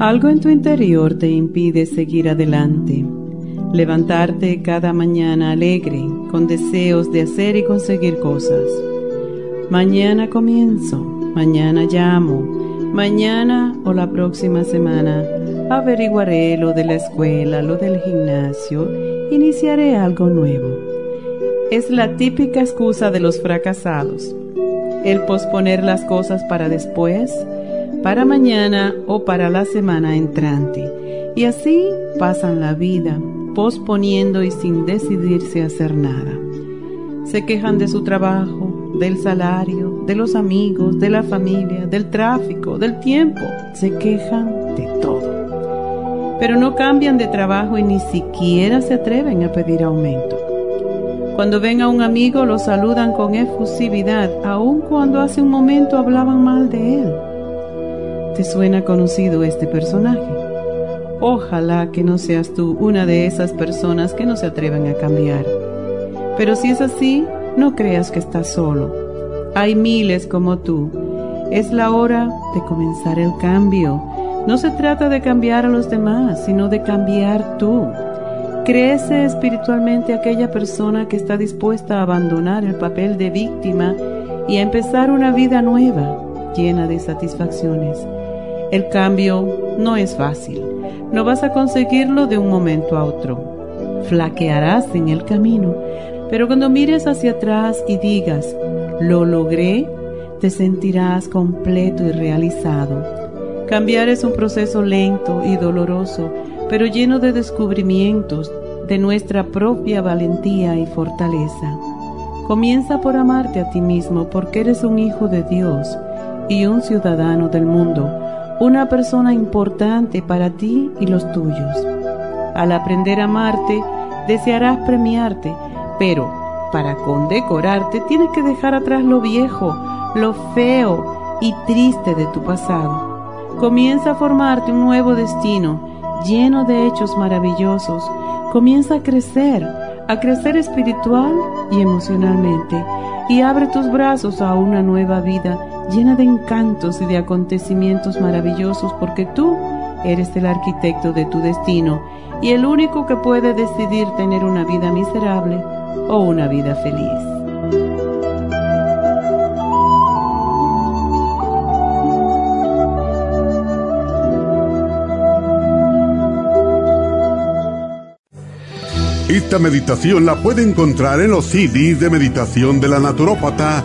Algo en tu interior te impide seguir adelante, levantarte cada mañana alegre, con deseos de hacer y conseguir cosas. Mañana comienzo, mañana llamo, mañana o la próxima semana averiguaré lo de la escuela, lo del gimnasio, iniciaré algo nuevo. Es la típica excusa de los fracasados. El posponer las cosas para después, para mañana o para la semana entrante. Y así pasan la vida, posponiendo y sin decidirse a hacer nada. Se quejan de su trabajo, del salario, de los amigos, de la familia, del tráfico, del tiempo. Se quejan de todo. Pero no cambian de trabajo y ni siquiera se atreven a pedir aumento. Cuando ven a un amigo lo saludan con efusividad, aun cuando hace un momento hablaban mal de él ¿Te suena conocido este personaje? Ojalá que no seas tú una de esas personas que no se atreven a cambiar. Pero si es así, no creas que estás solo. Hay miles como tú. Es la hora de comenzar el cambio. No se trata de cambiar a los demás, sino de cambiar tú. Crece espiritualmente aquella persona que está dispuesta a abandonar el papel de víctima y a empezar una vida nueva, llena de satisfacciones. El cambio no es fácil. No vas a conseguirlo de un momento a otro. Flaquearás en el camino, pero cuando mires hacia atrás y digas, lo logré, te sentirás completo y realizado. Cambiar es un proceso lento y doloroso, pero lleno de descubrimientos de nuestra propia valentía y fortaleza. Comienza por amarte a ti mismo porque eres un hijo de Dios y un ciudadano del mundo una persona importante para ti y los tuyos. Al aprender a amarte, desearás premiarte, pero para condecorarte tienes que dejar atrás lo viejo, lo feo y triste de tu pasado. Comienza a formarte un nuevo destino lleno de hechos maravillosos. Comienza a crecer, a crecer espiritual y emocionalmente y abre tus brazos a una nueva vida llena de encantos y de acontecimientos maravillosos, porque tú eres el arquitecto de tu destino y el único que puede decidir tener una vida miserable o una vida feliz. Esta meditación la puede encontrar en los CDs de meditación de la naturópata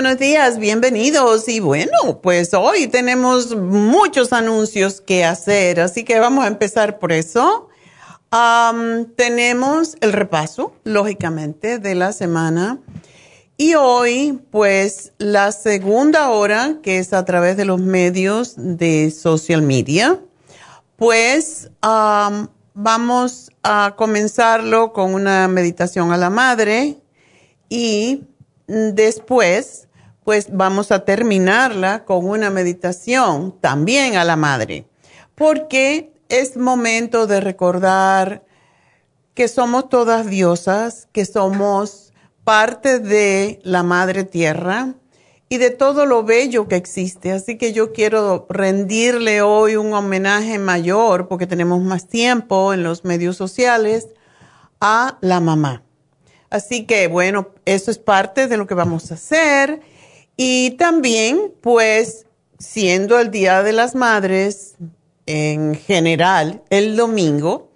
Buenos días, bienvenidos. Y bueno, pues hoy tenemos muchos anuncios que hacer, así que vamos a empezar por eso. tenemos el repaso, lógicamente, de la semana. Y hoy, pues, la segunda hora, que es a través de los medios de social media, pues vamos a comenzarlo con una meditación a la madre y después, pues vamos a terminarla con una meditación también a la madre, porque es momento de recordar que somos todas diosas, que somos parte de la madre tierra y de todo lo bello que existe. Así que yo quiero rendirle hoy un homenaje mayor, porque tenemos más tiempo en los medios sociales, a la mamá. Así que bueno, eso es parte de lo que vamos a hacer. Y también, pues, siendo el Día de las Madres en general, el domingo,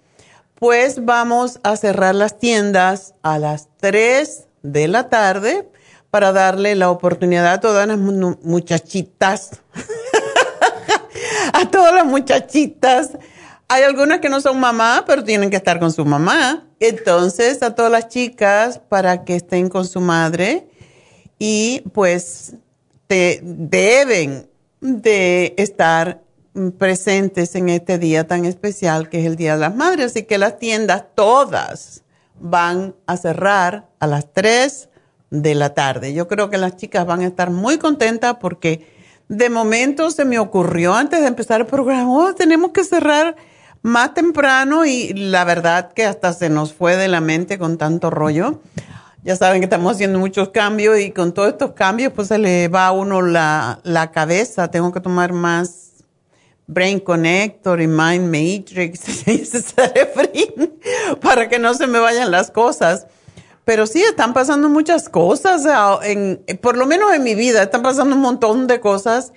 pues vamos a cerrar las tiendas a las 3 de la tarde para darle la oportunidad a todas las muchachitas, a todas las muchachitas hay algunas que no son mamá, pero tienen que estar con su mamá. Entonces, a todas las chicas para que estén con su madre y pues te deben de estar presentes en este día tan especial que es el Día de las Madres. Así que las tiendas todas van a cerrar a las 3 de la tarde. Yo creo que las chicas van a estar muy contentas porque de momento se me ocurrió antes de empezar el programa, oh, tenemos que cerrar más temprano y la verdad que hasta se nos fue de la mente con tanto rollo. Ya saben que estamos haciendo muchos cambios y con todos estos cambios pues se le va a uno la, la cabeza. Tengo que tomar más Brain Connector y Mind Matrix y para que no se me vayan las cosas. Pero sí, están pasando muchas cosas, en, por lo menos en mi vida, están pasando un montón de cosas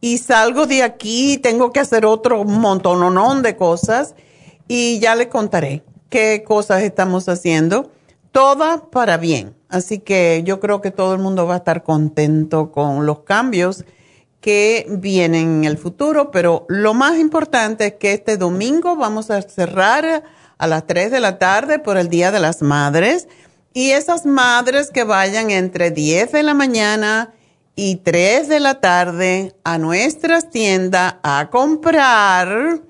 y salgo de aquí, tengo que hacer otro montón de cosas y ya le contaré qué cosas estamos haciendo, todas para bien. Así que yo creo que todo el mundo va a estar contento con los cambios que vienen en el futuro, pero lo más importante es que este domingo vamos a cerrar a las 3 de la tarde por el Día de las Madres y esas madres que vayan entre 10 de la mañana y 3 de la tarde a nuestras tiendas a comprar,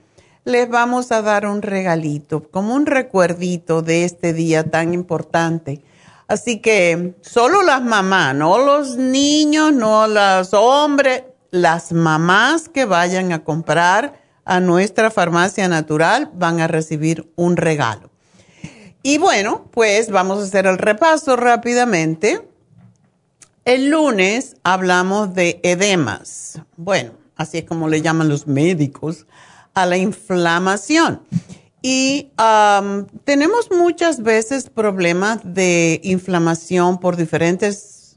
les vamos a dar un regalito, como un recuerdito de este día tan importante. Así que solo las mamás, no los niños, no los hombres, las mamás que vayan a comprar a nuestra farmacia natural van a recibir un regalo. Y bueno, pues vamos a hacer el repaso rápidamente. El lunes hablamos de edemas. Bueno, así es como le llaman los médicos a la inflamación. Y tenemos muchas veces problemas de inflamación por diferentes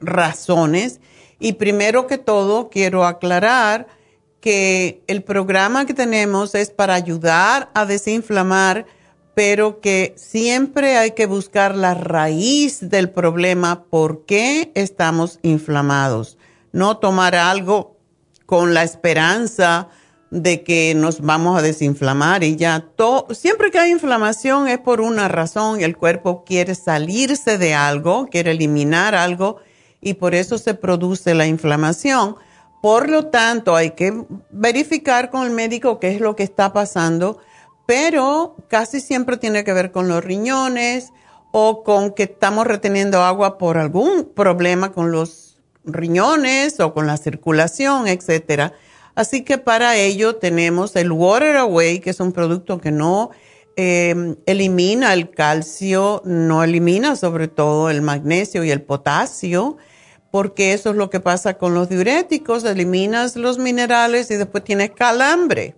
razones. Y primero que todo, quiero aclarar que el programa que tenemos es para ayudar a desinflamar pero que siempre hay que buscar la raíz del problema, por qué estamos inflamados. No tomar algo con la esperanza de que nos vamos a desinflamar y ya todo, siempre que hay inflamación es por una razón, el cuerpo quiere salirse de algo, quiere eliminar algo y por eso se produce la inflamación. Por lo tanto, hay que verificar con el médico qué es lo que está pasando pero casi siempre tiene que ver con los riñones o con que estamos reteniendo agua por algún problema con los riñones o con la circulación, etcétera. Así que para ello tenemos el Water Away, que es un producto que no em, elimina el calcio, no elimina sobre todo el magnesio y el potasio, porque eso es lo que pasa con los diuréticos, eliminas los minerales y después tienes calambre.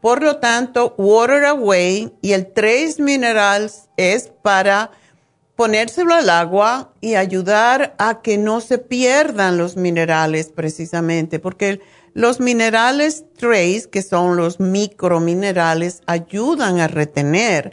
Por lo tanto, Water Away y el Trace Minerals es para ponérselo al agua y ayudar a que no se pierdan los minerales precisamente, porque los minerales Trace, que son los microminerales, ayudan a retener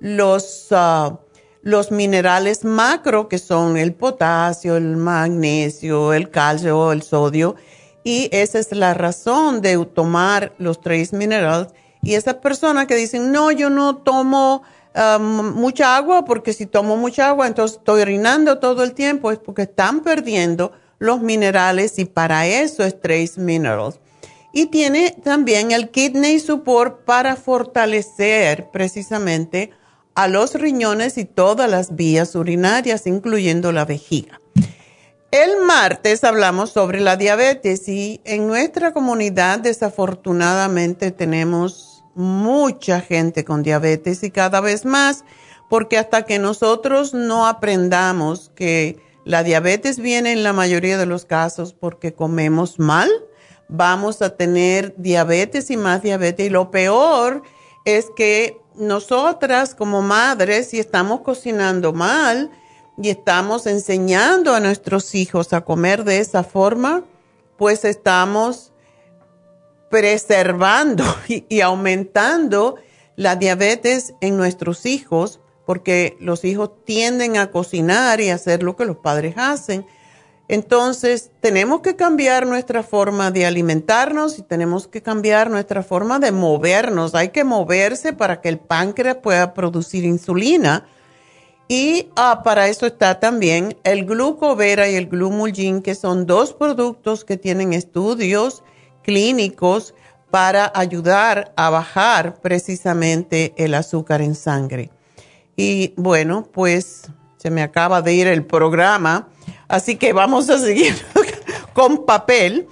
los, ah, los minerales macro, que son el potasio, el magnesio, el calcio, el sodio. Y esa es la razón de tomar los tres minerales. Y esas personas que dicen, no, yo no tomo um, mucha agua porque si tomo mucha agua, entonces estoy orinando todo el tiempo, es porque están perdiendo los minerales y para eso es Trace Minerals. Y tiene también el Kidney Support para fortalecer precisamente a los riñones y todas las vías urinarias, incluyendo la vejiga. El martes hablamos sobre la diabetes y en nuestra comunidad desafortunadamente tenemos mucha gente con diabetes y cada vez más, porque hasta que nosotros no aprendamos que la diabetes viene en la mayoría de los casos porque comemos mal, vamos a tener diabetes y más diabetes. Y lo peor es que nosotras como madres, si estamos cocinando mal y estamos enseñando a nuestros hijos a comer de esa forma, pues estamos preservando y, aumentando la diabetes en nuestros hijos, porque los hijos tienden a cocinar y hacer lo que los padres hacen. Entonces, tenemos que cambiar nuestra forma de alimentarnos y tenemos que cambiar nuestra forma de movernos. Hay que moverse para que el páncreas pueda producir insulina. Y ah, para eso está también el glucovera y el glumulgin, que son dos productos que tienen estudios clínicos para ayudar a bajar precisamente el azúcar en sangre. Y bueno, pues se me acaba de ir el programa. Así que vamos a seguir con papel.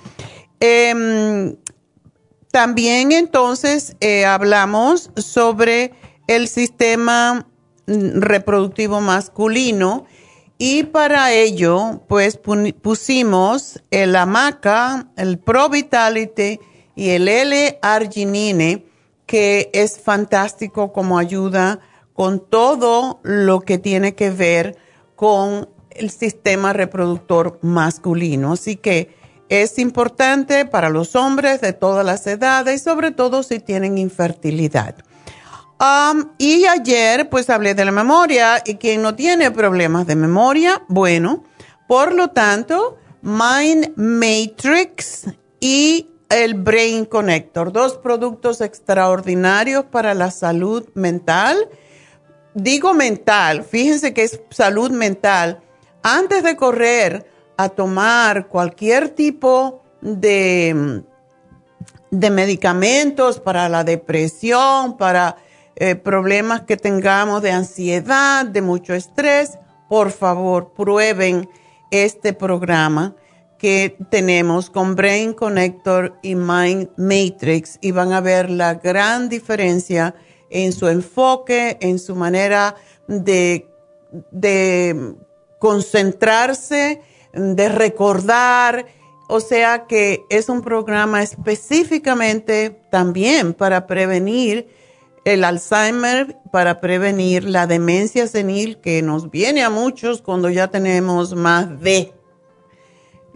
Em, también entonces eh, hablamos sobre el sistema reproductivo masculino y para ello pues pusimos el amaca, el Pro Vitality y el L-arginine que es fantástico como ayuda con todo lo que tiene que ver con el sistema reproductor masculino. Así que es importante para los hombres de todas las edades sobre todo si tienen infertilidad. y ayer pues hablé de la memoria y quien no tiene problemas de memoria, bueno, por lo tanto, Mind Matrix y el Brain Connector, dos productos extraordinarios para la salud mental. Digo mental, fíjense que es salud mental antes de correr a tomar cualquier tipo de, de medicamentos para la depresión, para eh, problemas que tengamos de ansiedad, de mucho estrés, por favor, prueben este programa que tenemos con Brain Connector y Mind Matrix y van a ver la gran diferencia en su enfoque, en su manera de, de concentrarse, de recordar. O sea que es un programa específicamente también para prevenir el Alzheimer, para prevenir la demencia senil que nos viene a muchos cuando ya tenemos más de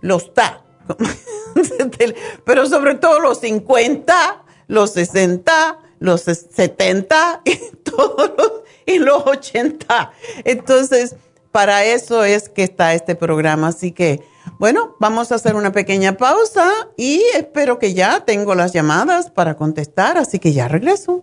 los TA. Pero sobre todo los 50, los 60, los 70 y todos los, y los 80. Entonces, para eso es que está este programa. Así que, bueno, vamos a hacer una pequeña pausa y espero que ya tengo las llamadas para contestar, así que ya regreso.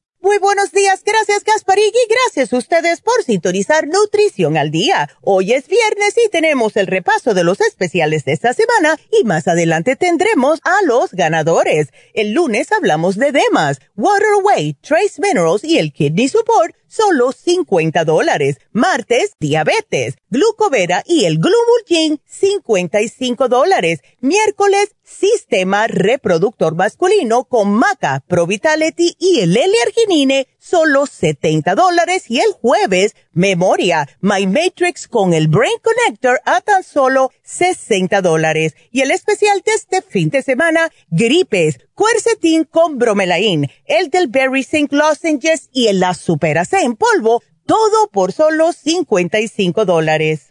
Muy buenos días, gracias Gasparig y gracias a ustedes por sintonizar Nutrición al Día. Hoy es viernes y tenemos el repaso de los especiales de esta semana y más adelante tendremos a los ganadores. El lunes hablamos de Demas, Waterway, Trace Minerals y el Kidney Support solo 50 dólares. Martes, diabetes, glucovera y el glumulgin, 55 dólares. Miércoles, sistema reproductor masculino con maca, provitality y el L-arginine, solo 70 dólares. Y el jueves, memoria, My Matrix con el Brain Connector a tan solo 60 dólares. Y el especial de este fin de semana, gripes, Quercetin con bromelain, el del Berry St. Lozenges y el la Superase en polvo, todo por solo 55 dólares.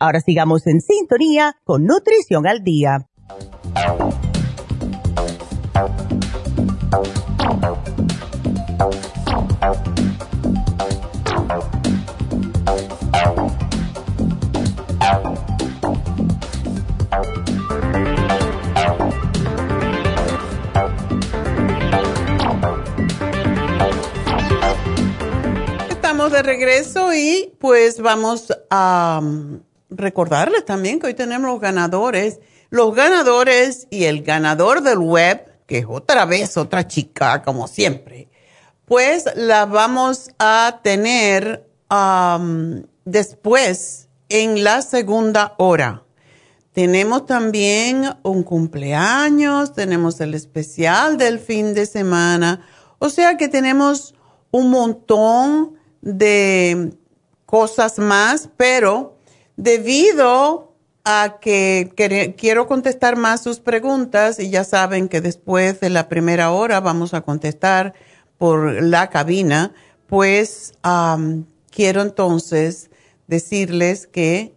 Ahora sigamos en sintonía con Nutrición al Día. de regreso y pues vamos a recordarles también que hoy tenemos los ganadores. Los ganadores y el ganador del web, que es otra vez otra chica, como siempre, pues la vamos a tener después en la segunda hora. Tenemos también un cumpleaños, tenemos el especial del fin de semana, o sea que tenemos un montón de cosas más, pero debido a que quiero contestar más sus preguntas y ya saben que después de la primera hora vamos a contestar por la cabina, pues quiero entonces decirles que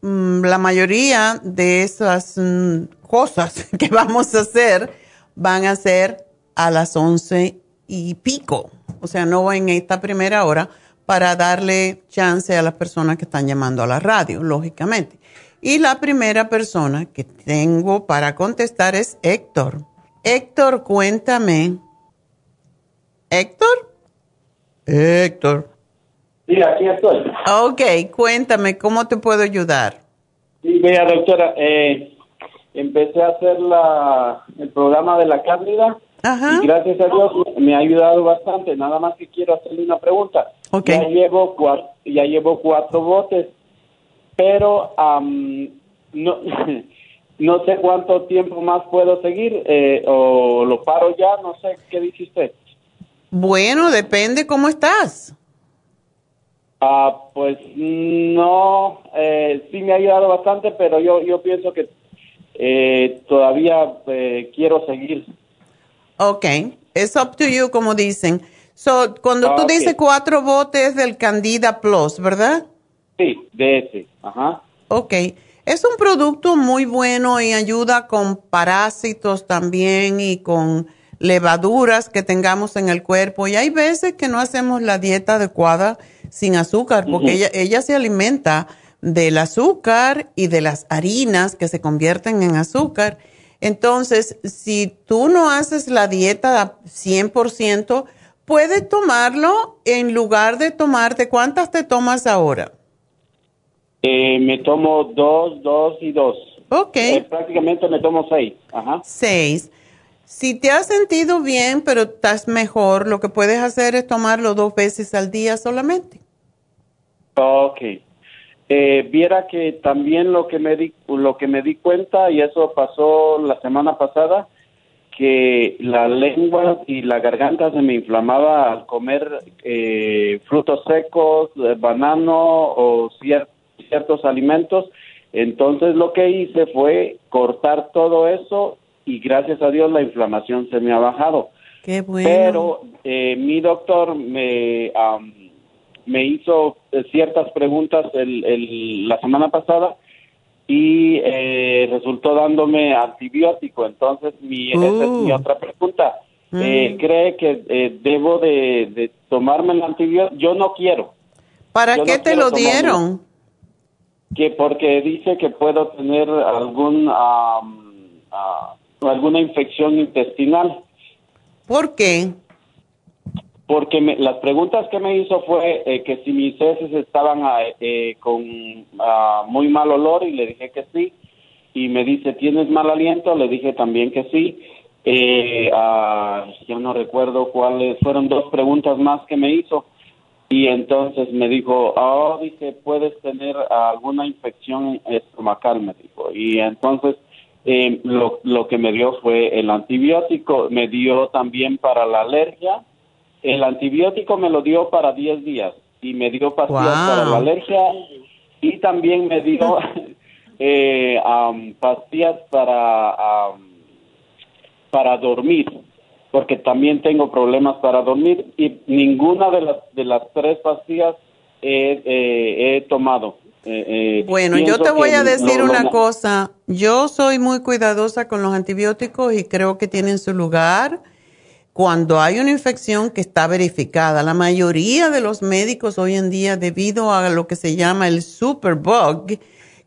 mm, la mayoría de esas mm, cosas que vamos a hacer van a ser a las once y pico o sea, no en esta primera hora, para darle chance a las personas que están llamando a la radio, lógicamente. Y la primera persona que tengo para contestar es Héctor. Héctor, cuéntame. ¿Héctor? Héctor. Sí, aquí estoy. Ok, cuéntame, ¿cómo te puedo ayudar? Sí, vea, doctora, eh, empecé a hacer la, el programa de la cándida y gracias a Dios me ha ayudado bastante. Nada más que quiero hacerle una pregunta. Ya llevo cuatro, ya llevo cuatro botes, pero no, no sé cuánto tiempo más puedo seguir eh, o lo paro ya. No sé qué dice usted. Bueno, depende cómo estás. Ah, pues no, eh, sí me ha ayudado bastante, pero yo yo pienso que eh, todavía eh, quiero seguir. Ok, it's up to you, como dicen. So, cuando tú dices cuatro botes del Candida Plus, ¿verdad? Sí, de ese, ajá. Ok, es un producto muy bueno y ayuda con parásitos también y con levaduras que tengamos en el cuerpo. Y hay veces que no hacemos la dieta adecuada sin azúcar, porque ella, ella se alimenta del azúcar y de las harinas que se convierten en azúcar. Entonces, si tú no haces la dieta 100%, puedes tomarlo en lugar de tomarte. ¿Cuántas te tomas ahora? Eh, me tomo dos, dos y dos. Ok. Eh, prácticamente me tomo seis. Ajá. Seis. Si te has sentido bien, pero estás mejor, lo que puedes hacer es tomarlo dos veces al día solamente. Ok. Eh, viera que también lo que me di, lo que me di cuenta y eso pasó la semana pasada que la lengua y la garganta se me inflamaba al comer eh, frutos secos, eh, banano o ciertos alimentos. Entonces lo que hice fue cortar todo eso y gracias a Dios la inflamación se me ha bajado. Qué bueno. Pero mi doctor me me hizo eh, ciertas preguntas el, la semana pasada y eh, resultó dándome antibiótico. Entonces, mi, esa es mi uh. otra pregunta. Eh, mm. ¿Cree que debo de, tomarme el antibiótico? Yo no quiero. ¿Para qué te lo dieron? Que porque dice que puedo tener algún ah, alguna infección intestinal. ¿Por qué? Porque las preguntas que me hizo fue eh, que si mis heces estaban ah, eh, con ah, muy mal olor y le dije que sí. Y me dice tienes mal aliento le dije también que sí. Eh, uh, yo no recuerdo cuáles fueron dos preguntas más que me hizo. Y entonces me dijo oh dice puedes tener alguna infección estomacal me dijo. Y entonces lo, lo que me dio fue el antibiótico. Me dio también para la alergia el antibiótico me lo dio para 10 días y me dio pastillas para la alergia y también me dio eh, pastillas para para dormir porque también tengo problemas para dormir y ninguna de las de las tres pastillas he, eh, tomado. Eh, bueno, yo te voy a decir una cosa. Yo soy muy cuidadosa con los antibióticos y creo que tienen su lugar cuando hay una infección que está verificada. La mayoría de los médicos hoy en día, debido a lo que se llama el superbug,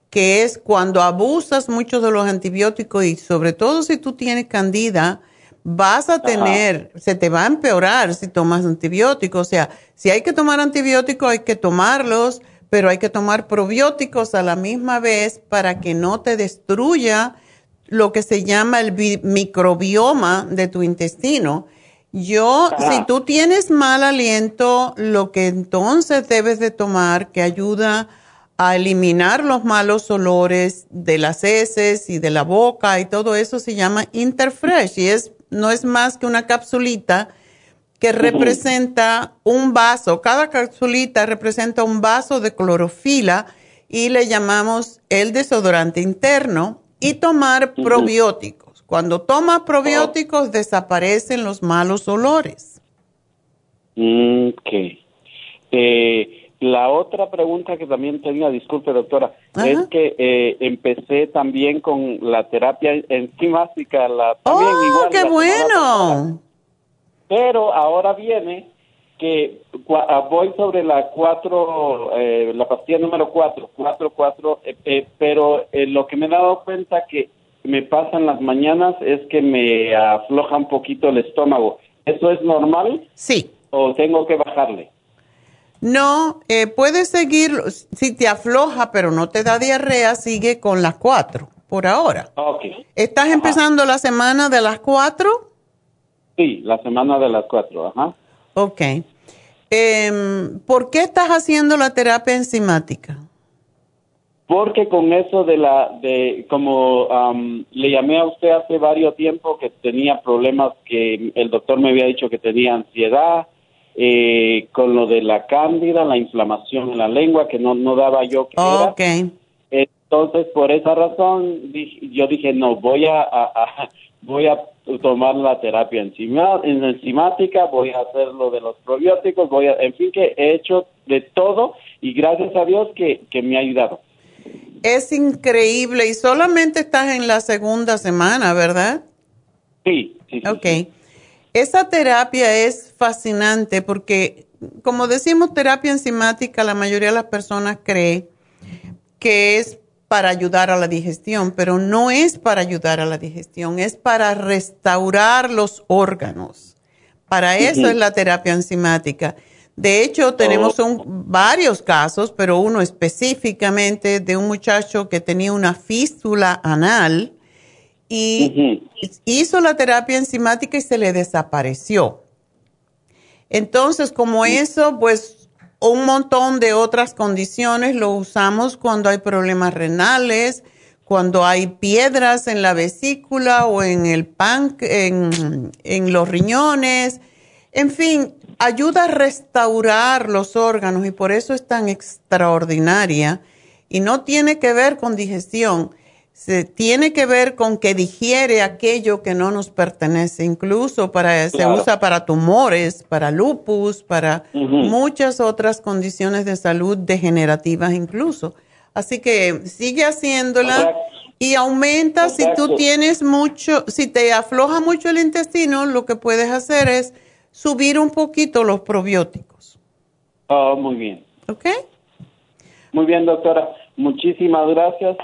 que es cuando abusas mucho de los antibióticos y sobre todo si tú tienes candida, vas a tener, se te va a empeorar si tomas antibióticos. O sea, si hay que tomar antibióticos, hay que tomarlos, pero hay que tomar probióticos a la misma vez para que no te destruya lo que se llama el microbioma de tu intestino. Yo, si tú tienes mal aliento, lo que entonces debes de tomar que ayuda a eliminar los malos olores de las heces y de la boca y todo eso se llama Interfresh y es no es más que una capsulita que representa un vaso. Cada capsulita representa un vaso de clorofila y le llamamos el desodorante interno y tomar probióticos. Cuando tomas probióticos desaparecen los malos olores. Ok. Eh, la otra pregunta que también tenía, disculpe doctora, es que eh, empecé también con la terapia enzimática. La, ¡Oh, qué bueno! Pero ahora viene que ah, voy sobre la cuatro, eh, la pastilla número cuatro, cuatro, cuatro, pero lo que me he dado cuenta que me pasa en las mañanas es que me afloja un poquito el estómago. ¿Eso es normal? Sí. ¿O tengo que bajarle? No, eh, puedes seguir, si te afloja pero no te da diarrea, sigue con las cuatro, por ahora. Ok. ¿Estás empezando la semana de las cuatro? Sí, la semana de las cuatro, ajá. Ok. Em, ¿Por qué estás haciendo la terapia enzimática? Porque con eso de la, de como le llamé a usted hace varios tiempo que tenía problemas que el doctor me había dicho que tenía ansiedad, eh, con lo de la cándida, la inflamación en la lengua que no, no daba yo que okay. Entonces, por esa razón, yo dije, no, voy a, voy a tomar la terapia enzima, enzimática, voy a hacer lo de los probióticos, voy a, en fin, que he hecho de todo y gracias a Dios que, que me ha ayudado. Es increíble y solamente estás en la segunda semana, ¿verdad? Sí, sí. ok. Esa terapia es fascinante porque, como decimos terapia enzimática, la mayoría de las personas cree que es para ayudar a la digestión, pero no es para ayudar a la digestión, es para restaurar los órganos. Para eso es la terapia enzimática. De hecho, tenemos oh. varios casos, pero uno específicamente de un muchacho que tenía una fístula anal y hizo la terapia enzimática y se le desapareció. Entonces, como eso, pues un montón de otras condiciones lo usamos cuando hay problemas renales, cuando hay piedras en la vesícula o en el pan, en, en los riñones, en fin, ayuda a restaurar los órganos y por eso es tan extraordinaria y no tiene que ver con digestión, se tiene que ver con que digiere aquello que no nos pertenece, incluso para se usa para tumores, para lupus, para muchas otras condiciones de salud degenerativas incluso. Así que sigue haciéndola y aumenta. Si tú tienes mucho, si te afloja mucho el intestino, lo que puedes hacer es subir un poquito los probióticos. Oh, muy bien. ¿Ok? Muy bien, doctora. Muchísimas gracias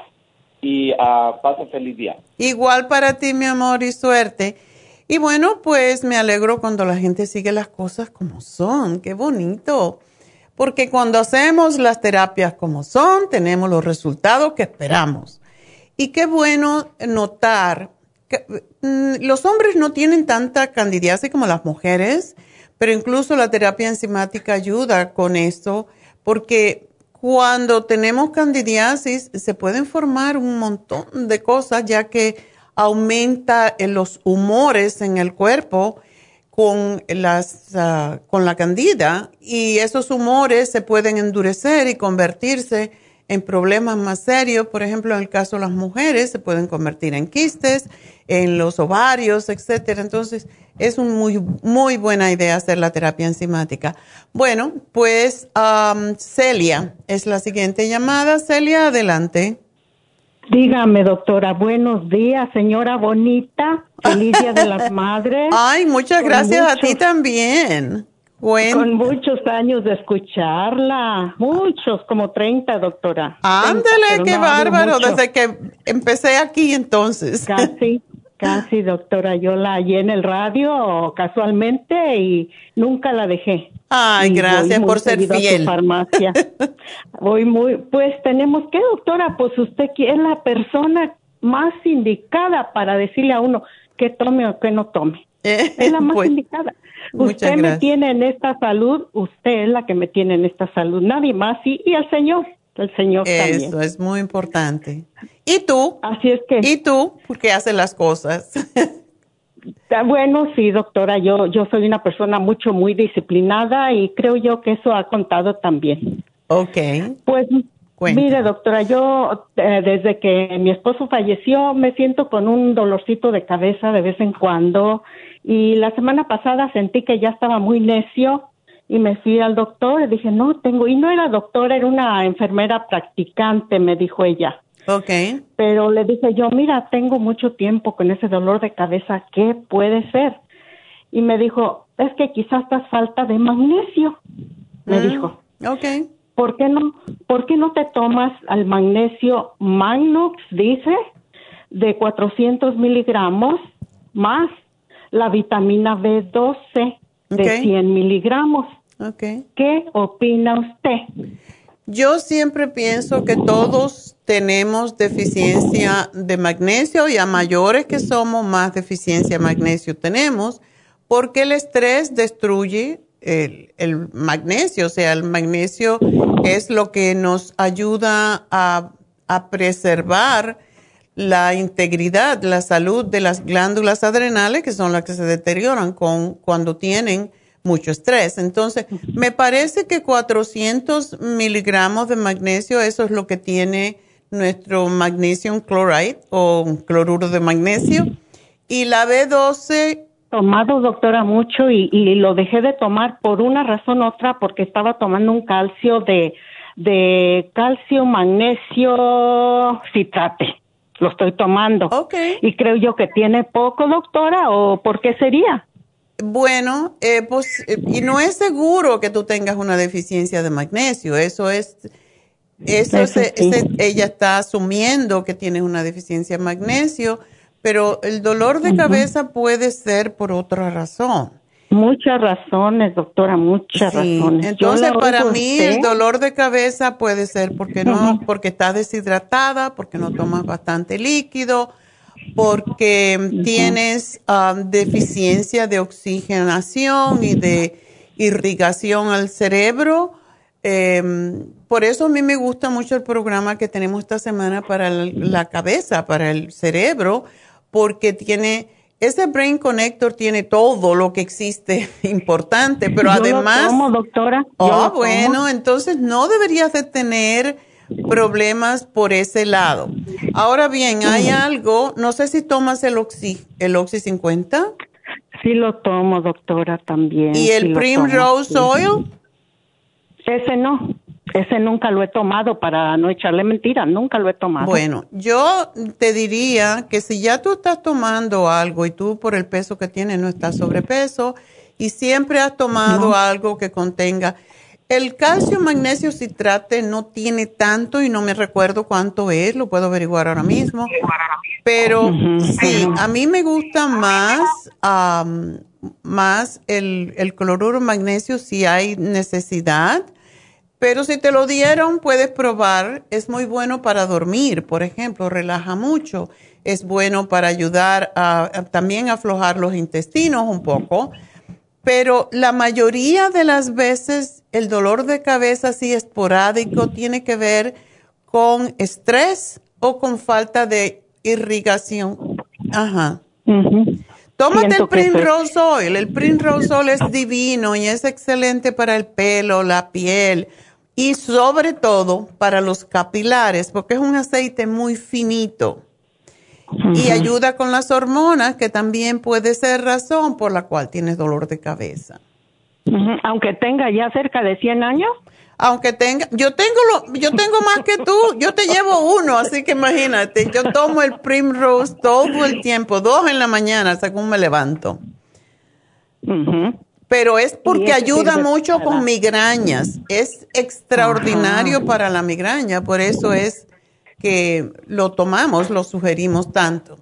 y uh, pase feliz día. Igual para ti, mi amor, y suerte. Y bueno, pues me alegro cuando la gente sigue las cosas como son. Qué bonito. Porque cuando hacemos las terapias como son, tenemos los resultados que esperamos. Y qué bueno notar los hombres no tienen tanta candidiasis como las mujeres, pero incluso la terapia enzimática ayuda con esto, porque cuando tenemos candidiasis se pueden formar un montón de cosas, ya que aumenta los humores en el cuerpo con, ah, con la candida y esos humores se pueden endurecer y convertirse en problemas más serios. Por ejemplo, en el caso de las mujeres, se pueden convertir en quistes, en los ovarios, etcétera. Entonces, es una muy, muy buena idea hacer la terapia enzimática. Bueno, pues Celia es la siguiente llamada. Celia, adelante. Dígame, doctora, buenos días, señora bonita. Feliz Día de las Madres. Ay, muchas gracias a ti también. Con muchos años de escucharla, muchos, como 30, doctora. Ándele, qué bárbaro, desde que empecé aquí entonces. Casi, casi, doctora. Yo la hallé en el radio casualmente y nunca la dejé. Ay, gracias por ser fiel. farmacia. voy muy, pues tenemos que, doctora, pues usted es la persona más indicada para decirle a uno que tome o que no tome. es la más pues, indicada usted me tiene en esta salud, usted es la que me tiene en esta salud, nadie más, y, y el Señor, el Señor también. Eso es muy importante. ¿Y tú? Así es que. ¿Y tú? ¿Por qué haces las cosas? Ah, bueno, sí, doctora, yo, yo soy una persona mucho, muy disciplinada y creo yo que eso ha contado también. Ok. Pues Mire, doctora, yo eh, desde que mi esposo falleció me siento con un dolorcito de cabeza de vez en cuando y la semana pasada sentí que ya estaba muy necio y me fui al doctor y dije, no, tengo, y no era doctora, era una enfermera practicante, me dijo ella. Ok. Pero le dije yo, mira, tengo mucho tiempo con ese dolor de cabeza, ¿qué puede ser? Y me dijo, es que quizás estás falta de magnesio, me mm, dijo. Ok. ¿Por qué no, por qué no te tomas al magnesio Magnox, dice, de 400 miligramos más la vitamina B12 de 100 miligramos. Okay. ¿Qué opina usted? Yo siempre pienso que todos tenemos deficiencia de magnesio y a mayores que somos, más deficiencia de magnesio tenemos, porque el estrés destruye el, el, magnesio. O sea, el magnesio es lo que nos ayuda a, a preservar la integridad, la salud de las glándulas adrenales, que son las que se deterioran con, cuando tienen mucho estrés. Entonces, me parece que 400 miligramos de magnesio, eso es lo que tiene nuestro magnesium chloride o cloruro de magnesio. Y la B12... Tomado, doctora, mucho y, y lo dejé de tomar por una razón otra, porque estaba tomando un calcio de, de calcio, magnesio, citrate lo estoy tomando. Ok. Y creo yo que tiene poco, doctora, o por qué sería? Bueno, eh, pues, eh, y no es seguro que tú tengas una deficiencia de magnesio. Eso es, eso, ella está asumiendo que tienes una deficiencia de magnesio, pero el dolor de cabeza puede ser por otra razón. Muchas razones, doctora, muchas razones. Entonces, para mí el dolor de cabeza puede ser porque no, porque estás deshidratada, porque no tomas bastante líquido, porque tienes um, deficiencia de oxigenación y de irrigación al cerebro. Em, por eso a mí me gusta mucho el programa que tenemos esta semana para la cabeza, para el cerebro, porque tiene ese Brain Connector tiene todo lo que existe importante, pero además... Lo doctora. Oh, bueno, entonces no deberías de tener problemas por ese lado. Ahora bien, hay algo, no sé si tomas el Oxy, el Oxy 50. Sí lo tomo, doctora, también. ¿Y el Primrose Oil? Ese no. Ese nunca lo he tomado para no echarle mentira, nunca lo he tomado. Bueno, yo te diría que si ya tú estás tomando algo y tú por el peso que tienes no estás sobrepeso y siempre has tomado algo que contenga el calcio magnesio citrate no tiene tanto y no me recuerdo cuánto es, lo puedo averiguar ahora mismo, pero sí, a mí me gusta más, más el, el cloruro magnesio si hay necesidad pero si te lo dieron, puedes probar. Es muy bueno para dormir, por ejemplo, relaja mucho. Es bueno para ayudar a, también a aflojar los intestinos un poco. Pero la mayoría de las veces el dolor de cabeza así esporádico tiene que ver con estrés o con falta de irrigación. Ajá. Tómate el Primrose Oil. El Primrose Oil es divino y es excelente para el pelo, la piel y sobre todo para los capilares, porque es un aceite muy finito. Y ayuda con las hormonas, que también puede ser razón por la cual tienes dolor de cabeza. Aunque tenga ya cerca de 100 años. Aunque tenga, yo tengo lo, yo tengo más que tú, yo te llevo uno, así que imagínate, yo tomo el Primrose todo el tiempo, dos en la mañana, según me levanto pero es porque ayuda mucho con migrañas. Es extraordinario para la migraña, por eso es que lo tomamos, lo sugerimos tanto.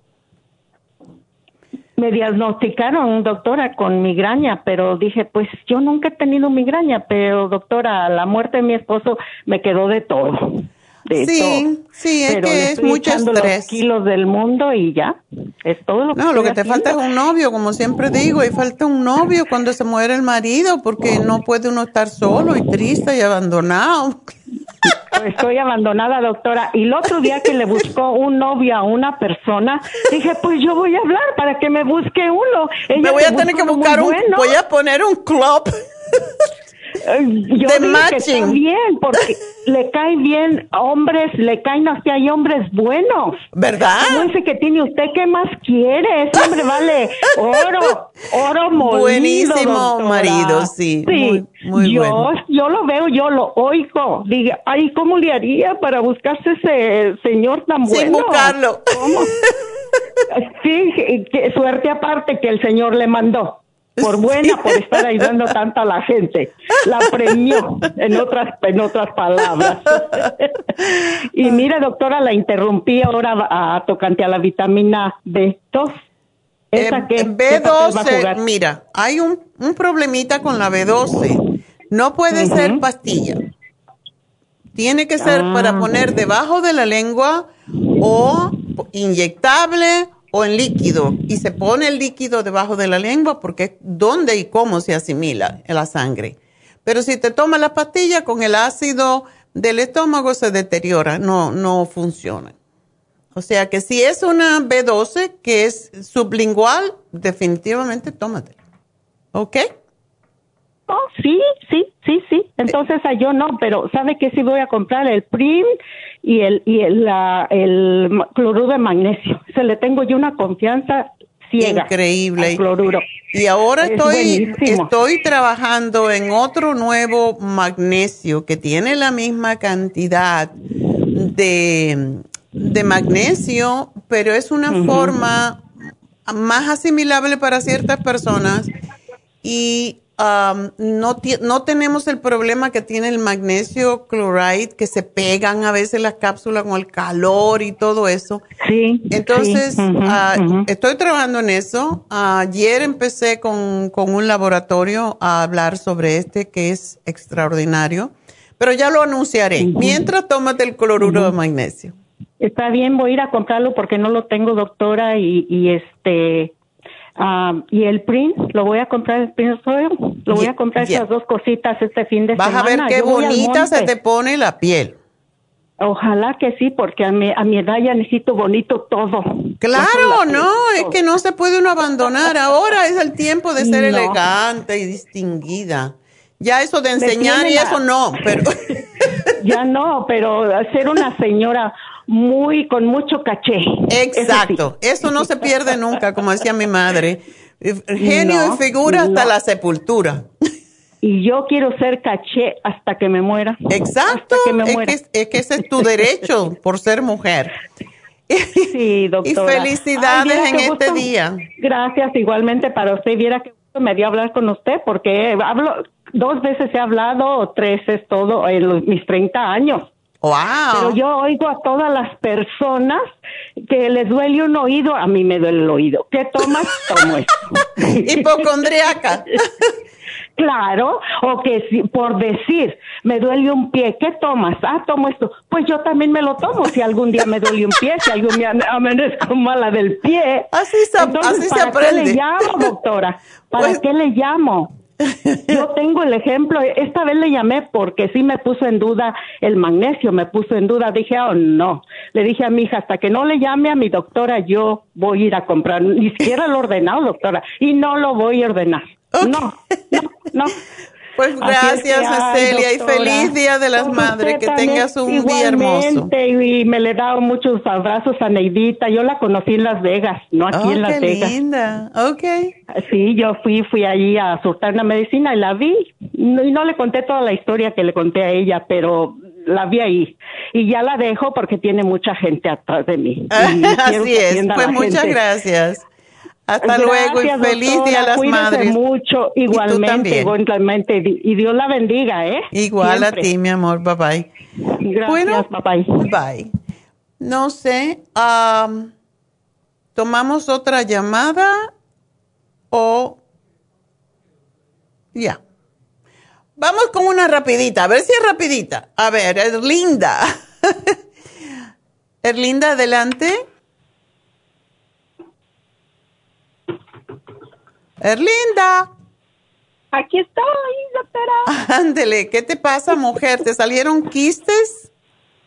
Me diagnosticaron, doctora, con migraña, pero dije, pues yo nunca he tenido migraña, pero doctora, la muerte de mi esposo me quedó de todo sí, Sí, es que es mucho estrés. Los kilos del mundo y ya. Es todo lo que No, lo que te falta es un novio, como siempre digo, y falta un novio cuando se muere el marido, porque no puede uno estar solo y triste y abandonado. Estoy abandonada, doctora. Y el otro día que le buscó un novio a una persona, dije, pues yo voy a hablar para que me busque uno. me voy a tener que buscar un, voy a poner un club. Yo de matching. bien, porque le caen bien hombres, le caen así, hay hombres buenos. ¿Verdad? ¿Cómo dice que tiene usted? ¿Qué más quiere? Ese hombre vale oro, oro molido, Buenísimo marido, sí. Sí, muy, yo, bueno. yo lo veo, yo lo oigo. Diga, ay, ¿cómo le haría para buscarse ese señor tan bueno? Sin buscarlo. ¿Cómo? sí, qué suerte aparte que el señor le mandó por buena por estar ayudando tanto a la gente. La premió, en otras, en otras palabras. y mire, doctora, la interrumpí ahora a, tocante a la vitamina B2. Esa eh, que, B12, mira, hay un, un, problemita con la B12. No puede ser pastilla. Tiene que ser para ah. poner debajo de la lengua o inyectable o en líquido y se pone el líquido debajo de la lengua porque es donde y cómo se asimila la sangre. Pero si te tomas la pastilla con el ácido del estómago se deteriora, no, no funciona. O sea que si es una B12 que es sublingual, definitivamente tómatela. ¿Ok? Oh, sí, sí, sí, sí. Entonces yo no, pero ¿sabe qué? Si voy a comprar el Prim y el y el, el cloruro de magnesio. Se le tengo yo una confianza ciega. Increíble. cloruro. Y ahora estoy estoy trabajando en otro nuevo magnesio que tiene la misma cantidad de, de magnesio, pero es una forma más asimilable para ciertas personas y no, no tenemos el problema que tiene el magnesio chloride, que se pegan a veces las cápsulas con el calor y todo eso. Sí. Entonces, ah, estoy trabajando en eso. Ayer empecé con, con, un laboratorio a hablar sobre este que es extraordinario, pero ya lo anunciaré. Mientras, tómate el cloruro de magnesio. Está bien, voy a ir a comprarlo porque no lo tengo, doctora, y, y este Um, y el Prince, lo voy a comprar el Prince lo voy a comprar esas dos cositas este fin de semana. Vas a ver qué bonita se te pone la piel. Ojalá que sí, porque a mi, a mi edad ya necesito bonito todo. Claro, no, es que no se puede uno abandonar. Ahora es el tiempo de ser elegante y distinguida. Ya eso de enseñar y eso no, pero... ya no, pero ser una señora muy con mucho caché. Exacto, eso, no se pierde nunca, como decía mi madre. Genio y figura hasta la sepultura. Y yo quiero ser caché hasta que me muera. Exacto, Es, que, ese es tu derecho por ser mujer. Sí, doctora. Y felicidades en este día. Gracias, igualmente para usted. Viera que me dio hablar con usted porque hablo, dos veces he hablado o tres es todo en mis 30 años. Pero yo oigo a todas las personas que les duele un oído, a mí me duele el oído. ¿Qué tomas? Tomo esto. Hipocondriaca. Claro, o que si, por decir, me duele un pie, ¿qué tomas? Ah, tomo esto. Pues yo también me lo tomo si algún día me duele un pie, si algún día amanezco mala del pie. Así se, así se aprende. ¿Para qué le llamo, doctora? ¿Para pues qué le llamo? Yo tengo el ejemplo, esta vez le llamé porque sí me puso en duda el magnesio, me puso en duda, dije, oh no, le dije a mi hija, hasta que no le llame a mi doctora, yo voy a ir a comprar, ni siquiera lo he ordenado, doctora, y no lo voy a ordenar. No, no, no. Pues gracias, Cecilia, y feliz Día de las Madres. Que tengas un día hermoso. Y me le he dado muchos abrazos a Neidita. Yo la conocí en Las Vegas, no aquí en oh, Las Vegas. linda. Ok. Sí, yo fui fui allí a surtar una medicina y la vi. Y no le conté toda la historia que le conté a ella, pero la vi ahí. Y ya la dejo porque tiene mucha gente atrás de mí. Así es. Pues muchas gracias. Hasta luego y feliz Día a las Madres. mucho, igualmente, igualmente. Y Dios la bendiga, ¿eh? Igual a ti, mi amor. Bye bye. Gracias, bueno, bye bye. Bye. No sé, ¿tomamos otra llamada o...? Ya. Vamos con una rapidita, a ver si es rapidita. A ver, Erlinda. Erlinda, adelante. Erlinda. Aquí estoy, doctora. Ándele, ¿qué te pasa, mujer? ¿Te salieron quistes?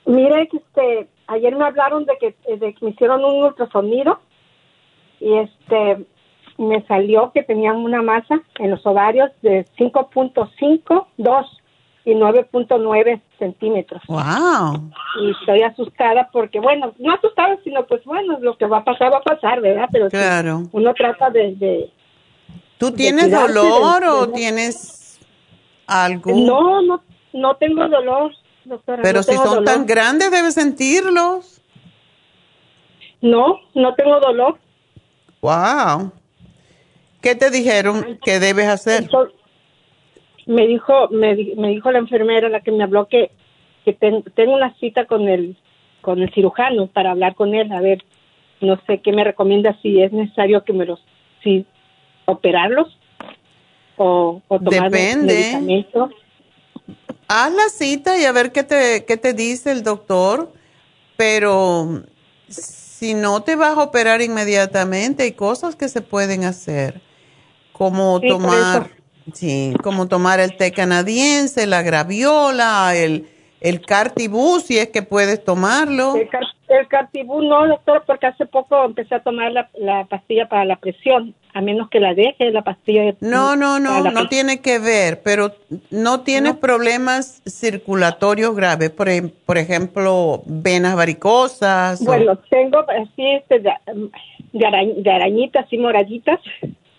Mire, este, ayer me hablaron de que, de que me hicieron un ultrasonido y este me salió que tenían una masa en los ovarios de 5.5, 2 y 9.9 centímetros. ¡Wow! Y estoy asustada porque, bueno, no asustada, sino pues bueno, lo que va a pasar va a pasar, ¿verdad? Pero claro. uno trata de, ¿Tú tienes dolor o tienes algo? No, no, no tengo dolor, doctora. Pero si son tan grandes, debes sentirlos. No, no tengo dolor. Wow. ¿Qué te dijeron que debes hacer? me dijo, me, me, dijo la enfermera, la que me habló, que, que tengo una cita con el, con el cirujano para hablar con él, a ver, no sé qué me recomienda, si es necesario que me los, si operarlos o, tomar Depende. Haz la cita y a ver qué te, qué te dice el doctor, pero si no te vas a operar inmediatamente, hay cosas que se pueden hacer, como tomar, sí, como tomar el té canadiense, la graviola, el, el cartibú, si es que puedes tomarlo. El, cartibú no, doctor, porque hace poco empecé a tomar la, la pastilla para la presión a menos que la deje la pastilla. No, no, no, no tiene que ver, pero no tienes problemas circulatorios graves, por, em, por ejemplo, venas varicosas. Bueno, tengo así este, de, arañitas y moraditas.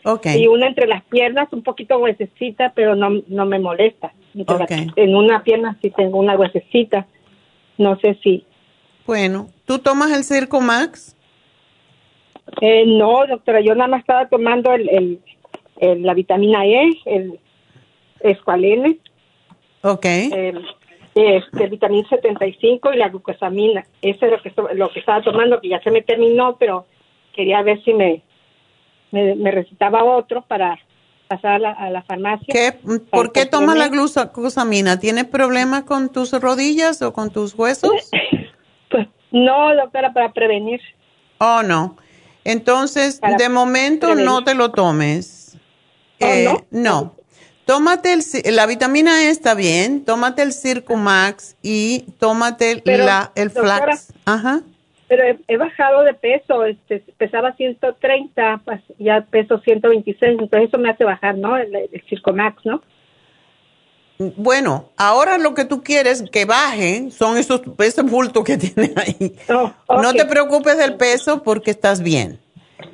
Okay. Y una entre las piernas, un poquito huesecita, pero no, no me molesta. En una pierna sí tengo una huesecita. No sé si. Bueno, ¿tú tomas el Circo Max? Eh, no, doctora, yo nada más estaba tomando el, la vitamina E, el escualene. Ok. El, este, el vitamina 75 y la glucosamina. Eso es lo que, lo que estaba tomando, que ya se me terminó, pero quería ver si me, me, recetaba otro para pasar a la, farmacia. ¿Qué? ¿Por qué tomas la glucosamina? ¿Tienes problemas con tus rodillas o con tus huesos? no, doctora, para prevenir. Oh, no. Entonces, de momento no te lo tomes. ¿Oh, eh, no? no. Tómate el, la vitamina E está bien, tómate el Circumax y tómate la, el flax. Ajá. Pero he, bajado de peso, este, pesaba 130, pues, ya peso 126, entonces eso me hace bajar, ¿no? El, el Circumax, ¿no? Bueno, ahora lo que tú quieres que baje son esos, ese bulto que tienes ahí. Oh, no te preocupes del peso porque estás bien.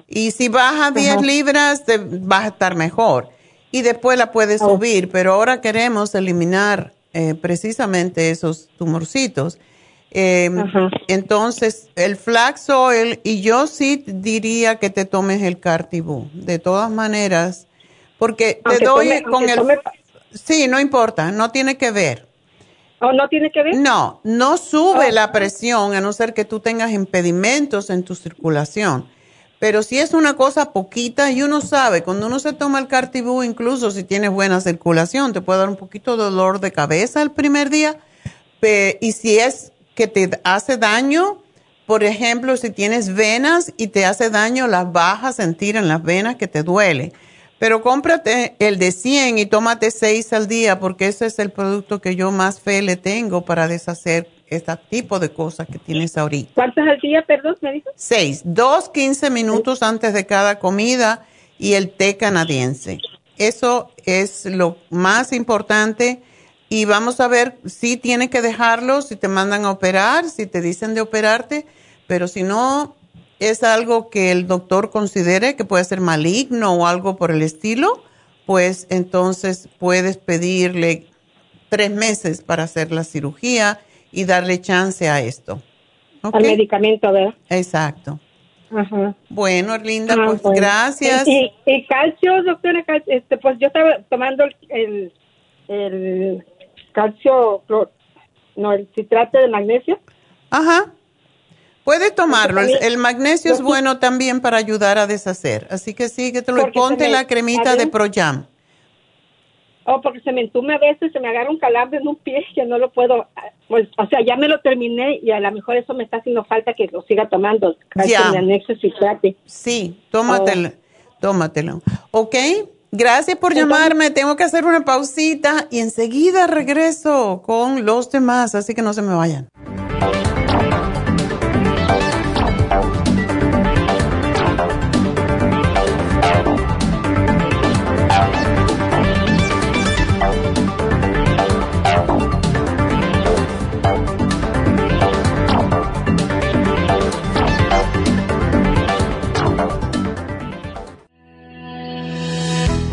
Y si baja 10 libras, te vas a estar mejor. Y después la puedes oh. subir, pero ahora queremos eliminar eh, precisamente esos tumorcitos. Em, entonces, el flax oil, y yo sí diría que te tomes el cartibú, de todas maneras, porque te doy con el... Sí, no importa, no tiene que ver. ¿O no tiene que ver? No, no sube oh. la presión a no ser que tú tengas impedimentos en tu circulación. Pero si es una cosa poquita y uno sabe, cuando uno se toma el cartibú, incluso si tienes buena circulación, te puede dar un poquito de dolor de cabeza el primer día. Y si es que te hace daño, por ejemplo, si tienes venas y te hace daño, las vas a sentir en las venas que te duele. Pero cómprate el de 100 y tómate 6 al día porque ese es el producto que yo más fe le tengo para deshacer este tipo de cosas que tienes ahorita. ¿Cuántos al día, perdón, me dijo? 6, dos 15 minutos antes de cada comida y el té canadiense. Eso es lo más importante y vamos a ver si tienes que dejarlo, si te mandan a operar, si te dicen de operarte, pero si no, es algo que el doctor considere que puede ser maligno o algo por el estilo, pues entonces puedes pedirle tres meses para hacer la cirugía y darle chance a esto. Al medicamento, ¿verdad? Exacto. Ajá. Bueno, Linda, ah, pues gracias. Y, calcio, doctora, este, pues yo estaba tomando el, el calcio, no, el citrato de magnesio. Ajá. Puede tomarlo. El, magnesio es bueno también para ayudar a deshacer. Así que sí, que te lo ponte la cremita de Proyam. Oh, porque se me entume a veces, se me agarra un calambre en un pie que no lo puedo, pues, o sea, ya me lo terminé y a lo mejor eso me está haciendo falta que lo siga tomando. Ya. citrate. Sí, tómatelo, oh. tómatelo. ¿Ok? Gracias por llamarme. Tengo que hacer una pausita y enseguida regreso con los demás, así que no se me vayan.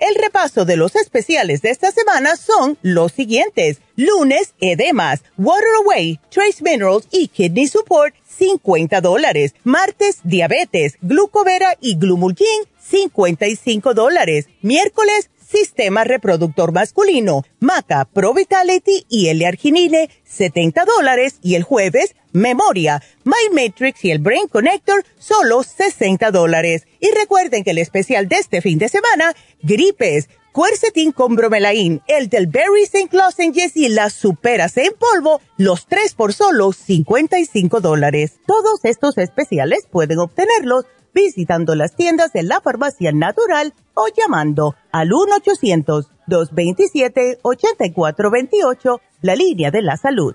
El repaso de los especiales de esta semana son los siguientes. Lunes, edemas, water away, trace minerals y kidney support, 50 dólares. Martes, diabetes, glucovera y glumulgin, 55 dólares. Miércoles, Sistema Reproductor Masculino, Maca, Pro Vitality y L-Arginine, 70 dólares. Y el jueves, Memoria, My Matrix y el Brain Connector, solo 60 dólares. Y recuerden que el especial de este fin de semana, gripes, Quercetin con bromelain, el del Berry St. Lozenges y las superas en polvo, los tres por solo 55 dólares. Todos estos especiales pueden obtenerlos visitando las tiendas de la farmacia natural o llamando al 1-800-227-8428, la línea de la salud.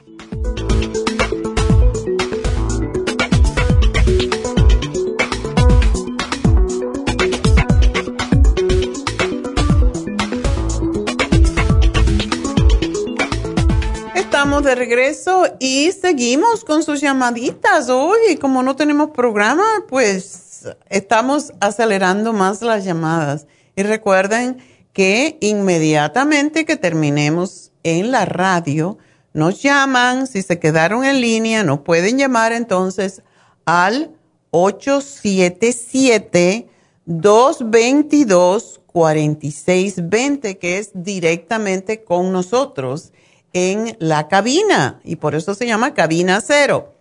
De regreso y seguimos con sus llamaditas hoy. Como no tenemos programa, pues estamos acelerando más las llamadas. Y recuerden que inmediatamente que terminemos en la radio, nos llaman, si se quedaron en línea, nos pueden llamar entonces al 877-222-4620, que es directamente con nosotros en la cabina y por eso se llama cabina cero.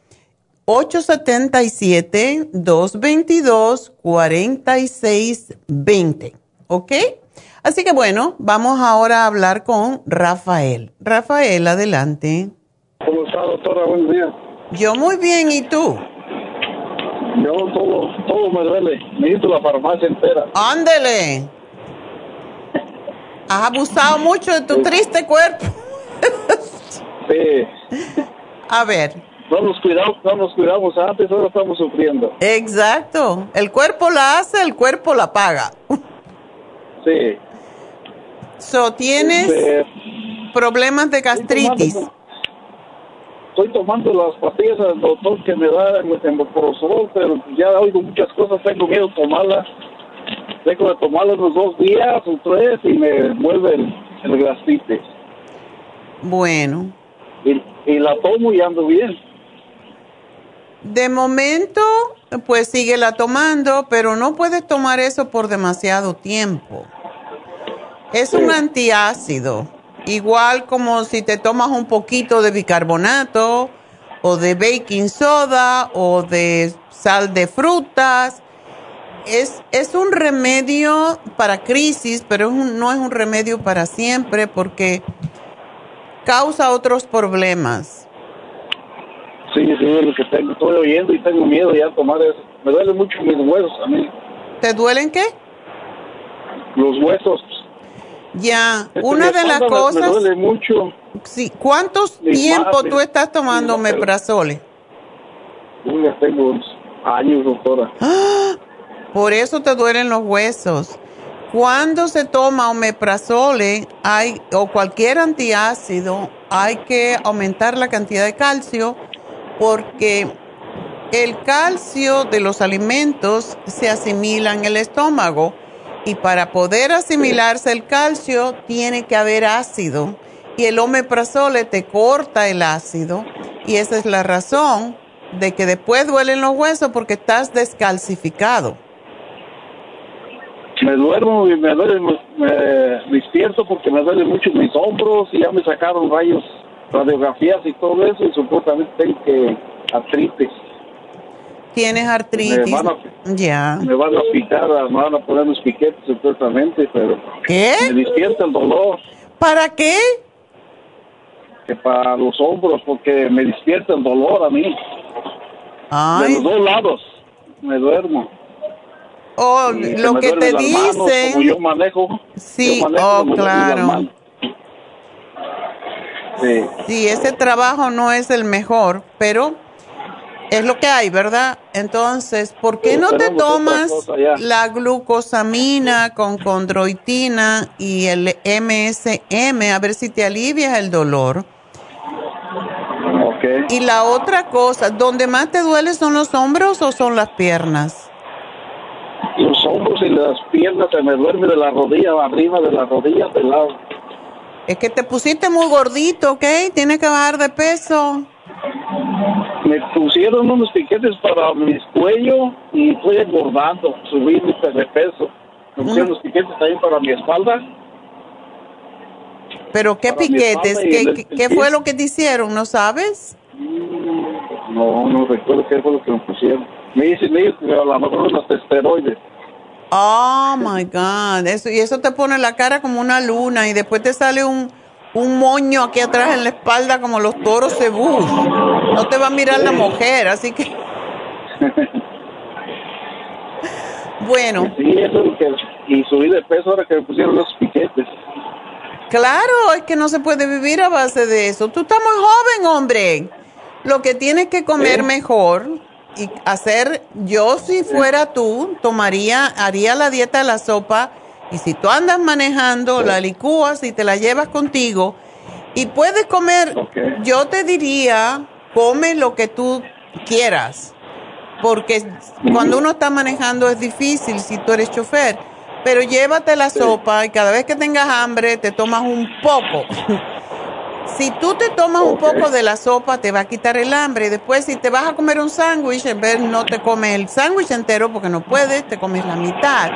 877-222-4620. ¿Ok? Así que bueno, vamos ahora a hablar con Rafael. Rafael, adelante. ¿Cómo está, doctora? Buenos días. Yo muy bien, ¿y tú? Yo todo, todo me duele. Necesito la farmacia entera. Ándele. Has abusado mucho de tu triste cuerpo. Sí. A ver. No nos, cuidamos, no nos cuidamos antes, ahora estamos sufriendo. Exacto. El cuerpo la hace, el cuerpo la paga. Sí. So, ¿tienes problemas de gastritis? Estoy tomando, las pastillas del doctor que me da el sol, pero ya oigo muchas cosas, tengo miedo de tomarlas. Tengo de tomarlas unos dos días o tres y me vuelve el, el gastritis. Bueno. Y, la tomo y ando bien. De momento, pues sigue la tomando, pero no puedes tomar eso por demasiado tiempo. Es un antiácido, igual como si te tomas un poquito de bicarbonato o de baking soda o de sal de frutas. Es, es un remedio para crisis, pero no es un remedio para siempre porque causa otros problemas. Sí, sí, es lo que tengo. Estoy oyendo y tengo miedo ya a tomar eso. Me duelen mucho mis huesos a mí. ¿Te duelen qué? Los huesos. Ya, una de las cosas... Me duele mucho. Sí, ¿cuántos tiempo tú estás tomando meprazole? Ya tengo años, doctora. ¡Ah! Por eso te duelen los huesos. Cuando se toma omeprazole hay, o cualquier antiácido, hay que aumentar la cantidad de calcio porque el calcio de los alimentos se asimila en el estómago y para poder asimilarse el calcio tiene que haber ácido y el omeprazole te corta el ácido y esa es la razón de que después duelen los huesos porque estás descalcificado me duermo y me duele, me, despierto porque me duele mucho mis hombros y ya me sacaron rayos, radiografías y todo eso y supuestamente tengo que artritis. ¿Tienes artritis? Me van a, ya. Me van a picar, me van a poner los piquetes supuestamente, pero ¿Qué? me despierta el dolor. ¿Para qué? Que para los hombros, porque me despierta el dolor a mí. De los dos lados me duermo. Oh, lo que te dicen. yo manejo. Sí, oh, claro. Sí. sí, ese trabajo no es el mejor, pero es lo que hay, ¿verdad? Entonces, ¿por qué no te tomas la glucosamina con condroitina y el MSM a ver si te alivias el dolor? Okay. Y la otra cosa, ¿dónde más te duele son los hombros o son las piernas? Los hombros y las piernas se me duerme de la rodilla arriba de la rodilla del lado. Es que te pusiste muy gordito, ¿ok? Tienes que bajar de peso me pusieron unos piquetes para mi cuello y estoy engordando, subí de peso. Me pusieron unos piquetes también para mi espalda. ¿Pero qué piquetes? ¿Qué, ¿Qué, fue lo que te hicieron? ¿No sabes? Mm, no, no recuerdo qué fue lo que me pusieron. A lo mejor unos esteroides. Oh my God, eso, y eso te pone la cara como una luna y después te sale un, un moño aquí atrás en la espalda como los toros cebú. No te va a mirar la mujer, así que... bueno. Sí, eso que, y subí de peso ahora que me pusieron los piquetes. Claro, es que no se puede vivir a base de eso. Tú estás muy joven, hombre. Lo que tienes que comer mejor y hacer, yo si fuera tú, tomaría, haría la dieta de la sopa y si tú andas manejando, la licúas y te la llevas contigo y puedes comer, yo te diría, come lo que tú quieras, porque cuando uno está manejando es difícil si tú eres chofer, pero llévate la sopa y cada vez que tengas hambre te tomas un poco. si tú te tomas un poco de la sopa te va a quitar el hambre y después si te vas a comer un sándwich, en vez no te comes el sándwich entero porque no puedes, te comes la mitad.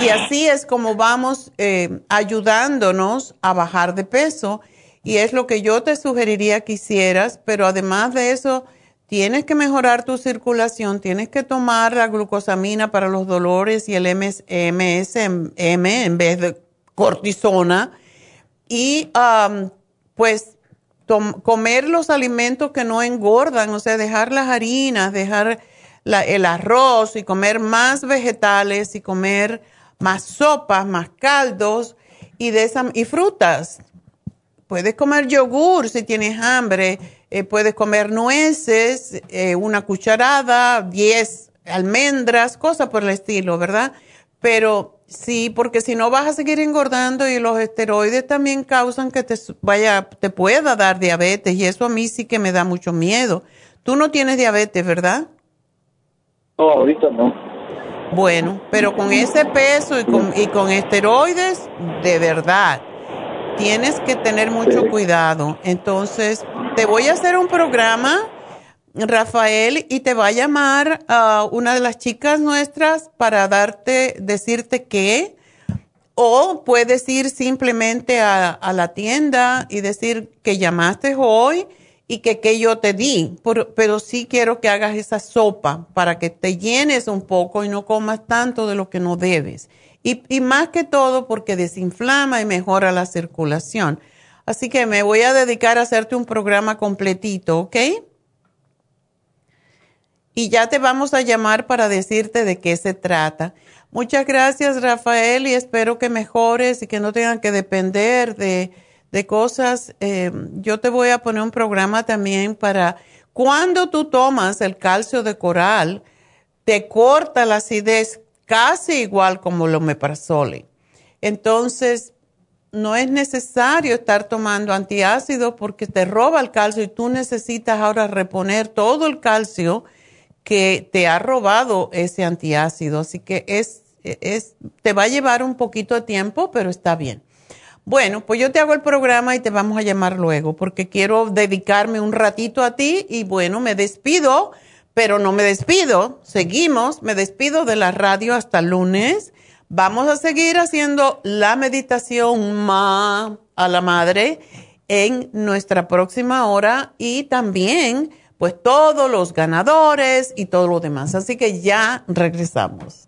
Y así es como vamos eh, ayudándonos a bajar de peso. Y es lo que yo te sugeriría que hicieras, pero además de eso, tienes que mejorar tu circulación, tienes que tomar la glucosamina para los dolores y el MSM en vez de cortisona. Y pues comer los alimentos que no engordan, o sea, dejar las harinas, dejar el arroz y comer más vegetales y comer más sopas, más caldos y, y frutas. Puedes comer yogur si tienes hambre, eh, puedes comer nueces, eh, una cucharada, 10 almendras, cosas por el estilo, ¿verdad? Pero sí, porque si no vas a seguir engordando y los esteroides también causan que te vaya, te pueda dar diabetes y eso a mí sí que me da mucho miedo. Tú no tienes diabetes, ¿verdad? No, ahorita no. Bueno, pero con ese peso y con, y con esteroides, de verdad, tienes que tener mucho cuidado. Entonces, te voy a hacer un programa, Rafael, y te va a llamar a una de las chicas nuestras para darte, decirte qué. O puedes ir simplemente a, a la tienda y decir que llamaste hoy y que, que yo te di, pero, sí quiero que hagas esa sopa para que te llenes un poco y no comas tanto de lo que no debes. Y, y más que todo porque desinflama y mejora la circulación. Así que me voy a dedicar a hacerte un programa completito, ¿ok? Y ya te vamos a llamar para decirte de qué se trata. Muchas gracias, Rafael, y espero que mejores y que no tengan que depender de de cosas. Eh, yo te voy a poner un programa también para cuando tú tomas el calcio de coral, te corta la acidez casi igual como el omeprazole. Entonces, no es necesario estar tomando antiácido porque te roba el calcio y tú necesitas ahora reponer todo el calcio que te ha robado ese antiácido. Así que es, es, te va a llevar un poquito de tiempo, pero está bien. Bueno, pues yo te hago el programa y te vamos a llamar luego porque quiero dedicarme un ratito a ti y bueno, me despido, pero no me despido, seguimos, me despido de la radio hasta lunes. Vamos a seguir haciendo la meditación ma a la madre en nuestra próxima hora y también pues todos los ganadores y todo lo demás. Así que ya regresamos.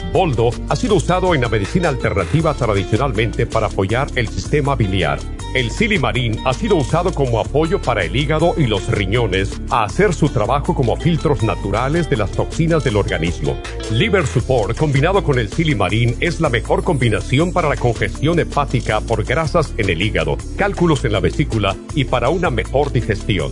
Boldo ha sido usado en la medicina alternativa tradicionalmente para apoyar el sistema biliar. El silimarín ha sido usado como apoyo para el hígado y los riñones a hacer su trabajo como filtros naturales de las toxinas del organismo. Liver Support combinado con el silimarín es la mejor combinación para la congestión hepática por grasas en el hígado, cálculos en la vesícula y para una mejor digestión.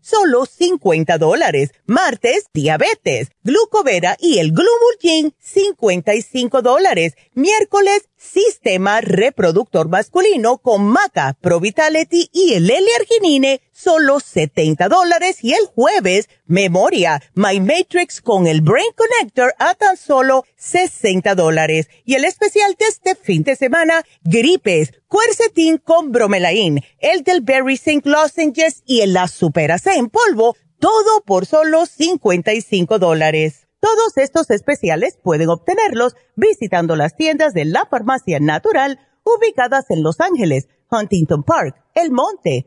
solo 50 dólares. Martes, diabetes, glucovera y el glumulgin, 55 dólares. Miércoles, sistema reproductor masculino con maca, provitality y el L-arginine, solo 70 dólares. Y el jueves, memoria, My Matrix con el Brain Connector a tan solo 60 dólares. Y el especial de este fin de semana, gripes, Quercetin con bromelain, el del Berry Zinc Lozenges y el la Superase en polvo, todo por solo 55 dólares. Todos estos especiales pueden obtenerlos visitando las tiendas de la Farmacia Natural ubicadas en Los Ángeles, Huntington Park, El Monte,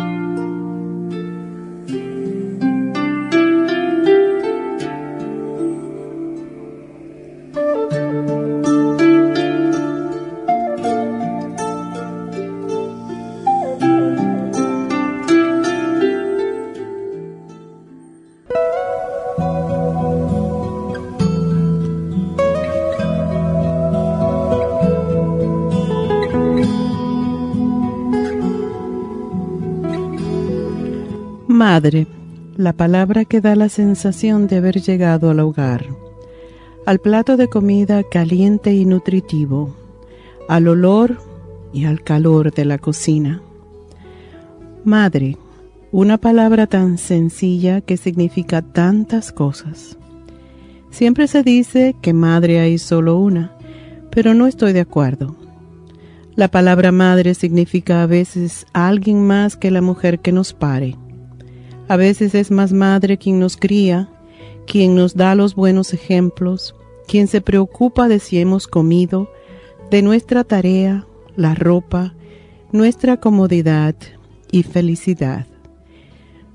Madre, la palabra que da la sensación de haber llegado al hogar, al plato de comida caliente y nutritivo, al olor y al calor de la cocina. Madre, una palabra tan sencilla que significa tantas cosas. Siempre se dice que madre hay solo una, pero no estoy de acuerdo. La palabra madre significa a veces alguien más que la mujer que nos pare a veces es más madre quien nos cría, quien nos da los buenos ejemplos, quien se preocupa de si hemos comido, de nuestra tarea, la ropa, nuestra comodidad y felicidad.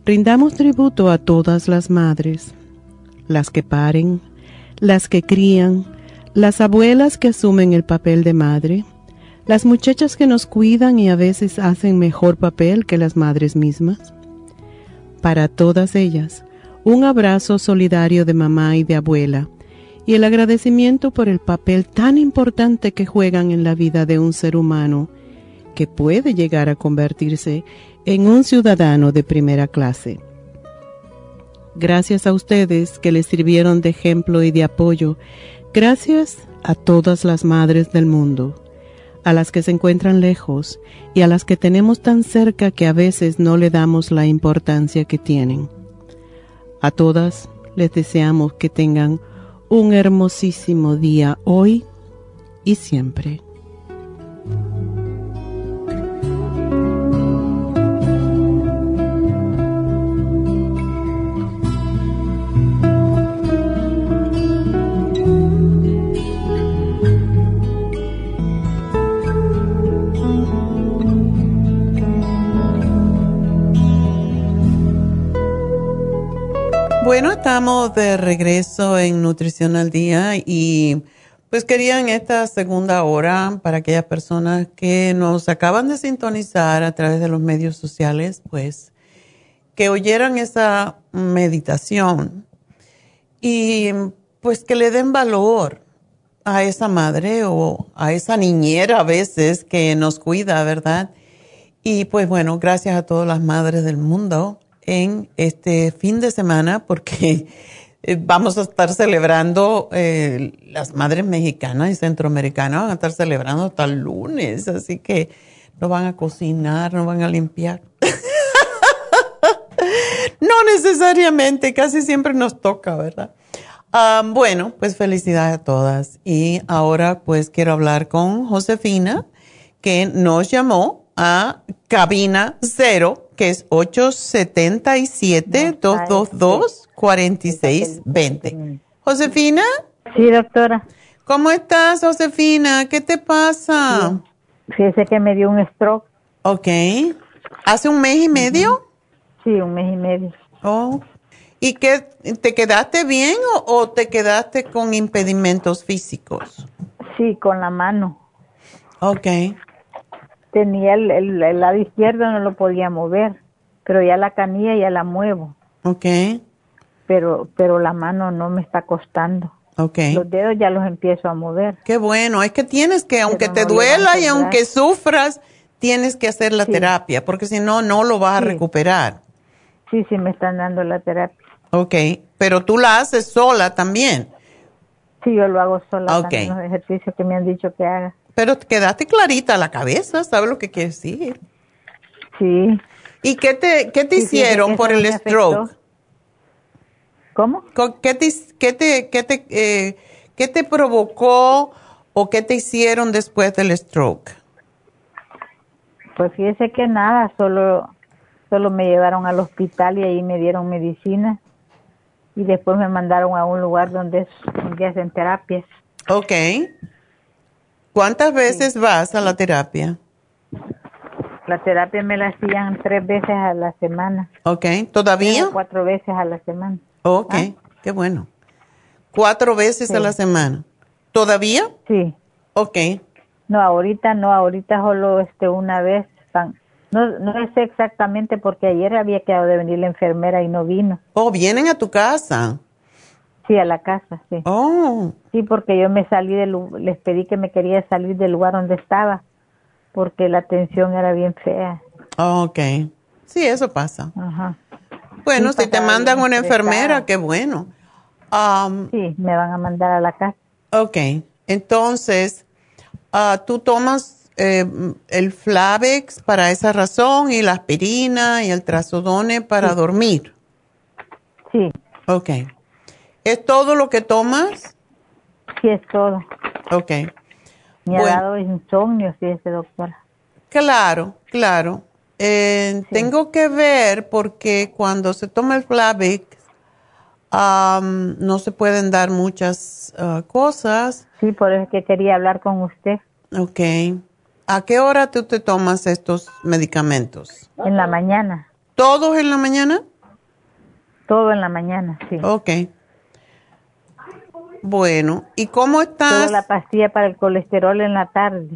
Rindamos tributo a todas las madres, las que paren, las que crían, las abuelas que asumen el papel de madre, las muchachas que nos cuidan y a veces hacen mejor papel que las madres mismas, para todas ellas, un abrazo solidario de mamá y de abuela y el agradecimiento por el papel tan importante que juegan en la vida de un ser humano que puede llegar a convertirse en un ciudadano de primera clase. Gracias a ustedes que les sirvieron de ejemplo y de apoyo. Gracias a todas las madres del mundo a las que se encuentran lejos y a las que tenemos tan cerca que a veces no le damos la importancia que tienen. A todas les deseamos que tengan un hermosísimo día hoy y siempre. Bueno, estamos de regreso en Nutrición al Día y pues quería en esta segunda hora para aquellas personas que nos acaban de sintonizar a través de los medios sociales, pues que oyeran esa meditación y pues que le den valor a esa madre o a esa niñera a veces que nos cuida, ¿verdad? Y pues bueno, gracias a todas las madres del mundo en este fin de semana porque eh, vamos a estar celebrando, eh, las madres mexicanas y centroamericanas van a estar celebrando hasta el lunes, así que no van a cocinar, no van a limpiar. no necesariamente, casi siempre nos toca, ¿verdad? Ah, bueno, pues felicidades a todas. Y ahora pues quiero hablar con Josefina, que nos llamó a cabina cero, que es 877-222-4620. Josefina. Sí, doctora. ¿Cómo estás, Josefina? ¿Qué te pasa? Fíjese que me dio un stroke. Ok. ¿Hace un mes y medio? Sí, un mes y medio. Oh. ¿Y qué, te quedaste bien o te quedaste con impedimentos físicos? Sí, con la mano. Ok tenía el, el, lado izquierdo, no lo podía mover, pero ya la canilla ya la muevo. Ok. Pero, pero la mano no me está costando. Ok. Los dedos ya los empiezo a mover. Qué bueno, es que tienes que, aunque te duela y aunque sufras, tienes que hacer la terapia, porque si no, no lo vas a recuperar. Sí, sí, me están dando la terapia. Ok, pero tú la haces sola también. Sí, yo lo hago sola. Ok. Los ejercicios que me han dicho que haga. Pero quedaste clarita la cabeza, ¿sabes lo que quiere decir? Sí. ¿Y qué te, qué te hicieron por el stroke? ¿Cómo? ¿Qué te, qué te, qué te, eh, qué te provocó o qué te hicieron después del stroke? Pues fíjese que nada, solo, solo me llevaron al hospital y ahí me dieron medicina y después me mandaron a un lugar donde, donde hacen terapias. Ok. ¿Cuántas veces vas a la terapia? La terapia me la hacían tres veces a la semana. Ok, ¿todavía? cuatro veces a la semana. Ok, ¿Ah? qué bueno. Cuatro veces a la semana. ¿Todavía? Sí. Ok. No, ahorita no, ahorita solo este una vez. No, no sé exactamente porque ayer había quedado de venir la enfermera y no vino. Oh, vienen a tu casa. Sí, a la casa, sí. Oh. Sí, porque yo me salí del, les pedí que me quería salir del lugar donde estaba, porque la atención era bien fea. Oh, ok. Sí, eso pasa. Ajá. Bueno, si te mandan una enfermera, qué bueno. Um, sí, me van a mandar a la casa. Ok. Entonces, uh, tú tomas eh, el Flavex para esa razón y la aspirina y el trazodone para dormir. Sí. Ok. ¿Es todo lo que tomas? Sí, es todo. Ok. Me ha dado insomnio, sí, ese doctora. Claro, claro. Eh, tengo que ver porque cuando se toma el Flavix no se pueden dar muchas ah, cosas. Sí, por eso que quería hablar con usted. Ok. ¿A qué hora tú te tomas estos medicamentos? En la mañana. ¿Todos en la mañana? Todo en la mañana, sí. Ok. Bueno, ¿y cómo estás? la pastilla para el colesterol en la tarde.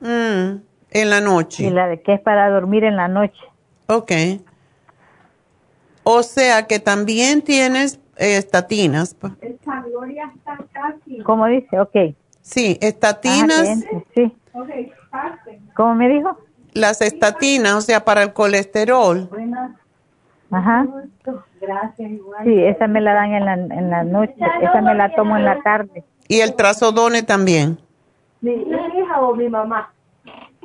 Mm, en la noche. Y la de que es para dormir en la noche. Ok. O sea que también tienes eh, estatinas. ¿Cómo dice? Ok. Sí, estatinas. sí. ¿Cómo me dijo? Las estatinas, o sea, para el colesterol. Ajá. Gracias, igual. Sí, esa me la dan en la, en la noche, esa me la tomo en la tarde. ¿Y el trazodone también? ¿Mi hija o mi mamá?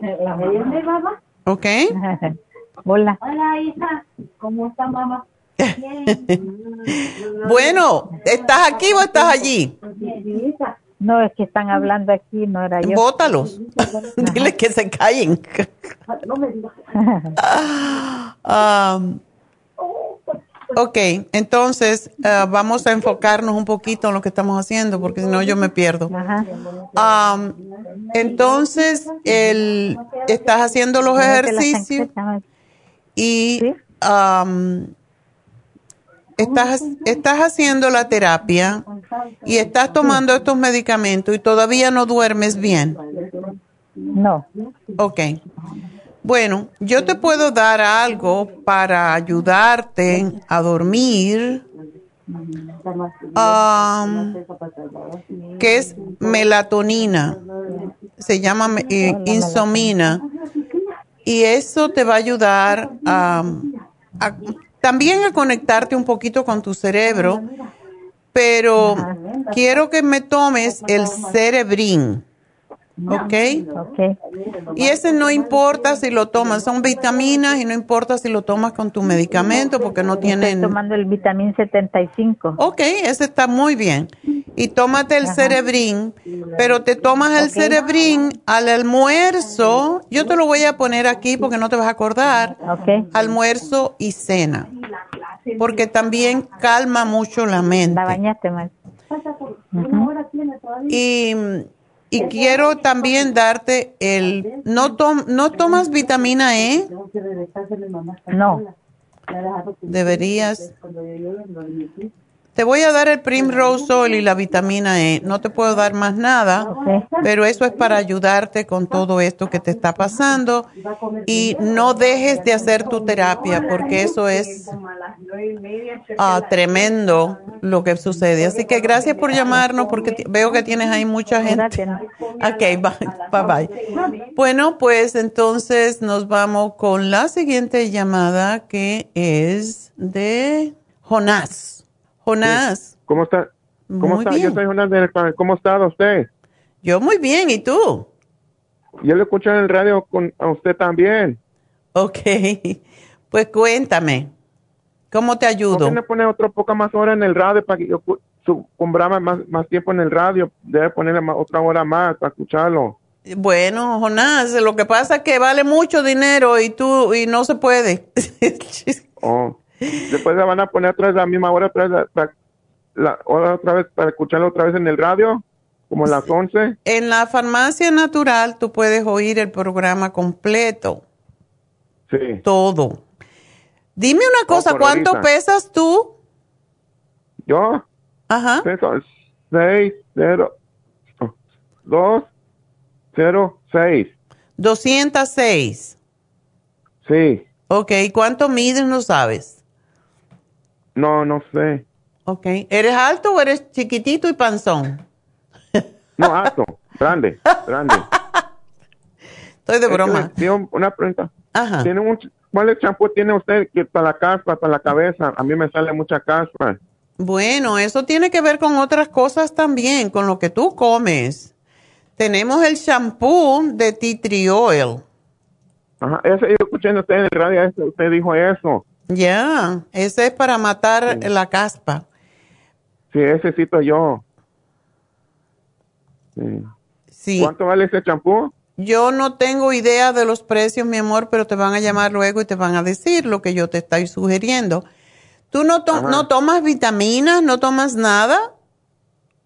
La es mi mamá. Ok. Hola. Hola, hija. ¿Cómo está, mamá? bueno, ¿estás aquí o estás allí? No, es que están hablando aquí, no era yo. Bótalos. Dile que se callen. no me digas. um, ok, entonces uh, vamos a enfocarnos un poquito en lo que estamos haciendo, porque si no yo me pierdo. Um, entonces, el, estás haciendo los ejercicios y um, estás, estás haciendo la terapia y estás tomando estos medicamentos y todavía no duermes bien. No. Ok. Bueno, yo te puedo dar algo para ayudarte a dormir, que es melatonina, se llama eh, insomina, y eso te va a ayudar a también a conectarte un poquito con tu cerebro, pero quiero que me tomes el cerebrín. ¿Ok? Y ese no importa si lo tomas, son vitaminas y no importa si lo tomas con tu medicamento porque no tienen... Estoy tomando el vitamín 75. Ok, ese está muy bien. Y tómate el cerebrín, pero te tomas el cerebrín al almuerzo, yo te lo voy a poner aquí porque no te vas a acordar, almuerzo y cena, porque también calma mucho la mente. La bañaste mal. Y y quiero también darte el... ¿No, ¿no tomas vitamina E? No. Deberías. Te voy a dar el Primrose Oil y la vitamina E. No te puedo dar más nada, pero eso es para ayudarte con todo esto que te está pasando. Y no dejes de hacer tu terapia, porque eso es ah, tremendo lo que sucede. Así que gracias por llamarnos, porque veo que tienes ahí mucha gente. Ok, bye, bye. Bueno, pues entonces nos vamos con la siguiente llamada que es de Jonás. Jonás. ¿Cómo está? ¿Cómo está? Yo soy Jonás ¿Cómo está usted? Yo muy bien, ¿y tú? Yo le escucho en el radio con a usted también. Ok, pues cuéntame, ¿cómo te ayudo? ¿Por qué pone otra poca más hora en el radio para que yo su, más, más tiempo en el radio? Debe ponerle otra hora más para escucharlo. Bueno, Jonás, lo que pasa es que vale mucho dinero y tú y no se puede. oh. Después la van a poner otra vez a la misma hora, otra vez, para, la, otra vez para escucharlo otra vez en el radio, como a las 11. En la farmacia natural tú puedes oír el programa completo. Sí. Todo. Dime una cosa, ¿cuánto pesas tú? Yo. Ajá. Peso 6, 0, 2, 0, 6. 206. Sí. Ok, ¿cuánto mides? No sabes. No, no sé. Ok. ¿Eres alto o eres chiquitito y panzón? No, alto, grande, grande. Estoy de broma. Tengo una pregunta. Ajá. ¿Tiene un, ¿Cuál champú tiene usted que para la caspa, para la cabeza? A mí me sale mucha caspa. Bueno, eso tiene que ver con otras cosas también, con lo que tú comes. Tenemos el shampoo de tea tree oil. Ajá, ese yo escuché en usted en el radio, usted dijo eso. Ya, ese es para matar la caspa. Sí, ese yo. Sí. ¿Cuánto vale ese champú? Yo no tengo idea de los precios, mi amor, pero te van a llamar luego y te van a decir lo que yo te estoy sugiriendo. ¿Tú no, no tomas vitaminas, no tomas nada?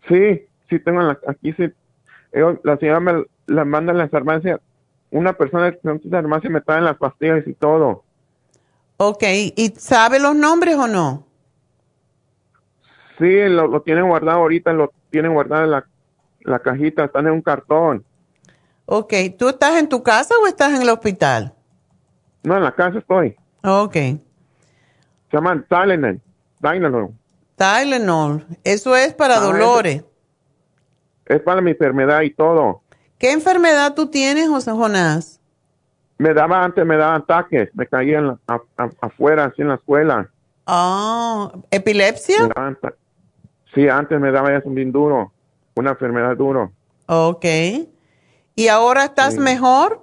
Sí, sí tengo la, aquí sí. la señora me la manda en la farmacia. Una persona de la farmacia me trae las pastillas y todo. Ok, ¿y sabe los nombres o no? Sí, lo, tienen guardado ahorita, lo tienen guardado en la, cajita, están en un cartón. Ok, ¿tú estás en tu casa o estás en el hospital? No, en la casa estoy. Ok. Se llaman Tylenol. Tylenol. Tylenol. Eso es para ah, dolores. Es, para mi enfermedad y todo. ¿Qué enfermedad tú tienes, José Jonás? Me daba antes, me daban ataques, me caían afuera, así en la escuela. Ah, ¿epilepsia? Sí, antes me daba eso bien duro, una enfermedad duro. Ok. ¿Y ahora estás mejor?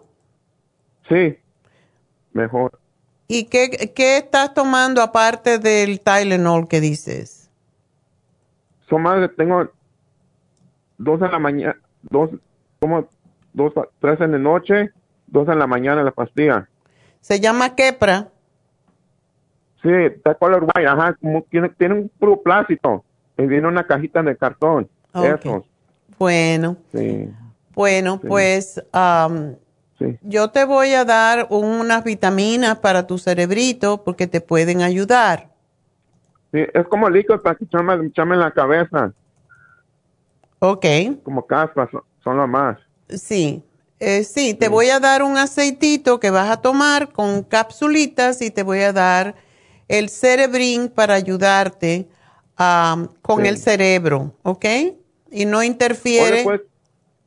Sí, mejor. ¿Y qué, qué estás tomando aparte del Tylenol que dices? Son más, tengo dos en la mañana, dos, como dos, tres en la noche, dos en la mañana la pastilla. ¿Se llama Kepra? Sí, está color white, ajá, como tiene, tiene un puro plástico. Y viene una cajita de cartón. Eso. Bueno. Sí. Bueno, pues yo te voy a dar unas vitaminas para tu cerebrito porque te pueden ayudar. Sí, es como líquido para que echame, en la cabeza. Ok. Como caspas, son lo más. Sí, eh, sí, te voy a dar un aceitito que vas a tomar con capsulitas y te voy a dar el cerebrín para ayudarte con el cerebro, ¿ok? Y no interfiere. Pues,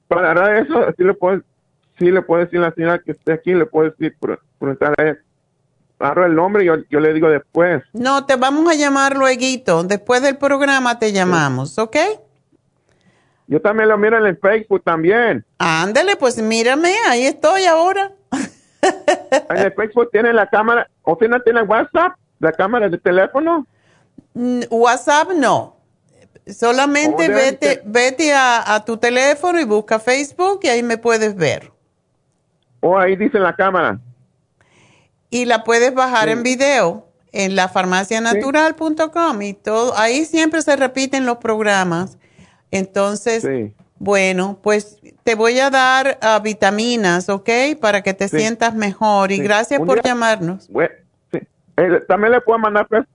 para eso, sí le puedes, sí le puedes decir a la señora que esté aquí, le puedes decir, preguntar a ella. Agarro el nombre y yo, le digo después. No, te vamos a llamar luego. Después del programa te llamamos, ¿ok? Yo también lo miro en el Facebook también. Ándale, pues mírame, ahí estoy ahora. en el Facebook tiene la cámara, ¿o si no tiene WhatsApp? ¿La cámara de teléfono? Mm, WhatsApp no. Solamente vete, vete a, tu teléfono y busca Facebook y ahí me puedes ver. O ahí dice la cámara. Y la puedes bajar en video en la farmacianatural.com y todo. Ahí siempre se repiten los programas. Entonces, bueno, pues te voy a dar ah, vitaminas, ¿ok? Para que te sientas mejor. Y gracias por llamarnos. Eh, también le puedo mandar pues,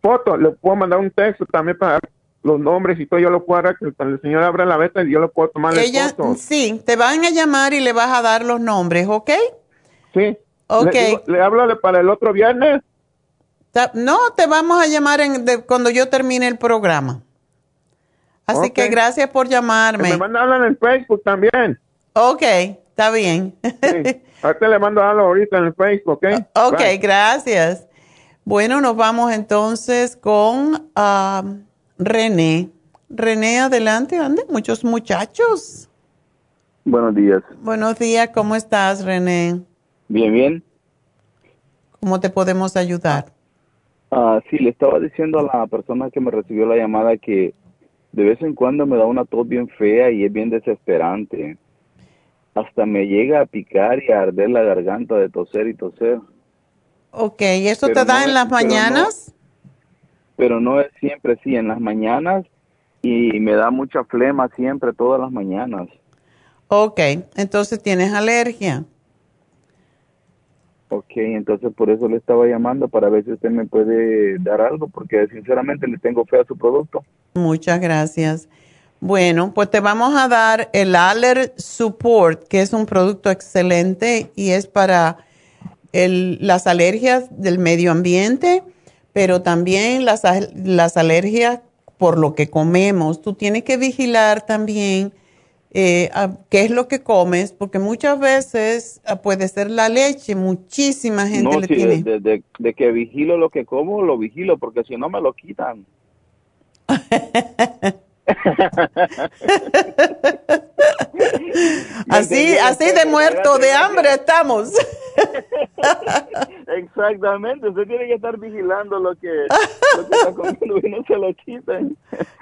fotos, le puedo mandar un texto también para los nombres y todo, yo lo puedo dar, que el señor abra la beta y yo lo puedo tomar Ella, Sí, te van a llamar y le vas a dar los nombres, ¿ok? Sí. Ok. Le, hablo para el otro viernes. No, te vamos a llamar en, cuando yo termine el programa. Así que gracias por llamarme. Me mandan en Facebook también. Ok, está bien. Sí. Ahorita le mando algo ahorita en el Facebook, ¿ok? Ok, gracias. Bueno, nos vamos entonces con ah, René. René, adelante, ande, muchos muchachos. Buenos días. Buenos días, ¿cómo estás, René? Bien, bien. ¿Cómo te podemos ayudar? Ah, sí, le estaba diciendo a la persona que me recibió la llamada que de vez en cuando me da una tos bien fea y es bien desesperante. Hasta me llega a picar y a arder la garganta de toser y toser. Ok, ¿y eso te da en las mañanas? Pero no, es siempre, sí, en las mañanas y me da mucha flema siempre, todas las mañanas. Ok, entonces tienes alergia. Ok, entonces por eso le estaba llamando para ver si usted me puede dar algo, porque sinceramente le tengo fe a su producto. Muchas gracias. Bueno, pues te vamos a dar el Aller Support, que es un producto excelente y es para las alergias del medio ambiente, pero también las, las alergias por lo que comemos. Tú tienes que vigilar también eh, qué es lo que comes, porque muchas veces ah, puede ser la leche, muchísima gente le tiene. De, de, que vigilo lo que como, lo vigilo, porque si no me lo quitan. así, así de muerto de hambre estamos. Exactamente, usted tiene que estar vigilando lo que, está comiendo y no se lo quiten.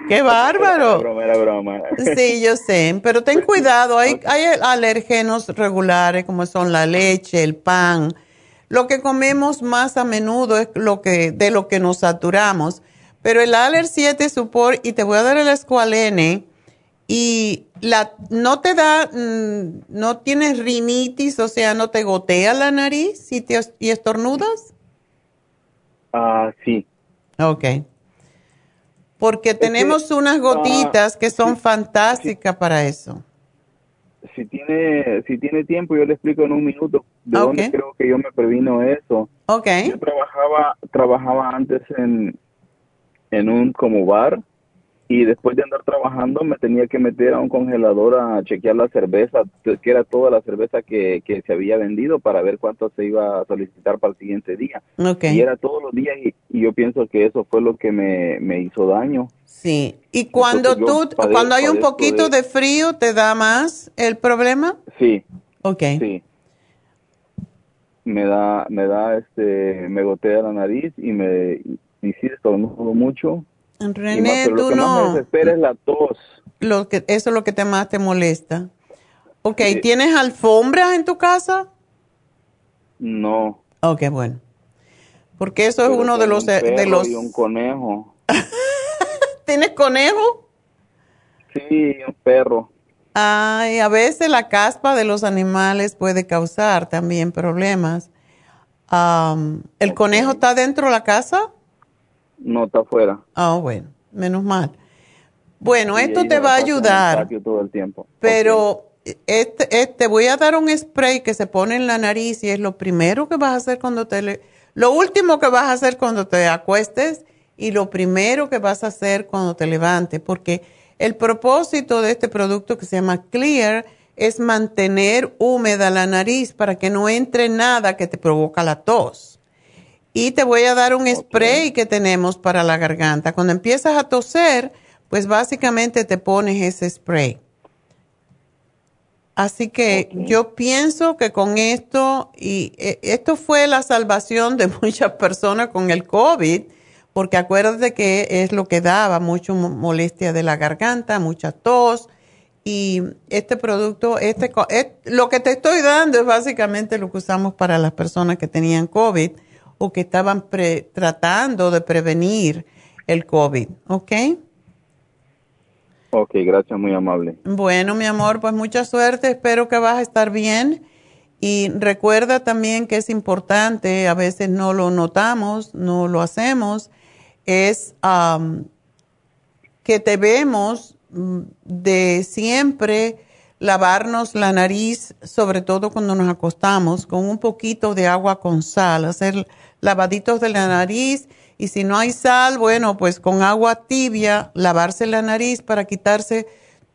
¡Qué bárbaro! broma, era broma. Sí, yo sé, pero ten cuidado, hay, hay alérgenos regulares como son la leche, el pan. Lo que comemos más a menudo es lo que, de lo que nos saturamos. Pero el Aller 7 Support, y te voy a dar el Esqualene, y la, no te da, mm, no tienes rinitis, o sea, no te gotea la nariz y, te, y estornudas. Ah, sí. Ok. Porque tenemos unas gotitas que son fantásticas para eso. Si tiene, si tiene tiempo, yo le explico en un minuto de dónde creo que yo me previno eso. Ok. Yo trabajaba, trabajaba antes en, en un como bar y después de andar trabajando me tenía que meter a un congelador a chequear la cerveza, que era toda la cerveza que, que se había vendido para ver cuánto se iba a solicitar para el siguiente día. Y era todos los días y, yo pienso que eso fue lo que me, me hizo daño. Sí, y cuando tú, cuando hay un poquito de... frío, ¿te da más el problema? Sí. Ok. Sí. Me da, me da, este, me gotea la nariz y me, y sí estornudo mucho René, tú no. me desespera es la tos. Lo que, eso es lo que te más te molesta. Ok, ¿tienes alfombras en tu casa? No. Ok, bueno. Porque eso es uno de los... de los... Y un conejo. ¿Tienes conejo? Sí, un perro. Ay, a veces la caspa de los animales puede causar también problemas. ¿El conejo está dentro de la casa? No, está afuera. Ah, bueno, menos mal. Bueno, esto te va a ayudar. Todo el tiempo. Pero este, este, voy a dar un spray que se pone en la nariz y es lo primero que vas a hacer cuando te... Le, lo último que vas a hacer cuando te acuestes y lo primero que vas a hacer cuando te levantes, porque el propósito de este producto que se llama Clear es mantener húmeda la nariz para que no entre nada que te provoca la tos. Y te voy a dar un spray que tenemos para la garganta. Cuando empiezas a toser, pues básicamente te pones ese spray. Así que yo pienso que con esto, y eh, esto fue la salvación de muchas personas con el COVID, porque acuérdate que es lo que daba mucha molestia de la garganta, mucha tos, y este producto, este, lo que te estoy dando es básicamente lo que usamos para las personas que tenían COVID o que estaban tratando de prevenir el COVID, ¿ok? Ok, gracias, muy amable. Bueno, mi amor, pues mucha suerte, espero que vas a estar bien. Y recuerda también que es importante, a veces no lo notamos, no lo hacemos, es que debemos mm, de siempre lavarnos la nariz, sobre todo cuando nos acostamos, con un poquito de agua con sal, hacer lavaditos de la nariz y si no hay sal, bueno, pues con agua tibia, lavarse la nariz para quitarse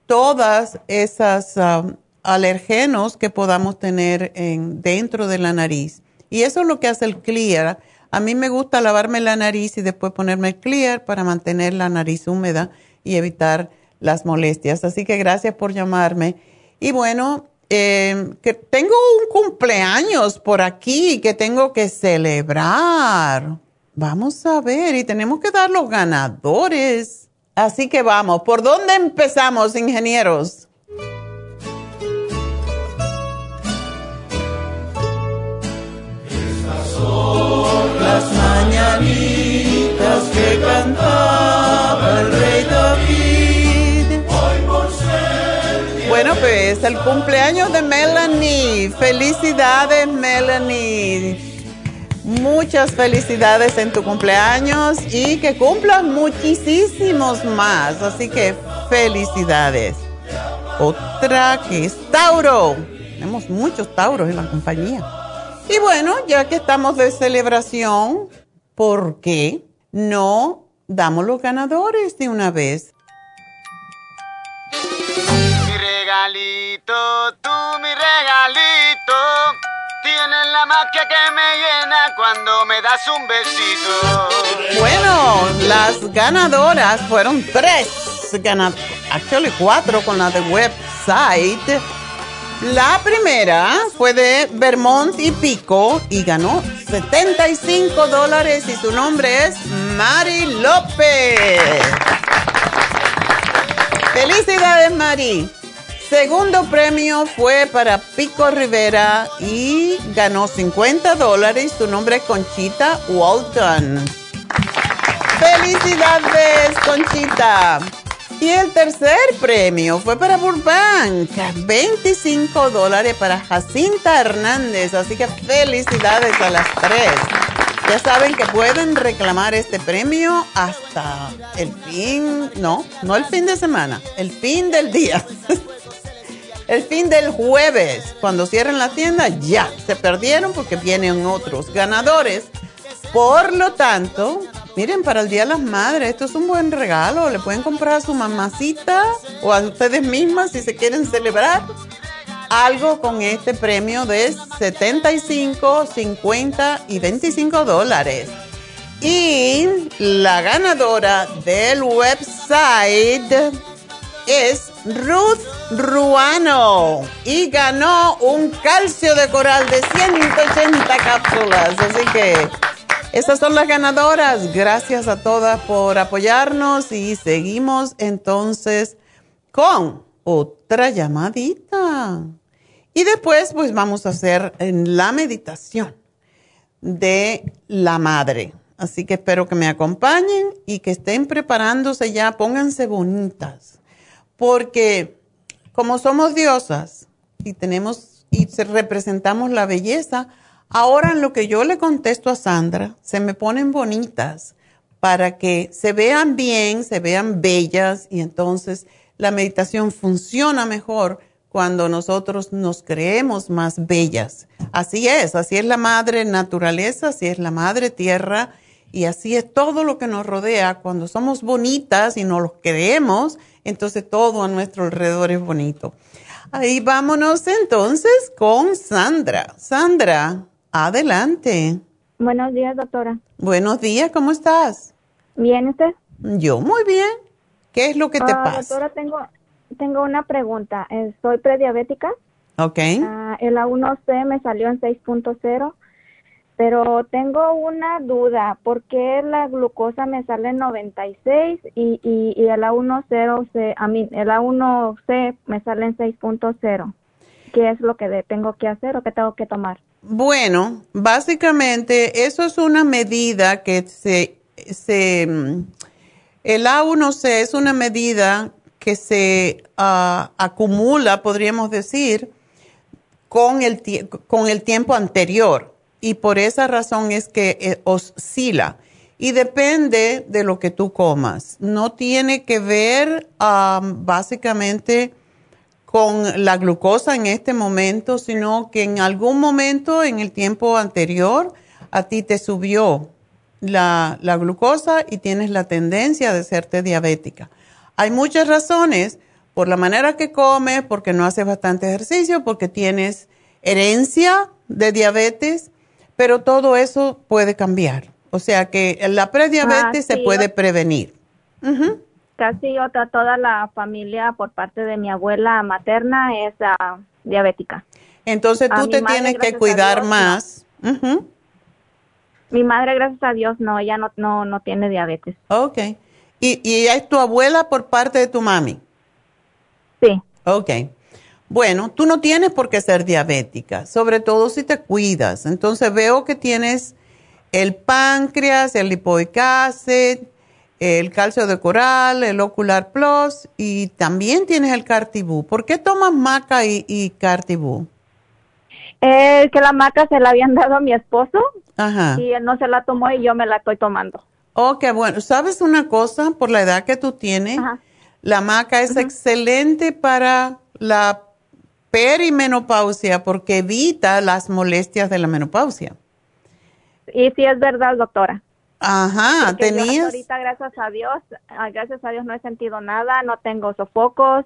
todas esas um, alergenos que podamos tener en, dentro de la nariz. Y eso es lo que hace el clear. A mí me gusta lavarme la nariz y después ponerme el clear para mantener la nariz húmeda y evitar las molestias. Así que gracias por llamarme. Y bueno, em, que tengo un cumpleaños por aquí que tengo que celebrar. Vamos a ver, y tenemos que dar los ganadores. Así que vamos, ¿por dónde empezamos, ingenieros? Las mañanitas que cantaba bueno, pues el cumpleaños de Melanie. Felicidades, Melanie. Muchas felicidades en tu cumpleaños y que cumplas muchísimos más. Así que felicidades. Otra que es Tauro. Tenemos muchos Tauros en la compañía. Y bueno, ya que estamos de celebración, ¿por qué no damos los ganadores de una vez? Regalito, tú mi regalito Tienes la magia que me llena cuando me das un besito. Bueno, las ganadoras fueron tres, actually cuatro con la de website. La primera fue de Vermont y Pico y ganó 75 dólares y su nombre es Mari López. Felicidades, Mari. Segundo premio fue para Pico Rivera y ganó 50 dólares. Su nombre es Conchita Walton. ¡Felicidades, Conchita! Y el tercer premio fue para Burbank, 25 dólares para Jacinta Hernández. Así que felicidades a las tres. Ya saben que pueden reclamar este premio hasta el fin, no, no el fin de semana, el fin del día. El fin del jueves, cuando cierren la tienda, ya se perdieron porque vienen otros ganadores. Por lo tanto, miren, para el Día de las Madres, esto es un buen regalo. Le pueden comprar a su mamacita o a ustedes mismas si se quieren celebrar algo con este premio de 75, 50 y 25 dólares. Y la ganadora del website es Ruth Ruano y ganó un calcio de coral de 180 cápsulas. Así que Esas son las ganadoras. Gracias a todas por apoyarnos y seguimos entonces con otra llamadita. Y después pues vamos a hacer la meditación de la madre. Así que espero que me acompañen y que estén preparándose ya, pónganse bonitas, porque como somos diosas y tenemos y representamos la belleza, ahora en lo que yo le contesto a Sandra, se me ponen bonitas para que se vean bien, se vean bellas y entonces la meditación funciona mejor cuando nosotros nos creemos más bellas. Así es, así es la madre naturaleza, así es la madre tierra y así es todo lo que nos rodea. Cuando somos bonitas y nos lo creemos, entonces todo a nuestro alrededor es bonito. Ahí vámonos entonces con Sandra. Sandra, adelante. Buenos días, doctora. Buenos días, ¿cómo estás? Bien, ¿usted? Yo muy bien. ¿Qué es lo que te ah, pasa? Doctora, tengo, tengo una pregunta. Soy prediabética. Ok. Ah, el A1C me salió en 6.0 pero tengo una duda, ¿por qué la glucosa me sale en 96 y, y, y el A10C, a mí, el A1C me sale en 6.0? ¿Qué es lo que tengo que hacer o qué tengo que tomar? Bueno, básicamente eso es una medida que se, se el A1C es una medida que se ah, acumula, podríamos decir, con el, con el tiempo anterior y por esa razón es que eh, oscila. Y depende de lo que tú comas. No tiene que ver básicamente con la glucosa en este momento, sino que en algún momento en el tiempo anterior a ti te subió la, la glucosa y tienes la tendencia de serte diabética. Hay muchas razones, por la manera que comes, porque no haces bastante ejercicio, porque tienes herencia de diabetes pero todo eso puede cambiar. O sea que la prediabetes ah, se puede prevenir. Casi otra, toda la familia por parte de mi abuela materna es ah, diabética. Entonces tú te tienes que cuidar más. Mi madre, gracias a Dios, no, ella no, no, no tiene diabetes. Ok. ¿Y, ¿Y es tu abuela por parte de tu mami? Sí. Ok. Bueno, tú no tienes por qué ser diabética, sobre todo si te cuidas. Entonces veo que tienes el páncreas, el lipoic acid, el calcio de coral, el ocular plus y también tienes el cartibú. ¿Por qué tomas maca y, y cartibú? Eh, que la maca se la habían dado a mi esposo y él no se la tomó y yo me la estoy tomando. Ok, bueno, ¿sabes una cosa? Por la edad que tú tienes, la maca es excelente para la perimenopausia porque evita las molestias de la menopausia. Y sí es verdad, doctora. Ajá, tenías. ahorita, gracias a Dios, ah, gracias a Dios no he sentido nada, no tengo sofocos,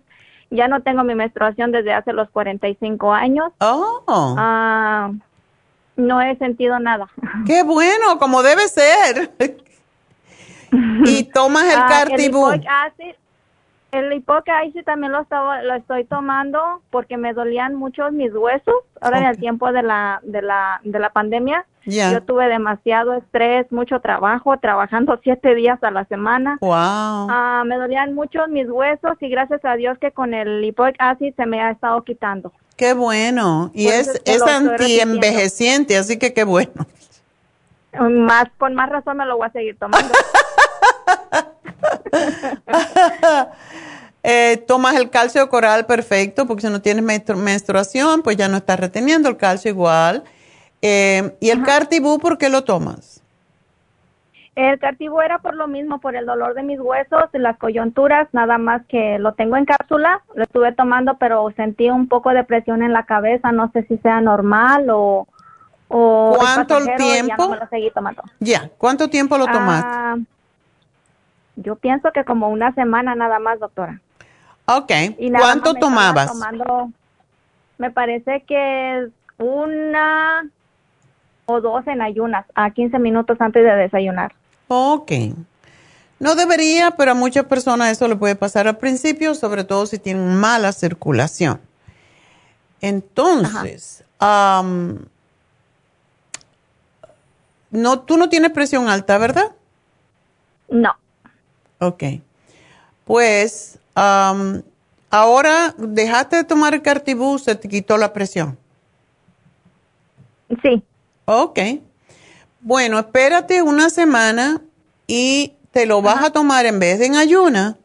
ya no tengo mi menstruación desde hace los 45 años. Oh. Ah, no he sentido nada. Qué bueno, como debe ser. y tomas el uh, cartibú. El sí también lo estaba, lo estoy tomando porque me dolían mucho mis huesos. Ahora en el tiempo de la, de la, de la pandemia, yo tuve demasiado estrés, mucho trabajo, trabajando siete días a la semana. Wow. Ah, me dolían mucho mis huesos y gracias a Dios que con el lipoic acid se me ha estado quitando. Qué bueno. Y es, es anti-envejeciente, así que qué bueno. Más, con más razón me lo voy a seguir tomando. Eh, tomas el calcio coral perfecto, porque si no tienes menstruación, pues ya no estás reteniendo el calcio igual. Eh, ¿Y el cartibú por qué lo tomas? El cartibú era por lo mismo, por el dolor de mis huesos, y las coyunturas, nada más que lo tengo en cápsula, lo estuve tomando, pero sentí un poco de presión en la cabeza, no sé si sea normal o... o ¿Cuánto tiempo? Ya lo seguí tomando. Ya, ¿cuánto tiempo lo tomaste? Ah, yo pienso que como una semana nada más, doctora. Ok. ¿Cuánto tomabas? Tomando, me parece que una o dos en ayunas, a 15 minutos antes de desayunar. Ok. No debería, pero a muchas personas eso le puede pasar al principio, sobre todo si tienen mala circulación. Entonces, no, tú no tienes presión alta, ¿verdad? No. Ok. Pues ahora dejaste de tomar el cartibú, se te quitó la presión. Sí. Ok. Bueno, espérate una semana y te lo vas a tomar en vez de en ayuna,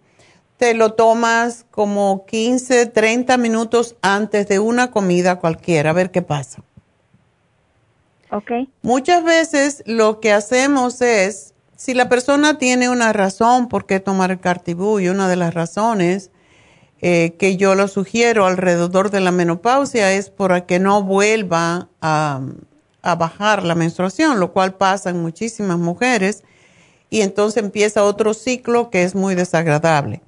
te lo tomas como 15, 30 minutos antes de una comida cualquiera, a ver qué pasa. Ok. Muchas veces lo que hacemos es, si la persona tiene una razón por qué tomar el cartibú, y una de las razones eh, que yo lo sugiero alrededor de la menopausia es para que no vuelva a, bajar la menstruación, lo cual pasa en muchísimas mujeres, y entonces empieza otro ciclo que es muy desagradable.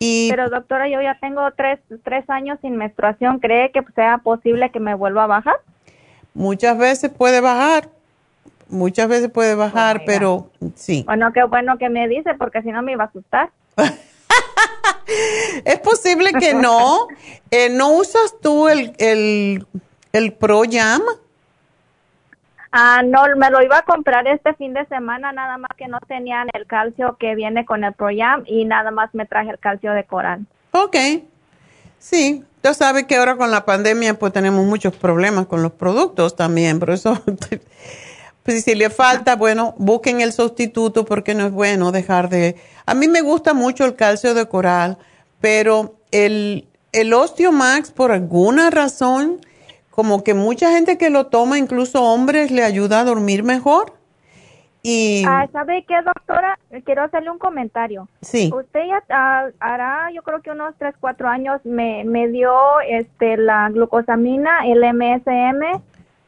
Y, Pero doctora, yo ya tengo tres, tres años sin menstruación. ¿Cree que sea posible que me vuelva a bajar? Muchas veces puede bajar, muchas veces puede bajar, oh pero sí. Bueno, qué bueno que me dice, porque si no me iba a asustar. es posible que no. Eh, ¿No usas tú el, el, el Pro Jam? Ah, no, me lo iba a comprar este fin de semana, nada más que no tenían el calcio que viene con el Pro Jam y nada más me traje el calcio de coral. Ok, sí, ya sabe que ahora con la pandemia pues tenemos muchos problemas con los productos también, por eso pues si le falta, bueno, busquen el sustituto porque no es bueno dejar de... A mí me gusta mucho el calcio de coral, pero el, el Osteomax por alguna razón, como que mucha gente que lo toma, incluso hombres, le ayuda a dormir mejor. Y... Ah, ¿Sabe qué, doctora? Quiero hacerle un comentario. Sí. Usted ya ah, hará, yo creo que unos 3, 4 años me, me dio este, la glucosamina, el MSM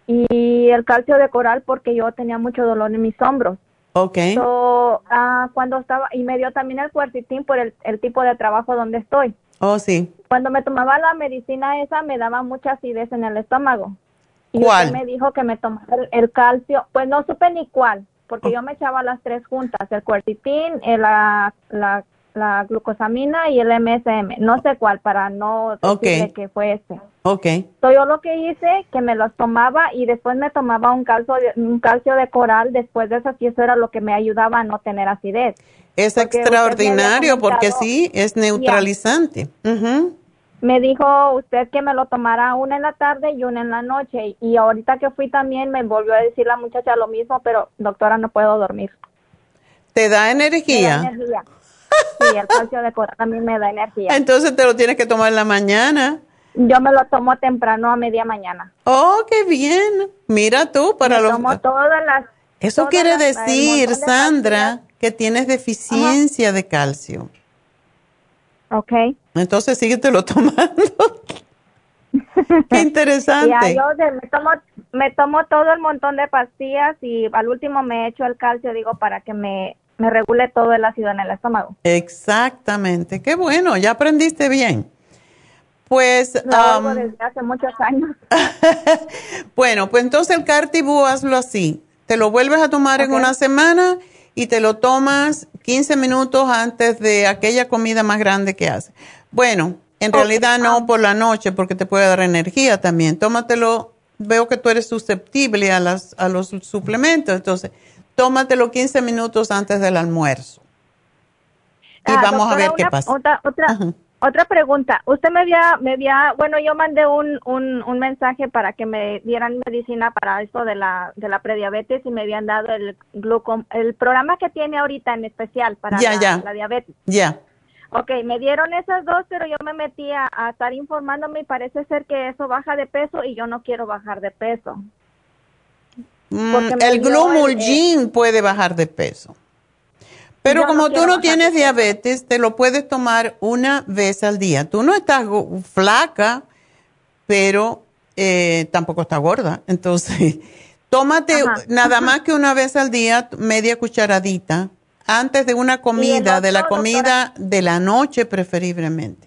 y el calcio de coral porque yo tenía mucho dolor en mis hombros. Ok. So, ah, cuando estaba, y me dio también el cuercitín por el, el tipo de trabajo donde estoy. Oh, sí. Cuando me tomaba la medicina esa me daba mucha acidez en el estómago. Y ¿Cuál? me dijo que me tomara el calcio, pues no supe ni cuál porque yo me echaba las tres juntas, el cuercitín, la, la, la, glucosamina y el MSM. No sé cuál para no decirle que fue este. Ok. So, yo lo que hice, que me los tomaba y después me tomaba un calcio, de, un calcio de coral después de eso, y eso era lo que me ayudaba a no tener acidez. Es extraordinario porque sí, es neutralizante me dijo usted que me lo tomara una en la tarde y una en la noche. Y ahorita que fui también me volvió a decir la muchacha lo mismo, pero doctora, no puedo dormir. ¿Te da energía? Me da energía. Sí, el calcio de coral también me da energía. Entonces te lo tienes que tomar en la mañana. Yo me lo tomo temprano a media mañana. Oh, qué bien. Mira tú, para me los... Tomo todas las... Eso quiere decir, Sandra, que tienes deficiencia de calcio. Ok. Entonces síguetelo tomando. Qué interesante. Ya, yo me, tomo, me tomo todo el montón de pastillas y al último me echo el calcio, digo, para que me, me regule todo el ácido en el estómago. Exactamente. Qué bueno, ya aprendiste bien. Pues. Lo desde hace muchos años. bueno, pues entonces el Cartibú hazlo así. Te lo vuelves a tomar en una semana y te lo tomas 15 minutos antes de aquella comida más grande que haces. Bueno, en realidad no por la noche porque te puede dar energía también. Tómatelo, veo que tú eres susceptible a, las, a los suplementos, entonces tómatelo 15 minutos antes del almuerzo. Y ah, vamos a ver qué pasa. Otra, otra, otra pregunta. Usted me había, me había, bueno, yo mandé un, un, un, mensaje para que me dieran medicina para esto de la, de la prediabetes y me habían dado el glucom, el programa que tiene ahorita en especial para la, la, diabetes. Ya. Ok, me dieron esas dos, pero yo me metí a, estar informándome y parece ser que eso baja de peso y yo no quiero bajar de peso. Mm, el glumulgin puede bajar de peso. Pero como tú no tienes diabetes, te lo puedes tomar una vez al día. Tú no estás flaca, pero eh, tampoco estás gorda. Entonces, tómate nada más que una vez al día, media cucharadita, antes de una comida, de la comida de la noche preferiblemente.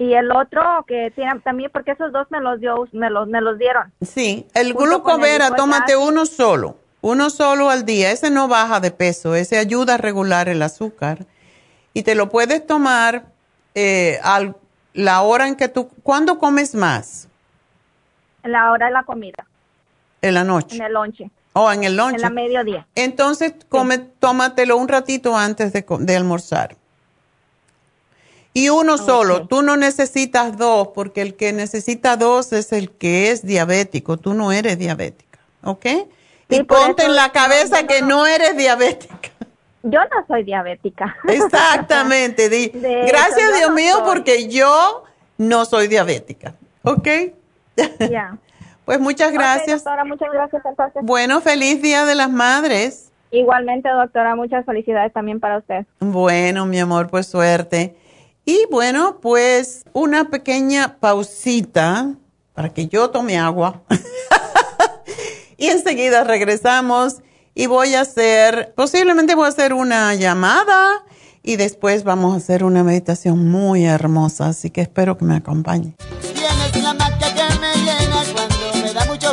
Y el otro que tiene también, porque esos dos me los dio, me los, me los dieron. Sí, el glucovera, tómate uno solo uno solo al día, ese no baja de peso, ese ayuda a regular el azúcar. Y te lo puedes tomar eh, a la hora en que tú, ¿cuándo comes más? En la hora de la comida. En la noche. En el lonche. ¿O oh, en el lunch? En la mediodía. Entonces, come, tómatelo un ratito antes de, de almorzar. Y uno solo, tú no necesitas dos, porque el que necesita dos es el que es diabético, tú no eres diabética, ¿ok? y ponte en la cabeza que no eres diabética. Yo no soy diabética. Exactamente. gracias Dios mío porque yo no soy diabética. ¿Ok? Ya. pues muchas gracias. doctora, muchas gracias entonces. Bueno, feliz Día de las Madres. Igualmente, doctora, muchas felicidades también para usted. Bueno, mi amor, pues suerte. Y bueno, pues una pequeña pausita para que yo tome agua. y enseguida regresamos y voy a hacer, posiblemente voy a hacer una llamada y después vamos a hacer una meditación muy hermosa, así que espero que me acompañe. Tienes la que me cuando me da mucho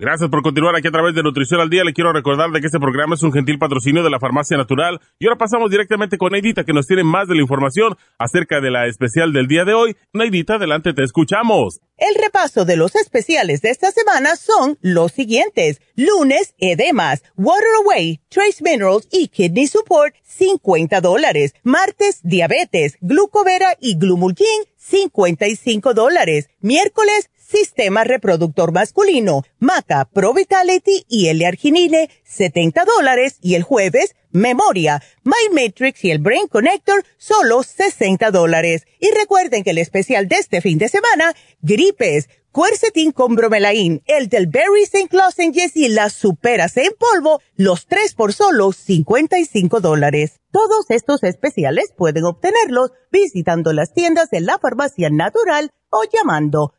Gracias por continuar aquí a través de Nutrición al Día. Le quiero recordar de que este programa es un gentil patrocinio de la Farmacia Natural. Y ahora pasamos directamente con Neidita, que nos tiene más de la información acerca de la especial del día de hoy. Neidita, adelante, te escuchamos. El repaso de los especiales de esta semana son los siguientes. Lunes, edemas, water away, trace minerals y kidney support, 50 dólares. Martes, diabetes, glucovera y glumulgin, 55 dólares. Miércoles, Sistema Reproductor Masculino, Maca, Pro Vitality y L-Arginine, 70 dólares. Y el jueves, Memoria, My Matrix y el Brain Connector, solo 60 dólares. Y recuerden que el especial de este fin de semana, gripes, Quercetin con bromelain, el del Berry St. Lozenges y las superas en polvo, los tres por solo 55 dólares. Todos estos especiales pueden obtenerlos visitando las tiendas de la farmacia natural o llamando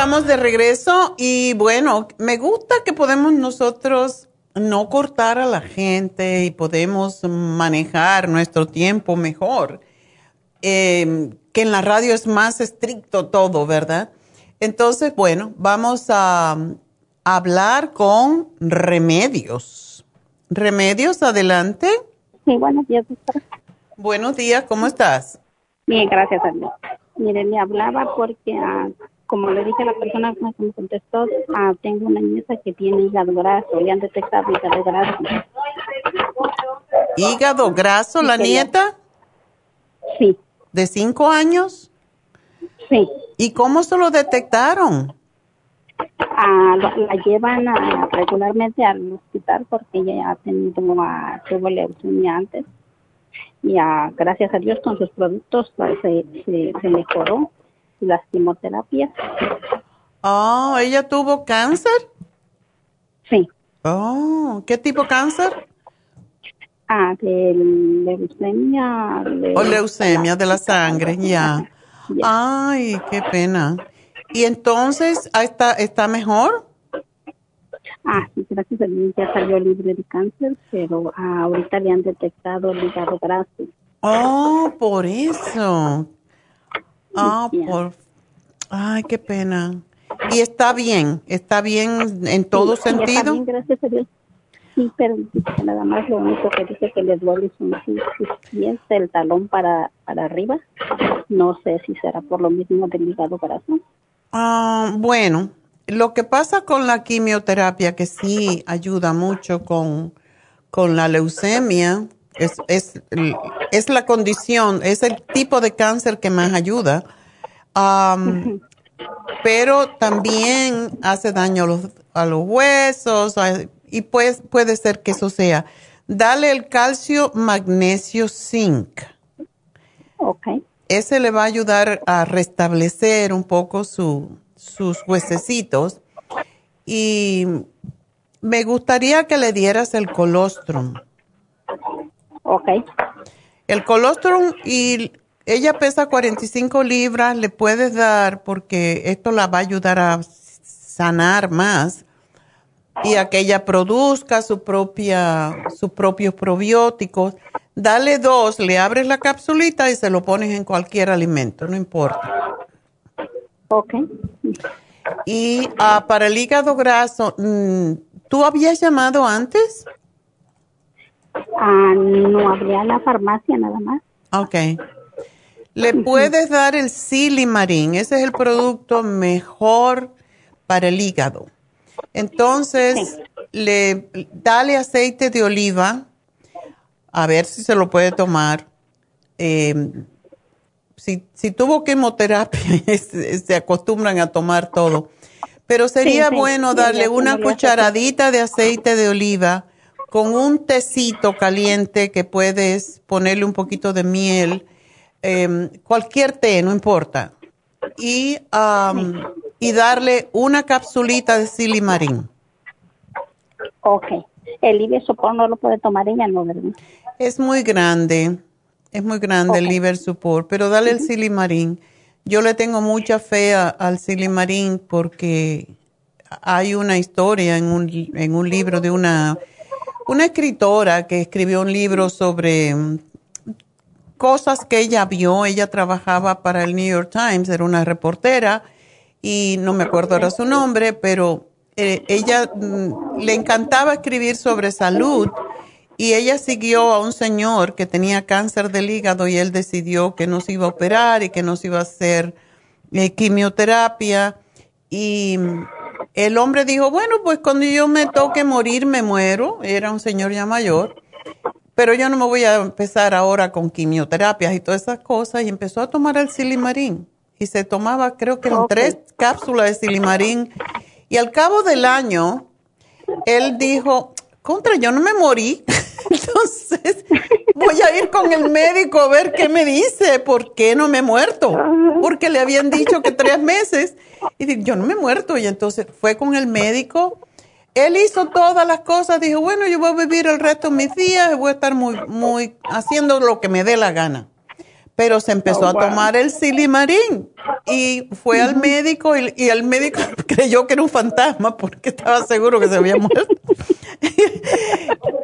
Estamos de regreso y bueno, me gusta que podemos nosotros no cortar a la gente y podemos manejar nuestro tiempo mejor. Em, que en la radio es más estricto todo, ¿verdad? Entonces, bueno, vamos a, hablar con remedios. Remedios, adelante. Sí, buenos días, doctora. Buenos días, ¿cómo estás? Bien, gracias a Dios. Mire, le hablaba porque ah, como le dije a la persona que me contestó, ah, tengo una nieta que tiene hígado graso, le han detectado hígado graso. ¿Hígado graso la nieta? Sí. ¿De cinco años? Sí. ¿Y cómo se lo detectaron? Ah, la llevan regularmente al hospital porque ella ha tenido, uh, tuvo leucemia antes y gracias a Dios con sus productos pues, se, se, se mejoró las quimioterapias. Oh, ¿ella tuvo cáncer? Sí. Oh, ¿qué tipo de cáncer? Ah, de leucemia. o leucemia de la sangre, ya. Ay, qué pena. ¿Y entonces ah, está, está mejor? Ah, sí, gracias a Dios ya salió libre de cáncer, pero ah, ahorita le han detectado el hígado graso. Oh, por eso. Ah, por... Ay, qué pena. ¿Y está bien? ¿Está bien en todo sentido? Está bien, gracias a Dios. Sí, pero nada más lo único que dice que le duele son sus pies, el talón para, para arriba. No sé si será por lo mismo del hígado graso. Ah, bueno, lo que pasa con la quimioterapia, que sí ayuda mucho con, con la leucemia, es, es, es, la condición, es el tipo de cáncer que más ayuda. pero también hace daño a los, a los huesos y pues, puede ser que eso sea. Dale el calcio, magnesio, zinc. Ok. Ese le va a ayudar a restablecer un poco su, sus huesecitos y me gustaría que le dieras el colostrum. Ok. El colostrum y ella pesa 45 libras, le puedes dar porque esto la va a ayudar a sanar más y a que ella produzca su propia, sus propios probióticos. Dale dos, le abres la capsulita y se lo pones en cualquier alimento, no importa. Ok. Y ah, para el hígado graso, mm, ¿tú habías llamado antes? Ah, no, habría la farmacia nada más. Ok. Le puedes dar el silimarín, ese es el producto mejor para el hígado. Entonces, le dale aceite de oliva, a ver si se lo puede tomar. Eh, si, si tuvo quimioterapia, se acostumbran a tomar todo. Pero sería bueno darle una cucharadita de aceite de oliva con un tecito caliente que puedes ponerle un poquito de miel, em, cualquier té, no importa. Y, y darle una capsulita de silimarín. Ok. El Iber no lo puede tomar ella, ¿no, verdad? Es muy grande. Es muy grande el liver support, pero dale el silimarín. Yo le tengo mucha fe al silimarín porque hay una historia en un, en un libro de una, una escritora que escribió un libro sobre mm, cosas que ella vio. Ella trabajaba para el New York Times, era una reportera y no me acuerdo ahora su nombre, pero eh, ella mm, le encantaba escribir sobre salud y ella siguió a un señor que tenía cáncer del hígado y él decidió que no se iba a operar y que no se iba a hacer eh, quimioterapia. Y el hombre dijo, bueno, pues cuando yo me toque morir, me muero. Era un señor ya mayor. Pero yo no me voy a empezar ahora con quimioterapias y todas esas cosas. Y empezó a tomar el silimarín. Y se tomaba, creo que eran tres cápsulas de silimarín. Y al cabo del año, él dijo, contra, yo no me morí. Entonces, voy a ir con el médico a ver qué me dice, por qué no me he muerto. Porque le habían dicho que tres meses. Y dije, yo no me he muerto. Y entonces fue con el médico. Él hizo todas las cosas. Dijo, bueno, yo voy a vivir el resto de mis días y voy a estar muy, muy haciendo lo que me dé la gana pero se empezó a oh, tomar el silimarín y fue al médico y, el médico creyó que era un fantasma porque estaba seguro que se había muerto.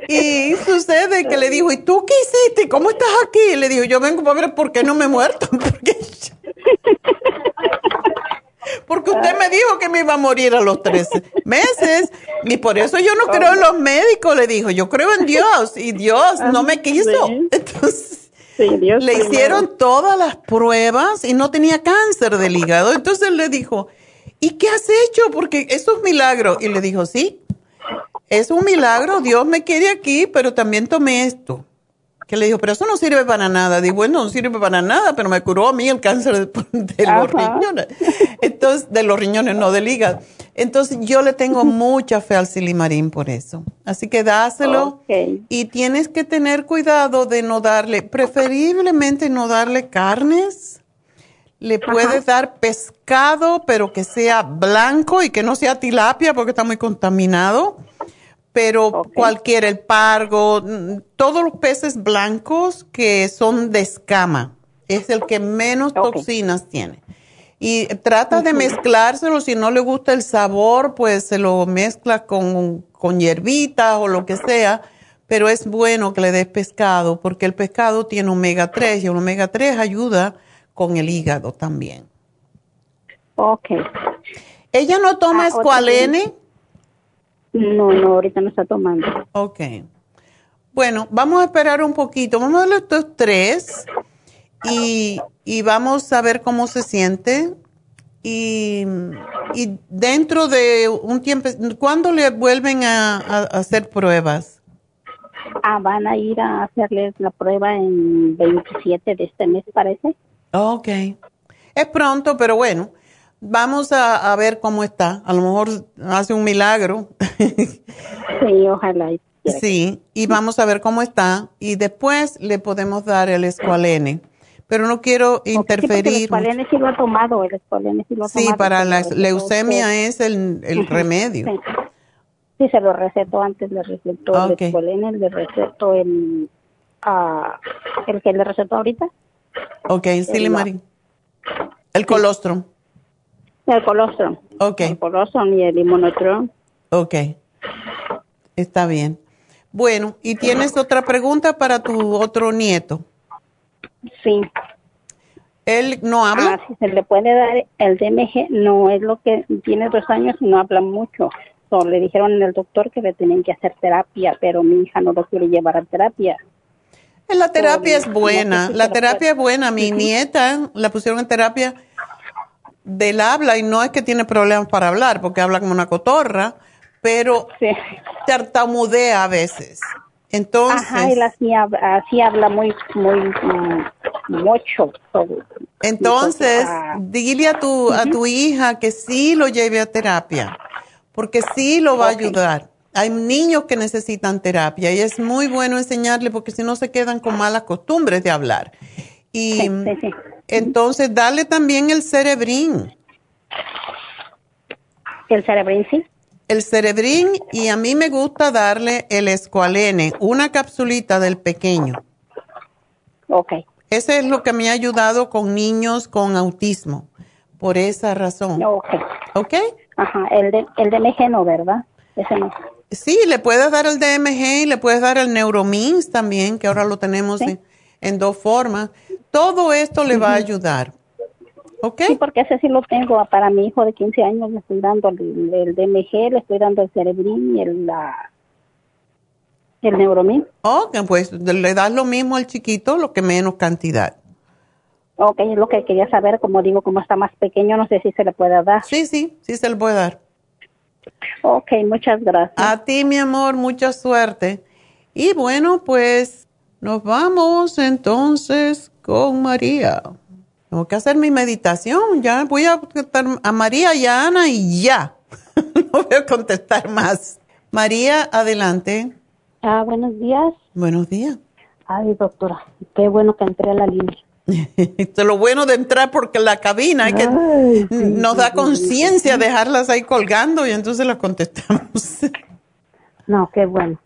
y sucede que le dijo, ¿y tú qué hiciste? ¿Cómo estás aquí? Y le dijo, yo vengo para ver por qué no me he muerto. Porque, usted me dijo que me iba a morir a los tres meses y por eso yo no creo en los médicos, le dijo, yo creo en Dios y Dios no me quiso. Entonces le hicieron todas las pruebas y no tenía cáncer del hígado. Entonces le dijo, ¿y qué has hecho? Porque eso es un milagro. Y le dijo, sí, es un milagro, Dios me quiere aquí, pero también tomé esto que le dijo, pero eso no sirve para nada. Digo, bueno, no sirve para nada, pero me curó a mí el cáncer de, los riñones. Entonces, de los riñones, no del hígado. Entonces, yo le tengo mucha fe al silimarín por eso. Así que dáselo. Y tienes que tener cuidado de no darle, preferiblemente no darle carnes. Le puedes dar pescado, pero que sea blanco y que no sea tilapia porque está muy contaminado pero cualquiera, el pargo, todos los peces blancos que son de escama, es el que menos toxinas tiene. Y trata de mezclárselo, si no le gusta el sabor, pues se lo mezcla con, con hierbitas o lo que sea, pero es bueno que le des pescado porque el pescado tiene omega 3 y el omega 3 ayuda con el hígado también. Ok. ¿Ella no toma ah, escualene? No, no, ahorita no está tomando. Ok. Bueno, vamos a esperar un poquito. Vamos a darle estos tres y, vamos a ver cómo se siente. Y, dentro de un tiempo, ¿cuándo le vuelven a, hacer pruebas? Ah, van a ir a hacerles la prueba en 27 de este mes, parece. Ok. Es pronto, pero bueno, vamos a, ver cómo está. A lo mejor hace un milagro. sí, ojalá. Sí, y vamos a ver cómo está. Y después le podemos dar el escualene. Pero no quiero interferir. el escualene sí lo ha tomado, el sí lo ha tomado. Sí, para la leucemia es el, el remedio. Sí. se lo recetó antes, le recetó el escualene, le recetó el, uh, el que le recetó ahorita. Ok, Silimarín. El colostrum. El colostrum. Ok. El colostrum y el inmunotron. Ok. Está bien. Bueno, ¿y tienes otra pregunta para tu otro nieto? Sí. ¿Él no habla? Ah, si se le puede dar el DMG, no es lo que tiene dos años y no habla mucho. le dijeron en el doctor que le tienen que hacer terapia, pero mi hija no lo quiere llevar a terapia. La terapia es buena, la terapia es buena. Mi nieta la pusieron en terapia del habla y no es que tiene problemas para hablar, porque habla como una cotorra, pero tartamudea a veces. Entonces. Ajá, él así, así habla muy, muy, mm, mucho. Entonces, dile a tu, a tu hija que sí lo lleve a terapia, porque sí lo va a ayudar hay niños que necesitan terapia y es muy bueno enseñarle porque si no se quedan con malas costumbres de hablar. Y entonces darle también el cerebrín. ¿El cerebrín sí? El cerebrín y a mí me gusta darle el escualene, una capsulita del pequeño. Ok. Ese es lo que me ha ayudado con niños con autismo, por esa razón. Ok. ¿Ok? Ajá, el de, el de no, ¿verdad? Ese no. Sí, le puedes dar el DMG y le puedes dar el Neuromins también, que ahora lo tenemos en, dos formas. Todo esto le va a ayudar. ¿Ok? Sí, porque ese sí lo tengo. Para mi hijo de 15 años le estoy dando el, DMG, le estoy dando el Cerebrin y el, la, el Neuromin. Ok, pues le das lo mismo al chiquito, lo que menos cantidad. Ok, es lo que quería saber. Como digo, como está más pequeño, no sé si se le puede dar. Sí, sí, sí se le puede dar. Ok, muchas gracias. A ti, mi amor, mucha suerte. Y bueno, pues nos vamos entonces con María. Tengo que hacer mi meditación. Ya voy a contestar a María y a Ana y ya. no voy a contestar más. María, adelante. Ah, buenos días. Buenos días. Ay, doctora, qué bueno que entré a la línea. Esto es lo bueno de entrar porque la cabina que nos da conciencia dejarlas ahí colgando y entonces las contestamos. No, qué bueno.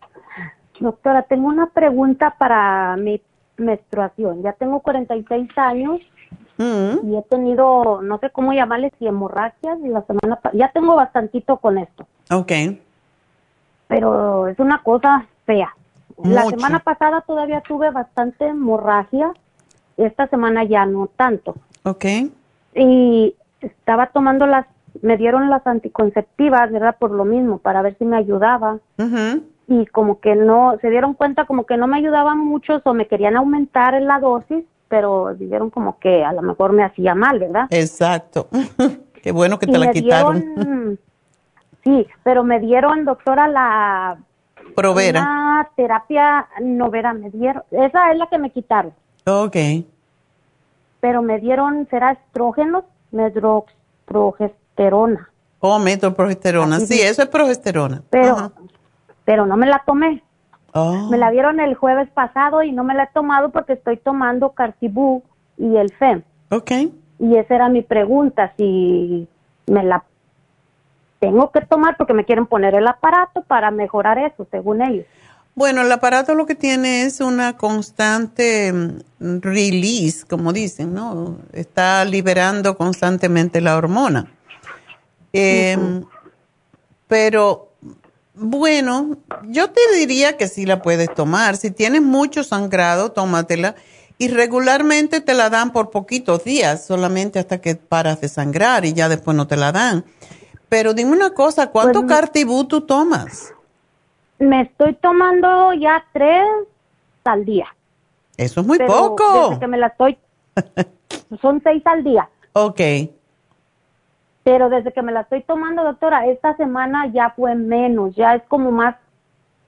Doctora, tengo una pregunta para mi menstruación. Ya tengo 46 años mm. y he tenido, no sé cómo llamarle, si hemorragias y la semana ya tengo bastantito con esto. Ok. Pero es una cosa fea. La semana pasada todavía tuve bastante hemorragia esta semana ya no tanto. Ok. Y estaba tomando las, me dieron las anticonceptivas, ¿verdad? Por lo mismo, para ver si me ayudaba. Y como que no, se dieron cuenta como que no me ayudaban mucho o me querían aumentar en la dosis, pero dijeron como que a lo mejor me hacía mal, ¿verdad? Exacto. Qué bueno que te la quitaron. sí, pero me dieron, doctora, la... Provera. Una terapia novera me dieron. Esa es la que me quitaron. Ok. Pero me dieron, será estrógenos, medroxprogesterona. Oh, medroxprogesterona. Sí, eso es progesterona. Pero, pero no me la tomé. Oh. Me la dieron el jueves pasado y no me la he tomado porque estoy tomando Cartibú y el FEM. Ok. Y esa era mi pregunta, si me la tengo que tomar porque me quieren poner el aparato para mejorar eso, según ellos. Bueno, el aparato lo que tiene es una constante mm, release, como dicen, ¿no? Está liberando constantemente la hormona. Em, pero, bueno, yo te diría que sí la puedes tomar. Si tienes mucho sangrado, tómatela. Y regularmente te la dan por poquitos días, solamente hasta que paras de sangrar y ya después no te la dan. Pero dime una cosa, ¿cuánto pues, cartibú tú tomas? Me estoy tomando ya tres al día. Eso es muy poco. Desde que me la estoy... son seis al día. Ok. Pero desde que me la estoy tomando, doctora, esta semana ya fue menos, ya es como más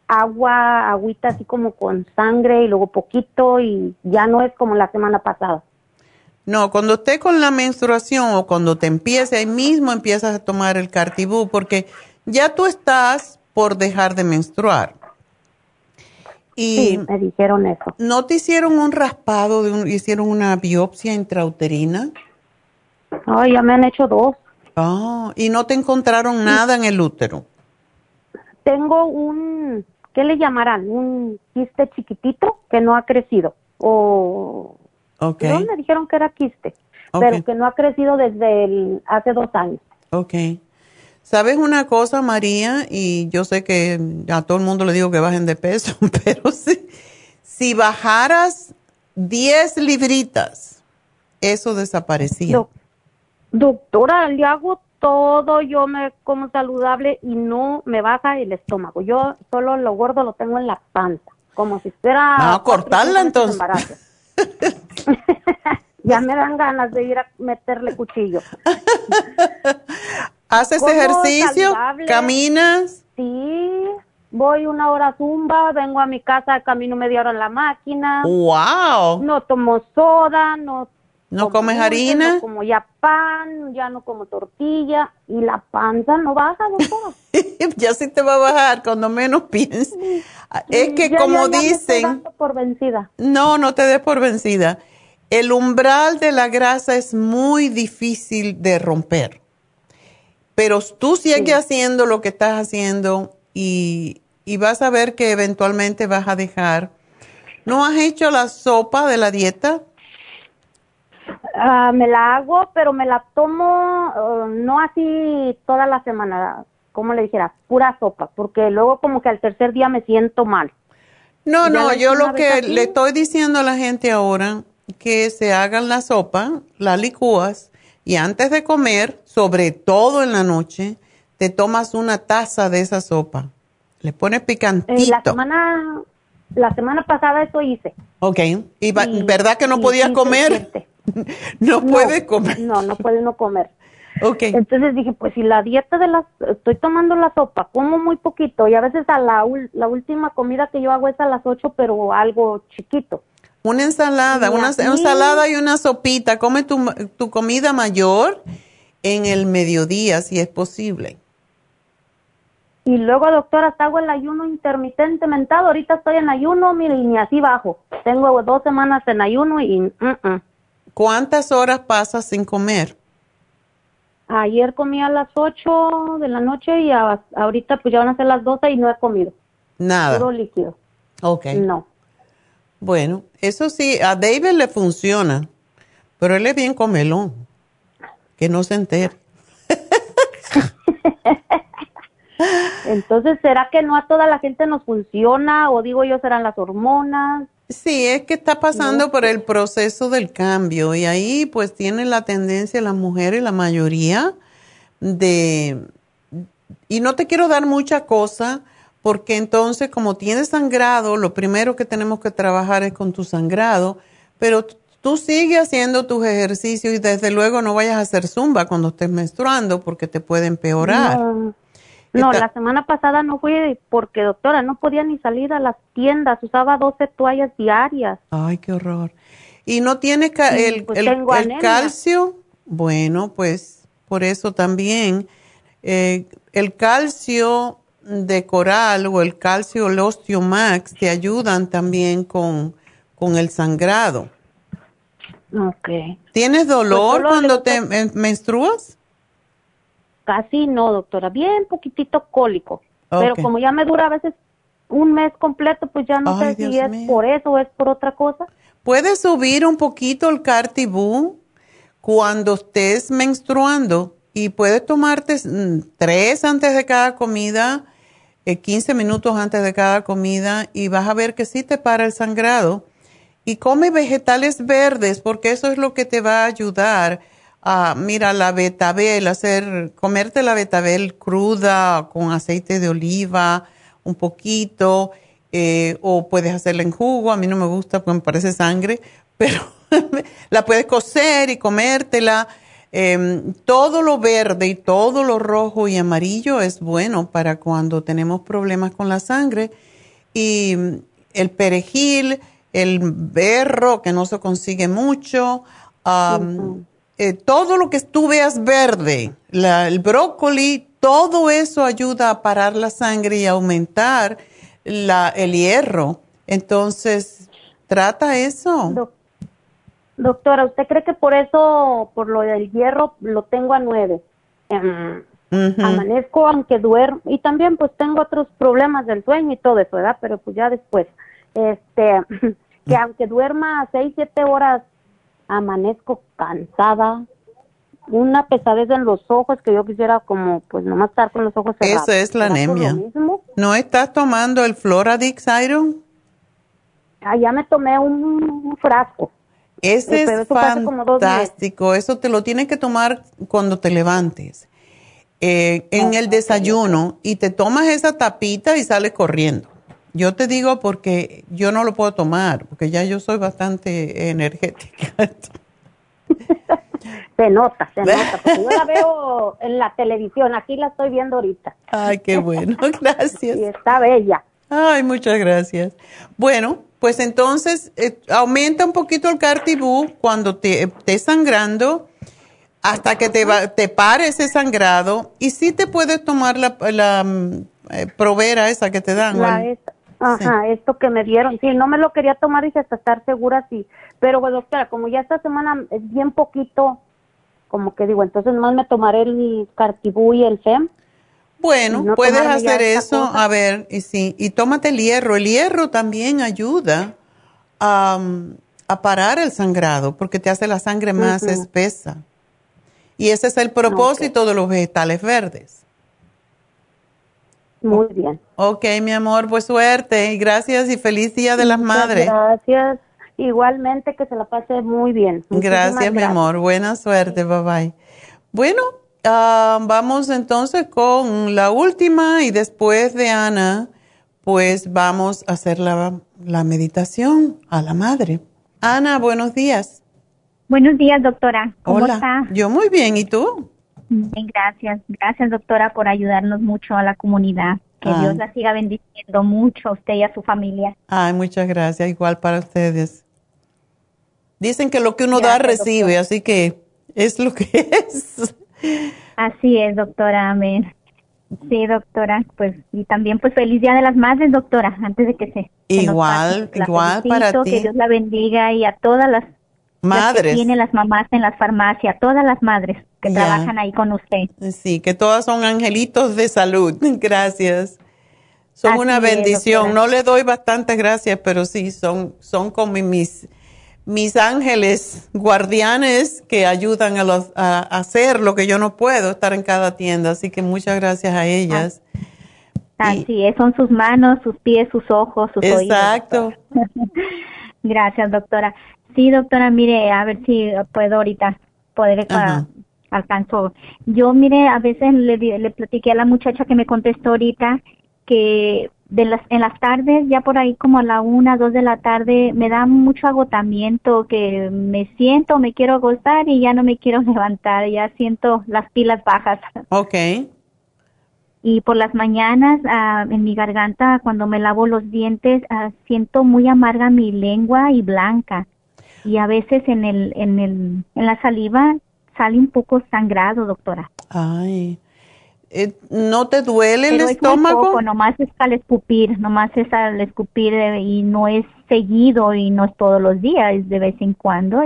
agua, agüita así como con sangre y luego poquito y ya no es como la semana pasada. No, cuando esté con la menstruación o cuando te empiece ahí mismo empiezas a tomar el cartibú porque ya tú estás por dejar de menstruar. Y sí, me dijeron eso. ¿No te hicieron un raspado, de un, hicieron una biopsia intrauterina? Ay, ya me han hecho dos. Ah, ¿y no te encontraron nada en el útero? Tengo un, ¿qué le llamarán? Un quiste chiquitito que no ha crecido. O Okay. No, me dijeron que era quiste, pero que no ha crecido desde el, hace dos años. Ok. ¿Sabes una cosa, María? Y yo sé que a todo el mundo le digo que bajen de peso, pero si, si bajaras 10 libritas, eso desaparecía. Doctora, le hago todo, yo me como saludable y no me baja el estómago. Yo solo lo gordo lo tengo en la panza, como si fuera... No, cortarla entonces. ya me dan ganas de ir a meterle cuchillo. ¿Haces ejercicio? ¿Caminas? Sí, voy una hora zumba, vengo a mi casa, camino media hora en la máquina. ¡Wow! No tomo soda, no ¿No comes harina? No como ya pan, ya no como tortilla y la panza no baja, doctora. ya sí te va a bajar cuando menos pienses. Es que como dicen... por vencida. No, no te des por vencida. El umbral de la grasa es muy difícil de romper. Pero tú sigues haciendo lo que estás haciendo y, y vas a ver que eventualmente vas a dejar. ¿No has hecho la sopa de la dieta? Ah, me la hago, pero me la tomo uh, no así toda la semana, como le dijera, pura sopa, porque luego como que al tercer día me siento mal. No, no, yo lo que le estoy diciendo a la gente ahora, que se hagan la sopa, la licúas y antes de comer, sobre todo en la noche, te tomas una taza de esa sopa. Le pones picantito. Eh, la semana la semana pasada eso hice. Ok, ¿y, verdad que no podías comer? no puede comer. No, no puede no comer. Ok. Entonces dije, pues si la dieta de las, estoy tomando la sopa, como muy poquito y a veces a la, la última comida que yo hago es a las 8, pero algo chiquito. Una ensalada, una ensalada y una sopita. Come tu, tu comida mayor en el mediodía, si es posible. Y luego, doctora, hasta hago el ayuno intermitente mentado. Ahorita estoy en ayuno, mire, y así bajo. Tengo dos semanas en ayuno y... Mm, mm. ¿Cuántas horas pasas sin comer? Ayer comí a las 8 de la noche y ahorita pues ya van a ser las 12 y no he comido. Nada. Puro líquido. Ok. No. Bueno, eso sí, a David le funciona, pero él es bien comelón. Que no se entere. Entonces, ¿será que no a toda la gente nos funciona? O digo yo, serán las hormonas. Sí, es que está pasando por el proceso del cambio y ahí pues tiene la tendencia las mujeres, la mayoría, de... Y no te quiero dar mucha cosa porque entonces como tienes sangrado, lo primero que tenemos que trabajar es con tu sangrado, pero tú sigues haciendo tus ejercicios y desde luego no vayas a hacer zumba cuando estés menstruando porque te puede empeorar. No, la semana pasada no fui porque, doctora, no podía ni salir a las tiendas, usaba 12 toallas diarias. Ay, qué horror. ¿Y no tiene el, pues el, calcio? Bueno, pues por eso también. Eh, el calcio de coral o el calcio el osteomax te ayudan también con, con el sangrado. Ok. ¿Tienes dolor pues cuando te menstruas? Casi no, doctora, bien poquitito cólico. Pero como ya me dura a veces un mes completo, pues ya no sé si es por eso o es por otra cosa. Puedes subir un poquito el cartibú cuando estés menstruando y puedes tomarte mm, tres antes de cada comida, 15 eh, minutos antes de cada comida y vas a ver que sí te para el sangrado. Y come vegetales verdes porque eso es lo que te va a ayudar a, mira, la betabel, hacer, comerte la betabel cruda con aceite de oliva, un poquito, eh, o puedes hacerla en jugo, a mí no me gusta porque me parece sangre, pero la puedes cocer y comértela. Em, todo lo verde y todo lo rojo y amarillo es bueno para cuando tenemos problemas con la sangre. Y el perejil, el berro, que no se consigue mucho, eh, todo lo que tú veas verde, el brócoli, todo eso ayuda a parar la sangre y aumentar la, el hierro. Entonces, trata eso. doctora, ¿usted cree que por eso, por lo del hierro, lo tengo a nueve? Em, amanezco aunque duermo y también pues tengo otros problemas del sueño y todo eso, ¿verdad? Pero pues ya después, este, que aunque duerma seis, siete horas amanezco cansada, una pesadez en los ojos que yo quisiera como pues nomás estar con los ojos cerrados. Eso es la anemia. ¿No estás tomando el Floradix Iron? Ah, ya me tomé un, frasco. Ese es fantástico. Eso te lo tienes que tomar cuando te levantes. Eh, en el desayuno y te tomas esa tapita y sales corriendo. Yo te digo porque yo no lo puedo tomar, porque ya yo soy bastante energética. se nota, se nota, porque yo la veo en la televisión, aquí la estoy viendo ahorita. Ay, qué bueno, gracias. y está bella. Ay, muchas gracias. Bueno, pues entonces eh, aumenta un poquito el cartibú cuando te estés sangrando hasta que te, va, te pare ese sangrado y sí te puedes tomar la, la mm, eh, provera esa que te dan. La, Ajá, esto que me dieron. Sí, no me lo quería tomar y hasta estar segura, sí. Pero, pues, doctora, como ya esta semana es bien poquito, como que digo, entonces más me tomaré el Cartibú y el FEM. Bueno, puedes hacer eso, a ver, y sí, y tómate el hierro. El hierro también ayuda a, a parar el sangrado porque te hace la sangre más espesa. Y ese es el propósito de los vegetales verdes. Muy bien. Ok, mi amor, pues suerte y gracias y feliz Día de las Madres. Gracias. Igualmente que se la pase muy bien. gracias, mi amor. Buena suerte. Bye bye. Bueno, ah, vamos entonces con la última y después de Ana, pues vamos a hacer la, la meditación a la madre. Ana, buenos días. Buenos días, doctora. ¿Cómo Hola. está? Yo muy bien. ¿Y tú? Bien, gracias. Gracias, doctora, por ayudarnos mucho a la comunidad. Que ah. Dios la siga bendiciendo mucho a usted y a su familia. Ay, muchas gracias. Igual para ustedes. Dicen que lo que uno da recibe, así que es lo que es. Así es, doctora. Amén. Sí, doctora, pues y también pues feliz Día de las Madres, doctora, antes de que se igual, igual para ti. Que Dios la bendiga y a todas las madres. que tienen las mamás en las farmacias, todas las madres que trabajan ahí con usted. Sí, que todas son angelitos de salud. Gracias. Son una bendición. no le doy bastantes gracias, pero sí, son, son como mis, mis ángeles guardianes que ayudan a, los, a, hacer lo que yo no puedo, estar en cada tienda. Así que muchas gracias a ellas. Así es, son sus manos, sus pies, sus ojos, sus oídos. Exacto. gracias, doctora. Sí, doctora, mire, a ver si puedo ahorita poder alcanzó. Yo, mire, a veces le, le platiqué a la muchacha que me contestó ahorita que de las, en las tardes, ya por ahí como a la una, dos de la tarde, me da mucho agotamiento, que me siento, me quiero acostar y ya no me quiero levantar, ya siento las pilas bajas. Ok. Y por las mañanas, ah, en mi garganta, cuando me lavo los dientes, ah, siento muy amarga mi lengua y blanca. Y a veces en el, en el, en la saliva sale un poco sangrado, doctora. Ay. Eh, ¿No te duele el estómago? Muy poco, nomás es al escupir, nomás es al escupir eh, y no es seguido y no es todos los días, es de vez en cuando.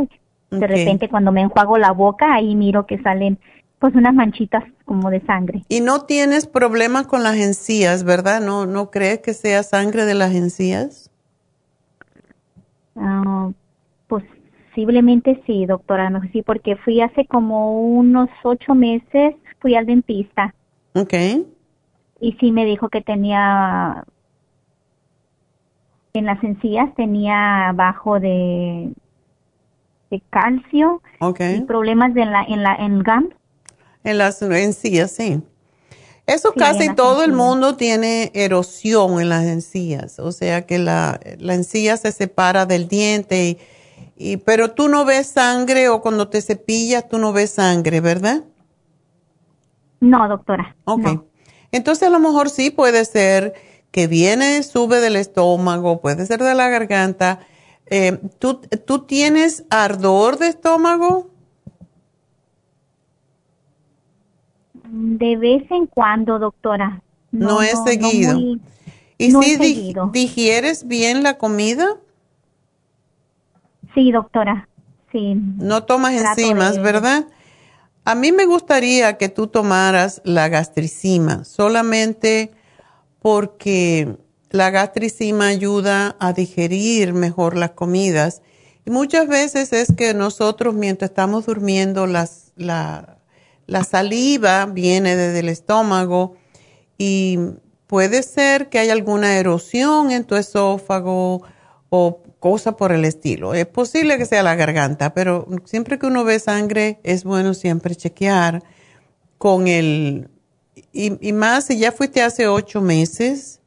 de repente cuando me enjuago la boca, ahí miro que salen pues unas manchitas como de sangre. Y no tienes problemas con las encías, ¿verdad? ¿No, no crees que sea sangre de las encías? Ah, posiblemente sí, doctora, no sí, porque fui hace como unos ocho meses, fui al dentista. Ok. Y sí me dijo que tenía en las encías tenía bajo de, de calcio okay. y problemas de la, en la en GAM. En las encías, sí. Eso casi todo el mundo tiene erosión en las encías, o sea que la, la encía se separa del diente, y, pero tú no ves sangre o cuando te cepillas tú no ves sangre, ¿verdad? No, doctora. Ok. Entonces a lo mejor sí puede ser que viene, sube del estómago, puede ser de la garganta. Eh, ¿tú, ¿Tú tienes ardor de estómago? De vez en cuando, doctora. No, es seguido. ¿Y si digieres bien la comida? Sí, doctora. Sí. No tomas enzimas, ¿verdad? A mí me gustaría que tú tomaras la gastricima, solamente porque la gastricima ayuda a digerir mejor las comidas. Y muchas veces es que nosotros mientras estamos durmiendo las, la, la saliva viene desde el estómago y puede ser que haya alguna erosión en tu esófago o cosa por el estilo. Es posible que sea la garganta, pero siempre que uno ve sangre es bueno siempre chequear con el... Y, más si ya fuiste hace ocho meses,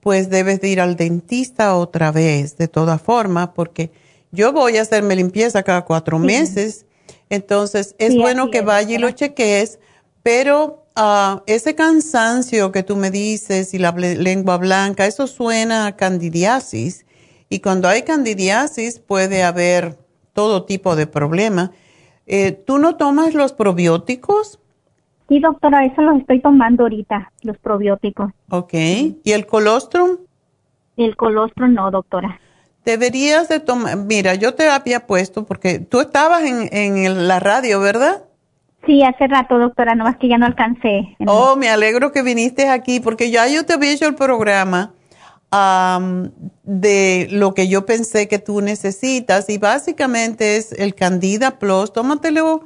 pues debes de ir al dentista otra vez, de todas formas, porque yo voy a hacerme limpieza cada cuatro meses, entonces es bueno que vaya y lo chequees, pero ah, ese cansancio que tú me dices y la lengua blanca, eso suena a candidiasis y cuando hay candidiasis puede haber todo tipo de problema. Eh, ¿Tú no tomas los probióticos? Sí, doctora, eso los estoy tomando ahorita, los probióticos. Ok. ¿Y el colostrum? El colostrum no, doctora. Deberías de tomar, mira, yo te había puesto porque tú estabas en, en la radio, ¿verdad? Sí, hace rato, doctora, no más que ya no alcancé. Oh, me alegro que viniste aquí porque ya yo te había hecho el programa de lo que yo pensé que tú necesitas y básicamente es el Candida Plus. Tómatelo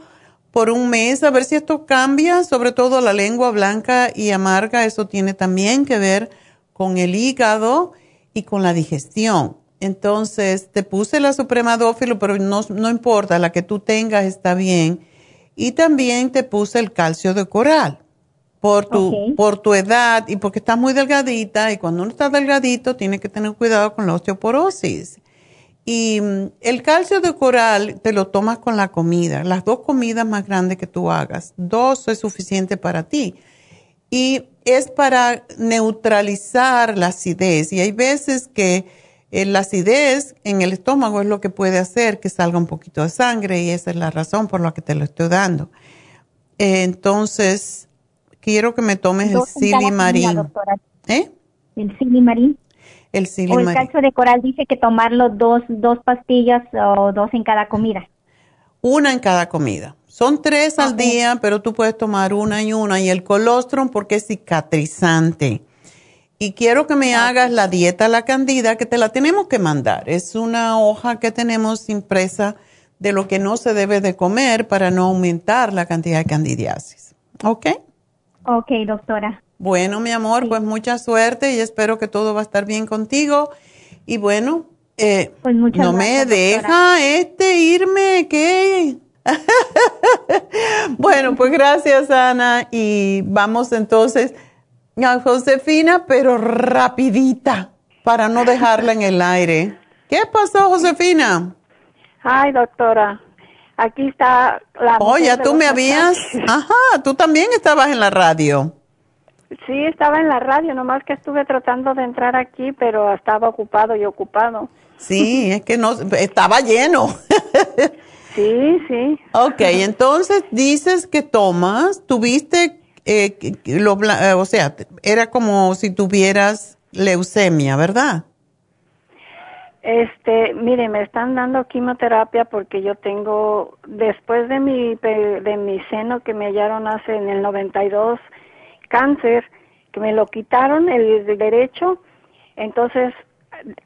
por un mes a ver si esto cambia, sobre todo la lengua blanca y amarga, eso tiene también que ver con el hígado y con la digestión. Entonces, te puse la supremadófilo, pero no, no importa, la que tú tengas está bien. Y también te puse el calcio de coral por tu, por tu edad y porque estás muy delgadita y cuando uno está delgadito tiene que tener cuidado con la osteoporosis. Y mm, el calcio de coral te lo tomas con la comida, las dos comidas más grandes que tú hagas, dos es suficiente para ti. Y es para neutralizar la acidez y hay veces que eh, la acidez en el estómago es lo que puede hacer que salga un poquito de sangre y esa es la razón por la que te lo estoy dando. entonces, quiero que me tomes el silimarín. ¿Eh? El silimarín. El silimarín. O el calcio de coral dice que tomarlo dos, dos pastillas o dos en cada comida. Una en cada comida. Son tres al día, pero tú puedes tomar una y una. Y el colostrum porque es cicatrizante. Y quiero que me hagas la dieta la candida, que te la tenemos que mandar. Es una hoja que tenemos impresa de lo que no se debe de comer para no aumentar la cantidad de candidiasis. ¿Ok? Ok, doctora. Bueno, mi amor, pues mucha suerte y espero que todo va a estar bien contigo. Y bueno, eh, pues no me deja este irme, ¿qué? bueno, pues gracias, Ana. Y vamos entonces a Josefina, pero rapidita, para no dejarla en el aire. ¿Qué pasó, Josefina? Ay, doctora, Aquí está la... Oye, tú me habías... Ajá, tú también estabas en la radio. Sí, estaba en la radio, nomás que estuve tratando de entrar aquí, pero estaba ocupado y ocupado. Sí, es que no, estaba lleno. sí, sí. Ok, entonces dices que tomas, tuviste, eh, lo, eh, o sea, era como si tuvieras leucemia, ¿verdad? Este, mire, me están dando quimioterapia porque yo tengo, después de mi, de mi seno que me hallaron hace en el 92, cáncer, que me lo quitaron el, derecho, entonces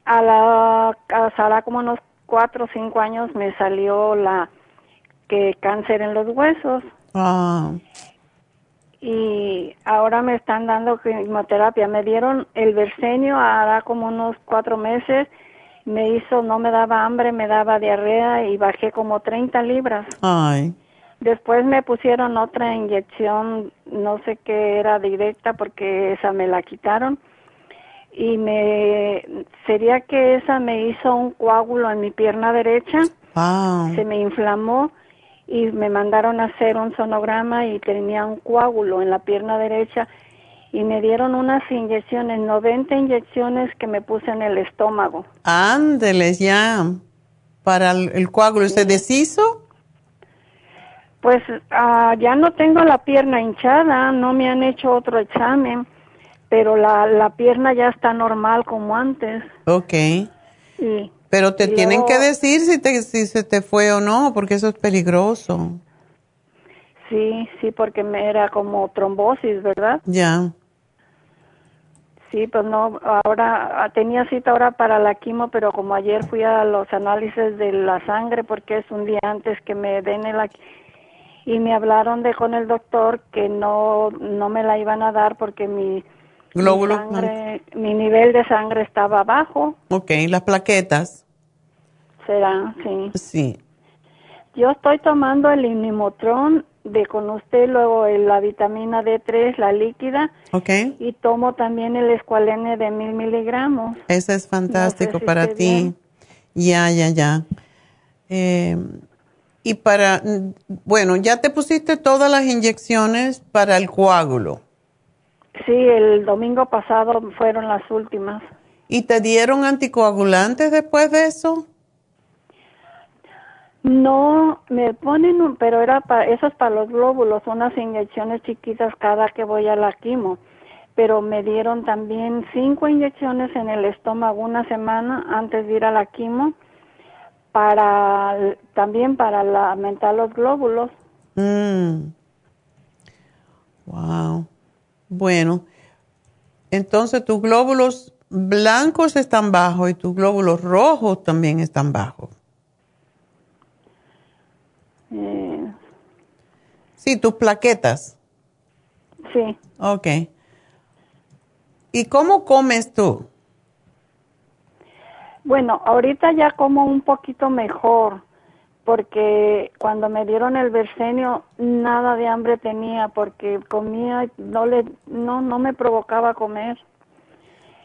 a la, a, como unos cuatro o cinco años me salió la, que cáncer en los huesos. Ah. Y ahora me están dando quimioterapia. Me dieron el versenio hará como unos cuatro meses me hizo, no me daba hambre, me daba diarrea y bajé como 30 libras. Ay. Después me pusieron otra inyección, no sé qué era directa porque esa me la quitaron. Y me sería que esa me hizo un coágulo en mi pierna derecha. Se me inflamó y me mandaron a hacer un sonograma y tenía un coágulo en la pierna derecha y me dieron unas inyecciones, 90 inyecciones que me puse en el estómago. Ándeles ya, para el, coágulo. ¿Se deshizo? Pues ah, ya no tengo la pierna hinchada, no me han hecho otro examen, pero la, la pierna ya está normal como antes. Ok. pero te tienen que decir si, te, si se te fue o no, porque eso es peligroso. Sí, sí, porque me era como trombosis, ¿verdad? Ya. Sí, pues no, ahora ah, tenía cita ahora para la quimo, pero como ayer fui a los análisis de la sangre porque es un día antes que me den el y me hablaron de con el doctor que no no me la iban a dar porque mi glóbulo mi, nivel de sangre estaba bajo. Ok, las plaquetas. Será, sí. Sí. Yo estoy tomando el Inimotron de con usted, luego la vitamina D3, la líquida. Ok. Y tomo también el escualene de mil miligramos. Eso es fantástico para ti. Ya, ya, ya. Eh, y para, bueno, ya te pusiste todas las inyecciones para el coágulo. Sí, el domingo pasado fueron las últimas. ¿Y te dieron anticoagulantes después de eso? No, me ponen, pero era para, eso es para los glóbulos, unas inyecciones chiquitas cada que voy a la quimo. Pero me dieron también cinco inyecciones en el estómago una semana antes de ir a la quimo, para, también para aumentar los glóbulos. Mm. Wow. Bueno, entonces tus glóbulos blancos están bajos y tus glóbulos rojos también están bajos. Eh, sí, tus plaquetas. Sí. Ok. ¿Y cómo comes tú? Bueno, ahorita ya como un poquito mejor, porque cuando me dieron el versenio nada de hambre tenía, porque comía, no le, no, no me provocaba comer.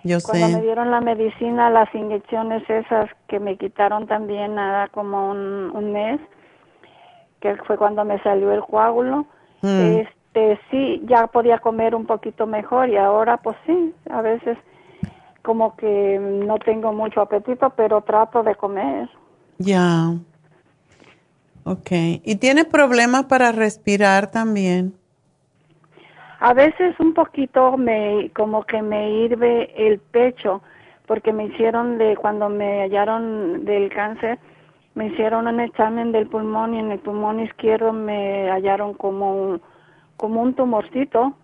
Yo cuando me dieron la medicina, las inyecciones esas que me quitaron también nada como un, un mes, que fue cuando me salió el coágulo, mm. este sí, ya podía comer un poquito mejor y ahora pues sí, a veces como que no tengo mucho apetito, pero trato de comer. Ya. Okay. ¿Y tienes problemas para respirar también? A veces un poquito me como que me hirve el pecho porque me hicieron de cuando me hallaron del cáncer me hicieron un examen del pulmón y en el pulmón izquierdo me hallaron como un, como un tumorcito.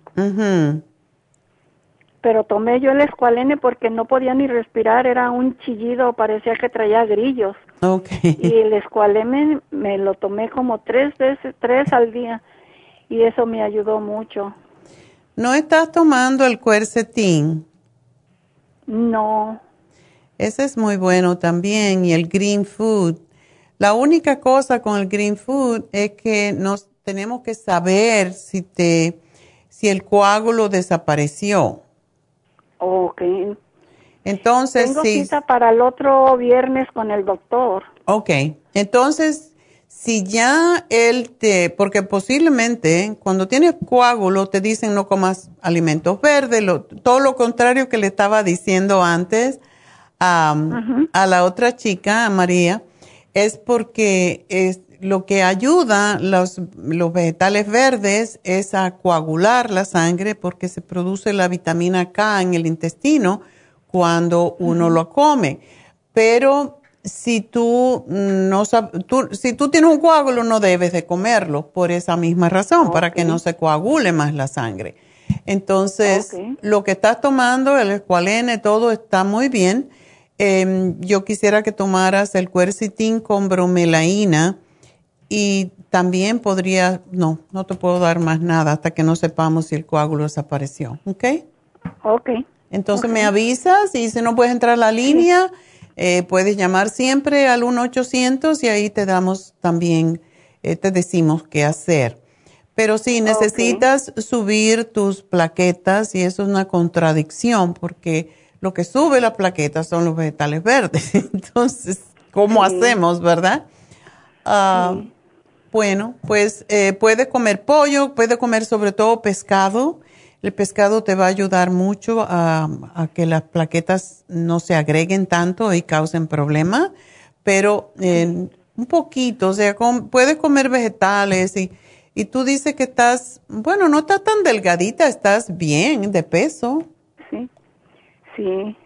Pero tomé yo el escualene porque no podía ni respirar, era un chillido, parecía que traía grillos. Okay. Y el escualene me lo tomé como tres veces, tres al día, y eso me ayudó mucho. ¿No estás tomando el cuercetín? No. Ese es muy bueno también, y el green food. La única cosa con el green food es que nos tenemos que saber si te si el coágulo desapareció. Ok. Entonces, Tengo cita para el otro viernes con el doctor. Ok. Entonces, si ya él te, porque posiblemente cuando tienes coágulo te dicen no comas alimentos verdes, todo lo contrario que le estaba diciendo antes a la otra chica, a María es porque es, lo que ayuda los, los vegetales verdes es a coagular la sangre porque se produce la vitamina K en el intestino cuando uno lo come. pero si tú no tú, si tú tienes un coágulo no debes de comerlo por esa misma razón, para que no se coagule más la sangre. Entonces, lo que estás tomando, el escualene, todo está muy bien. Em, yo quisiera que tomaras el cuercitín con bromelaína y también podría, no, no te puedo dar más nada hasta que no sepamos si el coágulo desapareció, ¿ok? Ok. Entonces me avisas y si no puedes entrar a la línea, eh, puedes llamar siempre al 1-800 y ahí te damos también, eh, te decimos qué hacer. Pero sí, necesitas subir tus plaquetas y eso es una contradicción porque lo que sube las plaquetas son los vegetales verdes. Entonces, ¿cómo hacemos, verdad? Ah, bueno, pues eh, puede comer pollo, puede comer sobre todo pescado el pescado te va a ayudar mucho a, que las plaquetas no se agreguen tanto y causen problemas, pero un poquito, o sea, puedes comer vegetales y, y tú dices que estás, bueno, no estás tan delgadita, estás bien de peso. Sí.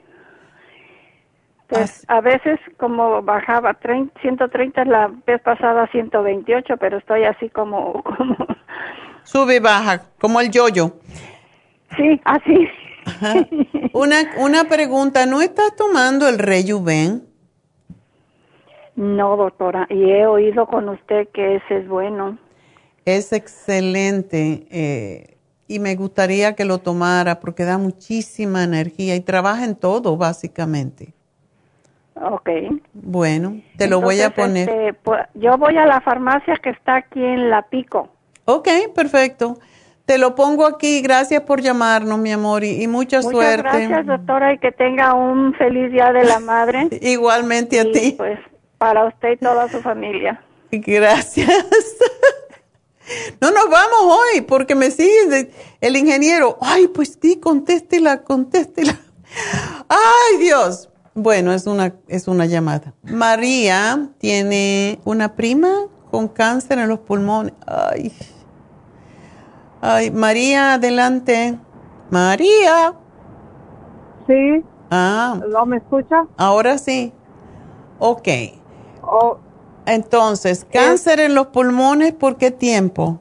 Pues a veces como bajaba 130 la vez pasada 128, pero estoy así como... como... Sube y baja, como el yoyo. -yo. Sí, así. Una, una pregunta, ¿no estás tomando el Rejuven? No, doctora, y he oído con usted que ese es bueno. Es excelente eh, y me gustaría que lo tomara porque da muchísima energía y trabaja en todo, básicamente. Ok. Bueno, te lo voy a poner. Este, pues, yo voy a la farmacia que está aquí en La Pico. Ok, perfecto. Te lo pongo aquí. Gracias por llamarnos, mi amor, y, mucha Muchas suerte. Gracias, doctora, y que tenga un feliz Día de la Madre. Igualmente a ti. Pues para usted y toda su familia. Gracias. no nos vamos hoy porque me sigue el ingeniero. Ay, pues sí, contéstela, contéstela. Ay, Dios. Bueno, es una, es una llamada. María tiene una prima con cáncer en los pulmones. Ay. Ay, María, adelante. María. Sí. Ah. ¿No me escucha? Ahora sí. Ok. Oh. Entonces, cáncer en los pulmones, ¿por qué tiempo?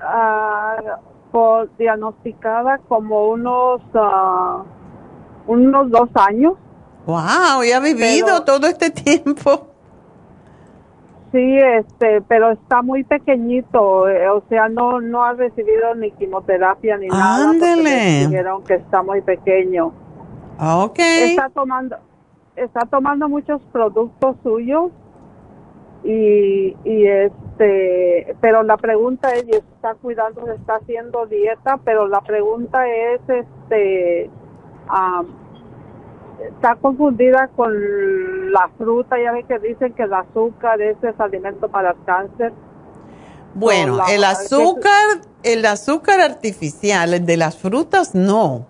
Uh, por diagnosticada como unos, uh, unos dos años. Wow, ¿y ha vivido todo este tiempo? Sí, este, pero está muy pequeñito, eh, o sea, no no ha recibido ni quimioterapia ni nada. Ándele. Dijeron que está muy pequeño. Ah, ok. Está tomando, está tomando muchos productos suyos y, y este, pero la pregunta es, y está cuidando, está haciendo dieta, pero la pregunta es, este, está confundida con la fruta, ya ve que dicen que el azúcar ese es alimento para el cáncer. Bueno, el azúcar, el azúcar artificial, el de las frutas no.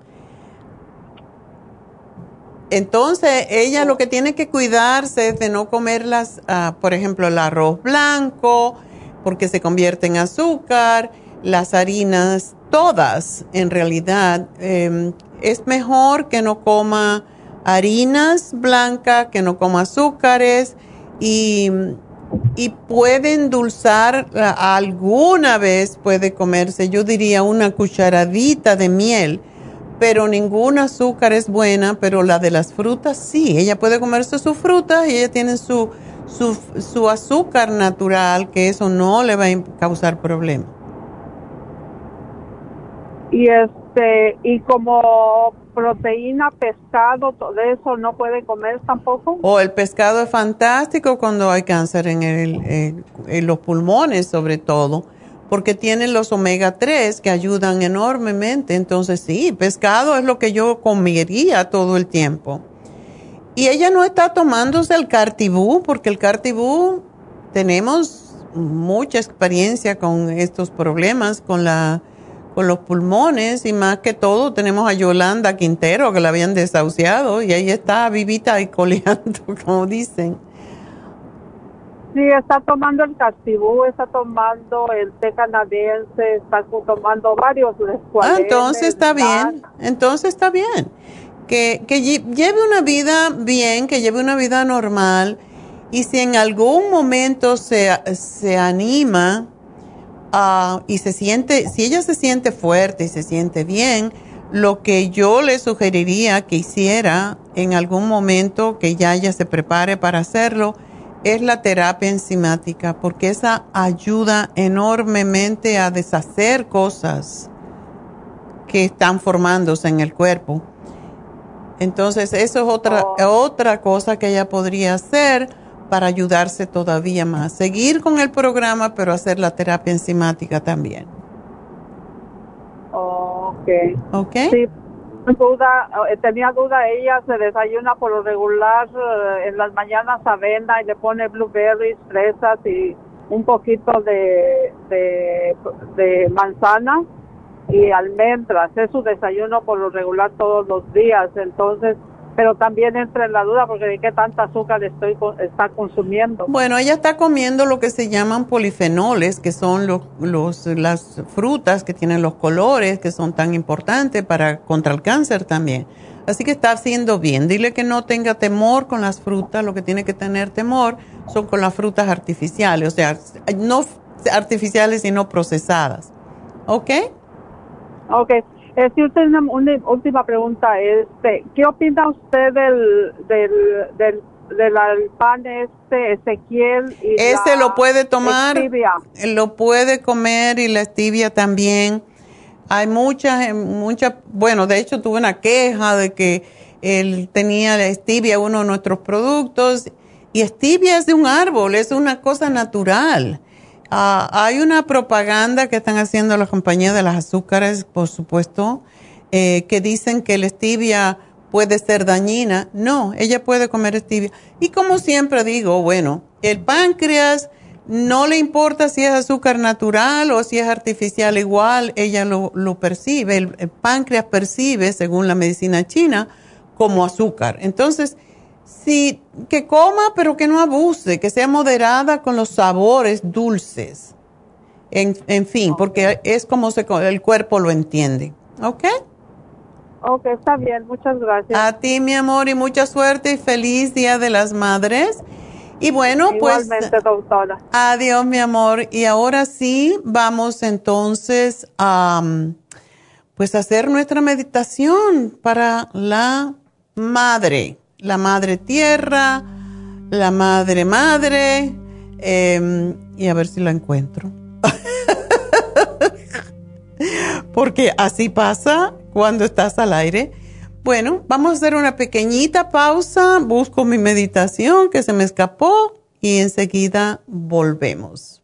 Entonces, ella lo que tiene que cuidarse es de no comerlas, uh, por ejemplo, el arroz blanco, porque se convierte en azúcar, las harinas, todas en realidad. Eh, es mejor que no coma harinas blancas, que no coma azúcares y, y puede endulzar alguna vez, puede comerse, yo diría una cucharadita de miel, pero ningún azúcar es buena, pero la de las frutas sí, ella puede comerse sus frutas y ella tiene su, su, su azúcar natural, que eso no le va a causar problema. Y este, y como proteína, pescado, todo eso no puede comer tampoco. O el pescado es fantástico cuando hay cáncer en, el, en los pulmones sobre todo, porque tienen los omega 3 que ayudan enormemente. Entonces sí, pescado es lo que yo comería todo el tiempo. Y ella no está tomándose el cartibú, porque el cartibú tenemos mucha experiencia con estos problemas, con la con los pulmones y más que todo tenemos a Yolanda Quintero que la habían desahuciado y ahí está vivita y coleando, como dicen. Sí, está tomando el castibú, está tomando el té canadiense, está tomando varios Ah, entonces está bien, entonces está bien. que, lleve una vida bien, que lleve una vida normal y si en algún momento se, se anima uh, y se siente, si ella se siente fuerte y se siente bien, lo que yo le sugeriría que hiciera en algún momento que ya ella se prepare para hacerlo es la terapia enzimática, porque esa ayuda enormemente a deshacer cosas que están formándose en el cuerpo. Entonces, eso es otra, oh. otra cosa que ella podría hacer para ayudarse todavía más. Seguir con el programa, pero hacer la terapia enzimática también. Ok. Ok. Sí, duda, eh, tenía duda, ella se desayuna por lo regular eh, en las mañanas avena y le pone blueberries, fresas y un poquito de, de, de manzana y almendras. Es su desayuno por lo regular todos los días. Entonces, pero también entra en la duda porque de qué tanta azúcar estoy está consumiendo. Bueno, ella está comiendo lo que se llaman polifenoles, que son los, las frutas que tienen los colores que son tan importantes para contra el cáncer también. Así que está haciendo bien. Dile que no tenga temor con las frutas, lo que tiene que tener temor son con las frutas artificiales, o sea, no artificiales sino procesadas. ¿Ok? Ok. Eh, si usted una, una, última pregunta, este, ¿qué opina usted del, del, del, del pan este Ezequiel? Y Ese lo puede tomar, lo puede comer y la stevia también. Hay muchas, muchas, bueno, de hecho tuve una queja de que él tenía la stevia, uno de nuestros productos, y stevia es de un árbol, es una cosa natural. Ah, hay una propaganda que están haciendo las compañías de las azúcares, por supuesto, eh, que dicen que la stevia puede ser dañina. No, ella puede comer stevia. Y como siempre digo, bueno, el páncreas no le importa si es azúcar natural o si es artificial igual, ella lo, percibe. el páncreas percibe, según la medicina china, como azúcar. Entonces, Sí, que coma, pero que no abuse, que sea moderada con los sabores dulces. En, en fin, porque es como se, el cuerpo lo entiende. ¿Ok? Ok, está bien, muchas gracias. A ti, mi amor, y mucha suerte y feliz Día de las Madres. Y bueno, pues. Igualmente, doctora. Adiós, mi amor. Y ahora sí, vamos entonces a pues hacer nuestra meditación para la madre la madre tierra, la madre madre, em, y a ver si la encuentro. Porque así pasa cuando estás al aire. Bueno, vamos a hacer una pequeñita pausa, busco mi meditación que se me escapó y enseguida volvemos.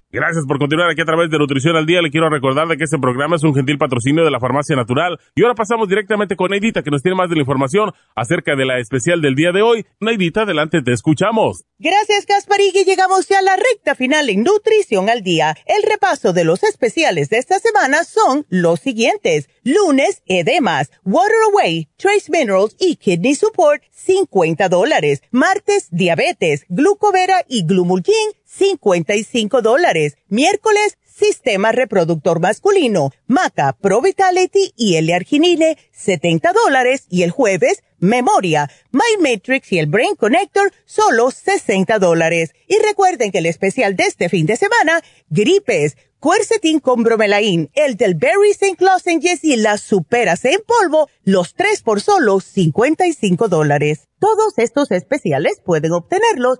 Gracias por continuar aquí a través de Nutrición al Día. Le quiero recordar de que este programa es un gentil patrocinio de la Farmacia Natural. Y ahora pasamos directamente con Neidita, que nos tiene más de la información acerca de la especial del día de hoy. Neidita, adelante, te escuchamos. Gracias, Gasparig. llegamos ya a la recta final en Nutrición al Día. El repaso de los especiales de esta semana son los siguientes. Lunes, edemas, water away, trace minerals y kidney support, 50 dólares. Martes, diabetes, glucovera y glumulgin, 55 dólares. Miércoles, Sistema Reproductor Masculino, Maca, Pro Vitality y L-Arginine, 70 dólares. Y el jueves, Memoria, My Matrix y el Brain Connector, solo 60 dólares. Y recuerden que el especial de este fin de semana, gripes, Quercetin con bromelain, el del Berry St. Lozenges y las superas en polvo, los tres por solo 55 dólares. Todos estos especiales pueden obtenerlos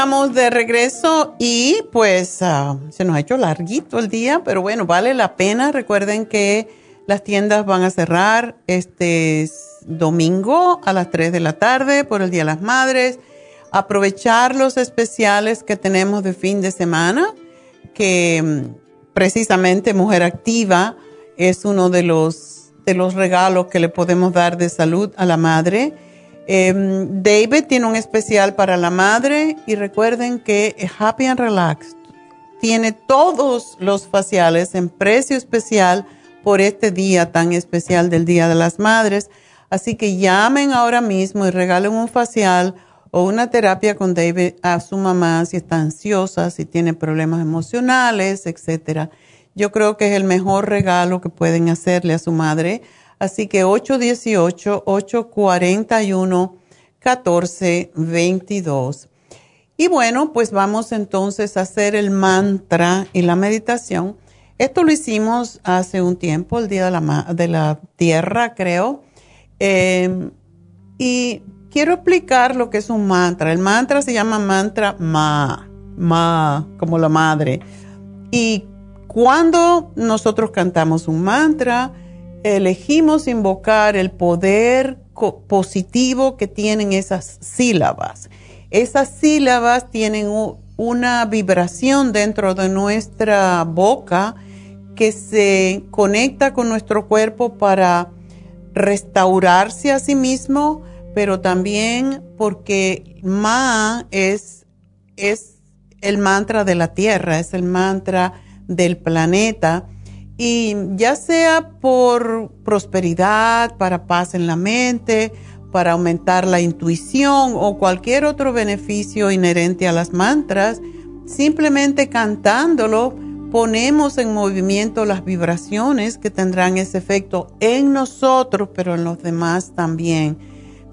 Estamos de regreso y pues ah, se nos ha hecho larguito el día, pero bueno, vale la pena. Recuerden que las tiendas van a cerrar este domingo a las 3 de la tarde por el Día de las Madres. Aprovechar los especiales que tenemos de fin de semana, que mm, precisamente Mujer Activa es uno de los, de los regalos que le podemos dar de salud a la madre Em, David tiene un especial para la madre y recuerden que Happy and Relaxed tiene todos los faciales en precio especial por este día tan especial del Día de las Madres. Así que llamen ahora mismo y regalen un facial o una terapia con David a su mamá si está ansiosa, si tiene problemas emocionales, etc. Yo creo que es el mejor regalo que pueden hacerle a su madre Así que 818-841-1422. Y bueno, pues vamos entonces a hacer el mantra y la meditación. Esto lo hicimos hace un tiempo, el Día de la, de la Tierra, creo. Em, y quiero explicar lo que es un mantra. El mantra se llama mantra Ma, Ma, como la madre. Y cuando nosotros cantamos un mantra, elegimos invocar el poder positivo que tienen esas sílabas. Esas sílabas tienen una vibración dentro de nuestra boca que se conecta con nuestro cuerpo para restaurarse a sí mismo, pero también porque Ma es, es el mantra de la tierra, es el mantra del planeta y ya sea por prosperidad, para paz en la mente, para aumentar la intuición o cualquier otro beneficio inherente a las mantras, simplemente cantándolo ponemos en movimiento las vibraciones que tendrán ese efecto en nosotros, pero en los demás también.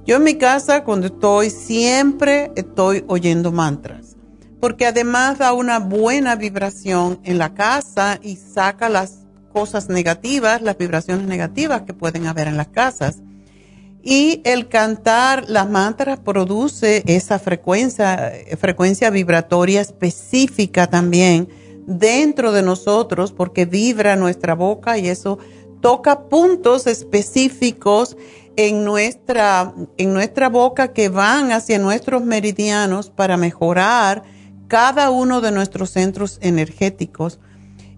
Yo en mi casa cuando estoy siempre estoy oyendo mantras, porque además da una buena vibración en la casa y saca las cosas negativas, las vibraciones negativas que pueden haber en las casas. Y el cantar las mantras produce esa frecuencia, frecuencia vibratoria específica también dentro de nosotros porque vibra nuestra boca y eso toca puntos específicos en nuestra, en nuestra boca que van hacia nuestros meridianos para mejorar cada uno de nuestros centros energéticos.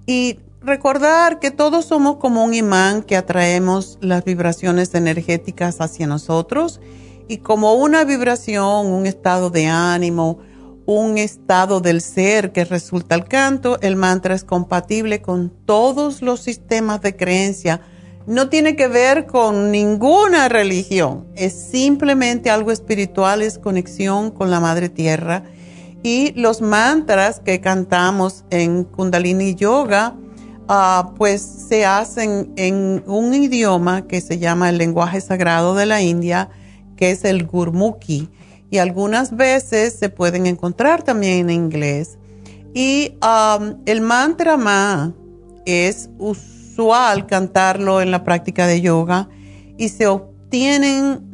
Y recordar que todos somos como un imán que atraemos las vibraciones energéticas hacia nosotros y como una vibración, un estado de ánimo, un estado del ser que resulta el canto, el mantra es compatible con todos los sistemas de creencia. No tiene que ver con ninguna religión, es simplemente algo espiritual, es conexión con la Madre Tierra. Y los mantras que cantamos en Kundalini Yoga, Ah, pues se hacen en un idioma que se llama el lenguaje sagrado de la India, que es el Gurmukhi, y algunas veces se pueden encontrar también en inglés. Y el mantra Ma es usual cantarlo en la práctica de yoga. Y se obtienen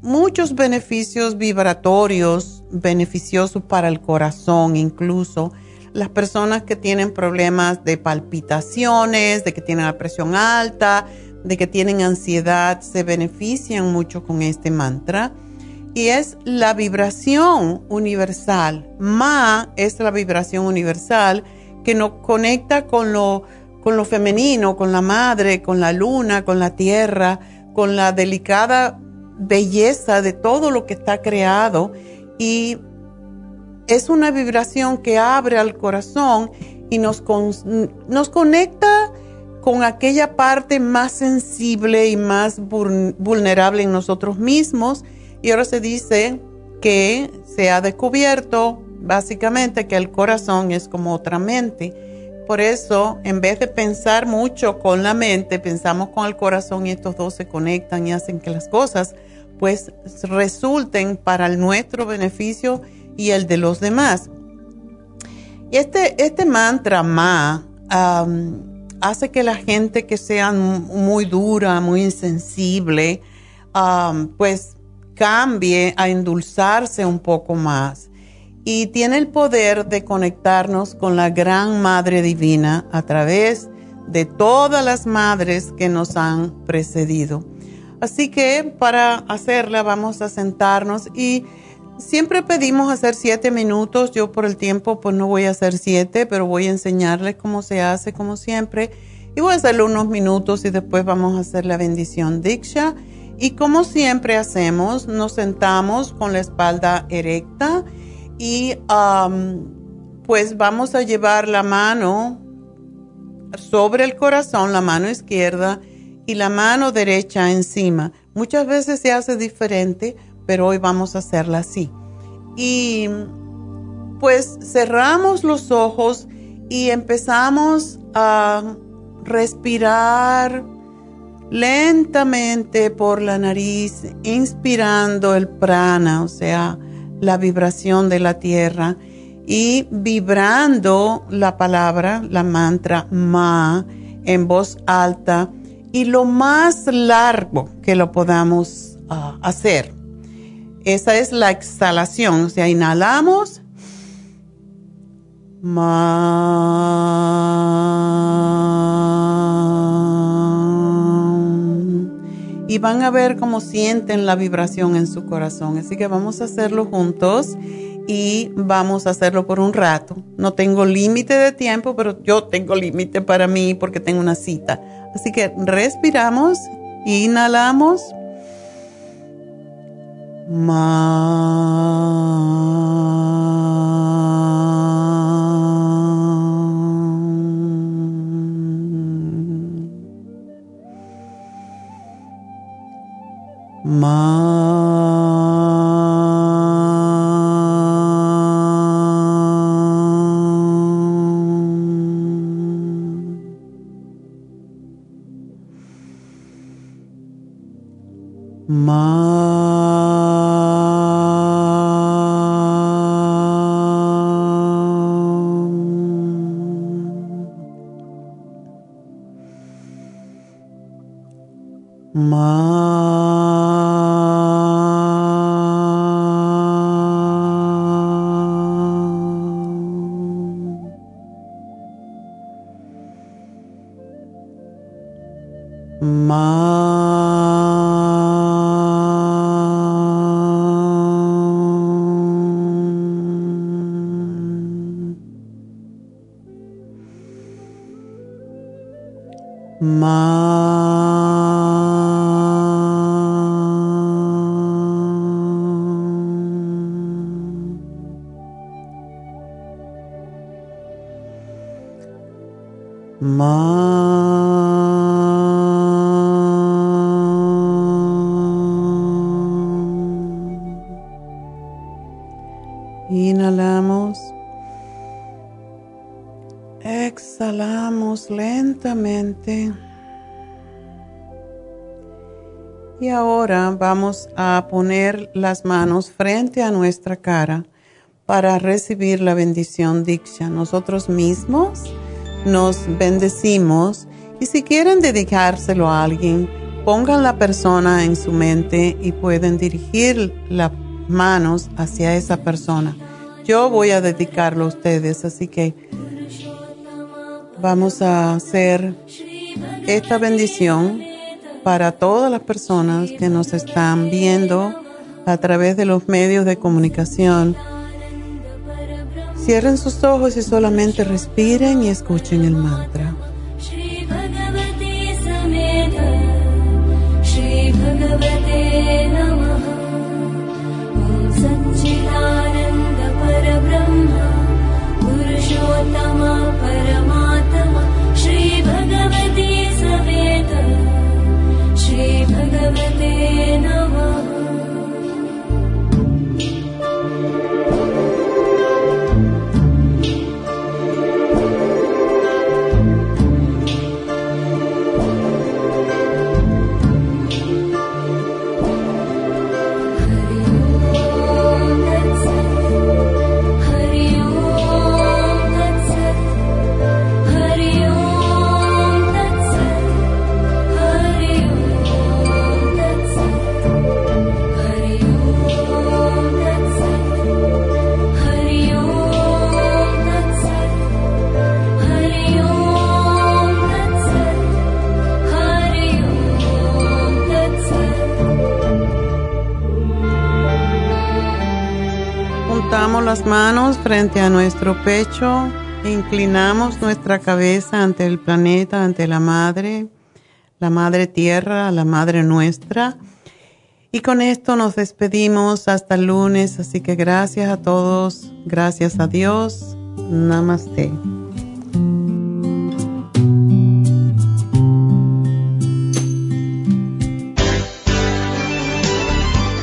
muchos beneficios vibratorios, beneficiosos para el corazón incluso las personas que tienen problemas de palpitaciones, de que tienen la presión alta, de que tienen ansiedad, se benefician mucho con este mantra. Y es la vibración universal. Ma es la vibración universal que nos conecta con lo, con lo femenino, con la madre, con la luna, con la tierra, con la delicada belleza de todo lo que está creado. Y es una vibración que abre al corazón y nos, nos conecta con aquella parte más sensible y más vulnerable en nosotros mismos. Y ahora se dice que se ha descubierto básicamente que el corazón es como otra mente. por eso, en vez de pensar mucho con la mente, pensamos con el corazón y estos dos se conectan y hacen que las cosas pues resulten para nuestro beneficio y el de los demás. Este, este mantra ma hace que la gente que sea muy dura, muy insensible, pues cambie a endulzarse un poco más y tiene el poder de conectarnos con la gran Madre Divina a través de todas las madres que nos han precedido. Así que para hacerla vamos a sentarnos y siempre pedimos hacer siete minutos. Yo por el tiempo pues no voy a hacer siete, pero voy a enseñarles cómo se hace como siempre. Y voy a hacerlo unos minutos y después vamos a hacer la bendición Diksha. Y como siempre hacemos, nos sentamos con la espalda erecta y pues vamos a llevar la mano sobre el corazón, la mano izquierda y la mano derecha encima. Muchas veces se hace diferente, pero hoy vamos a hacerla así. Y pues cerramos los ojos y empezamos a respirar lentamente por la nariz, inspirando el prana, o sea, la vibración de la tierra y vibrando la palabra, la mantra ma en voz alta y lo más largo que lo podamos ah, hacer. Esa es la exhalación, o sea, inhalamos. y van a ver cómo sienten la vibración en su corazón. Así que vamos a hacerlo juntos y vamos a hacerlo por un rato. No tengo límite de tiempo, pero yo tengo límite para mí porque tengo una cita. Así que respiramos, inhalamos. Y vamos a poner las manos frente a nuestra cara para recibir la bendición Diksha. Nosotros mismos nos bendecimos y si quieren dedicárselo a alguien, pongan la persona en su mente y pueden dirigir las manos hacia esa persona. Yo voy a dedicarlo a ustedes, así que vamos a hacer esta bendición para todas las personas que nos están viendo a través de los medios de comunicación. Cierren sus ojos y solamente respiren y escuchen el mantra. Frente a nuestro pecho, inclinamos nuestra cabeza ante el planeta, ante la Madre, la Madre Tierra, la Madre nuestra. Y con esto nos despedimos hasta el lunes, así que gracias a todos, gracias a Dios, namaste.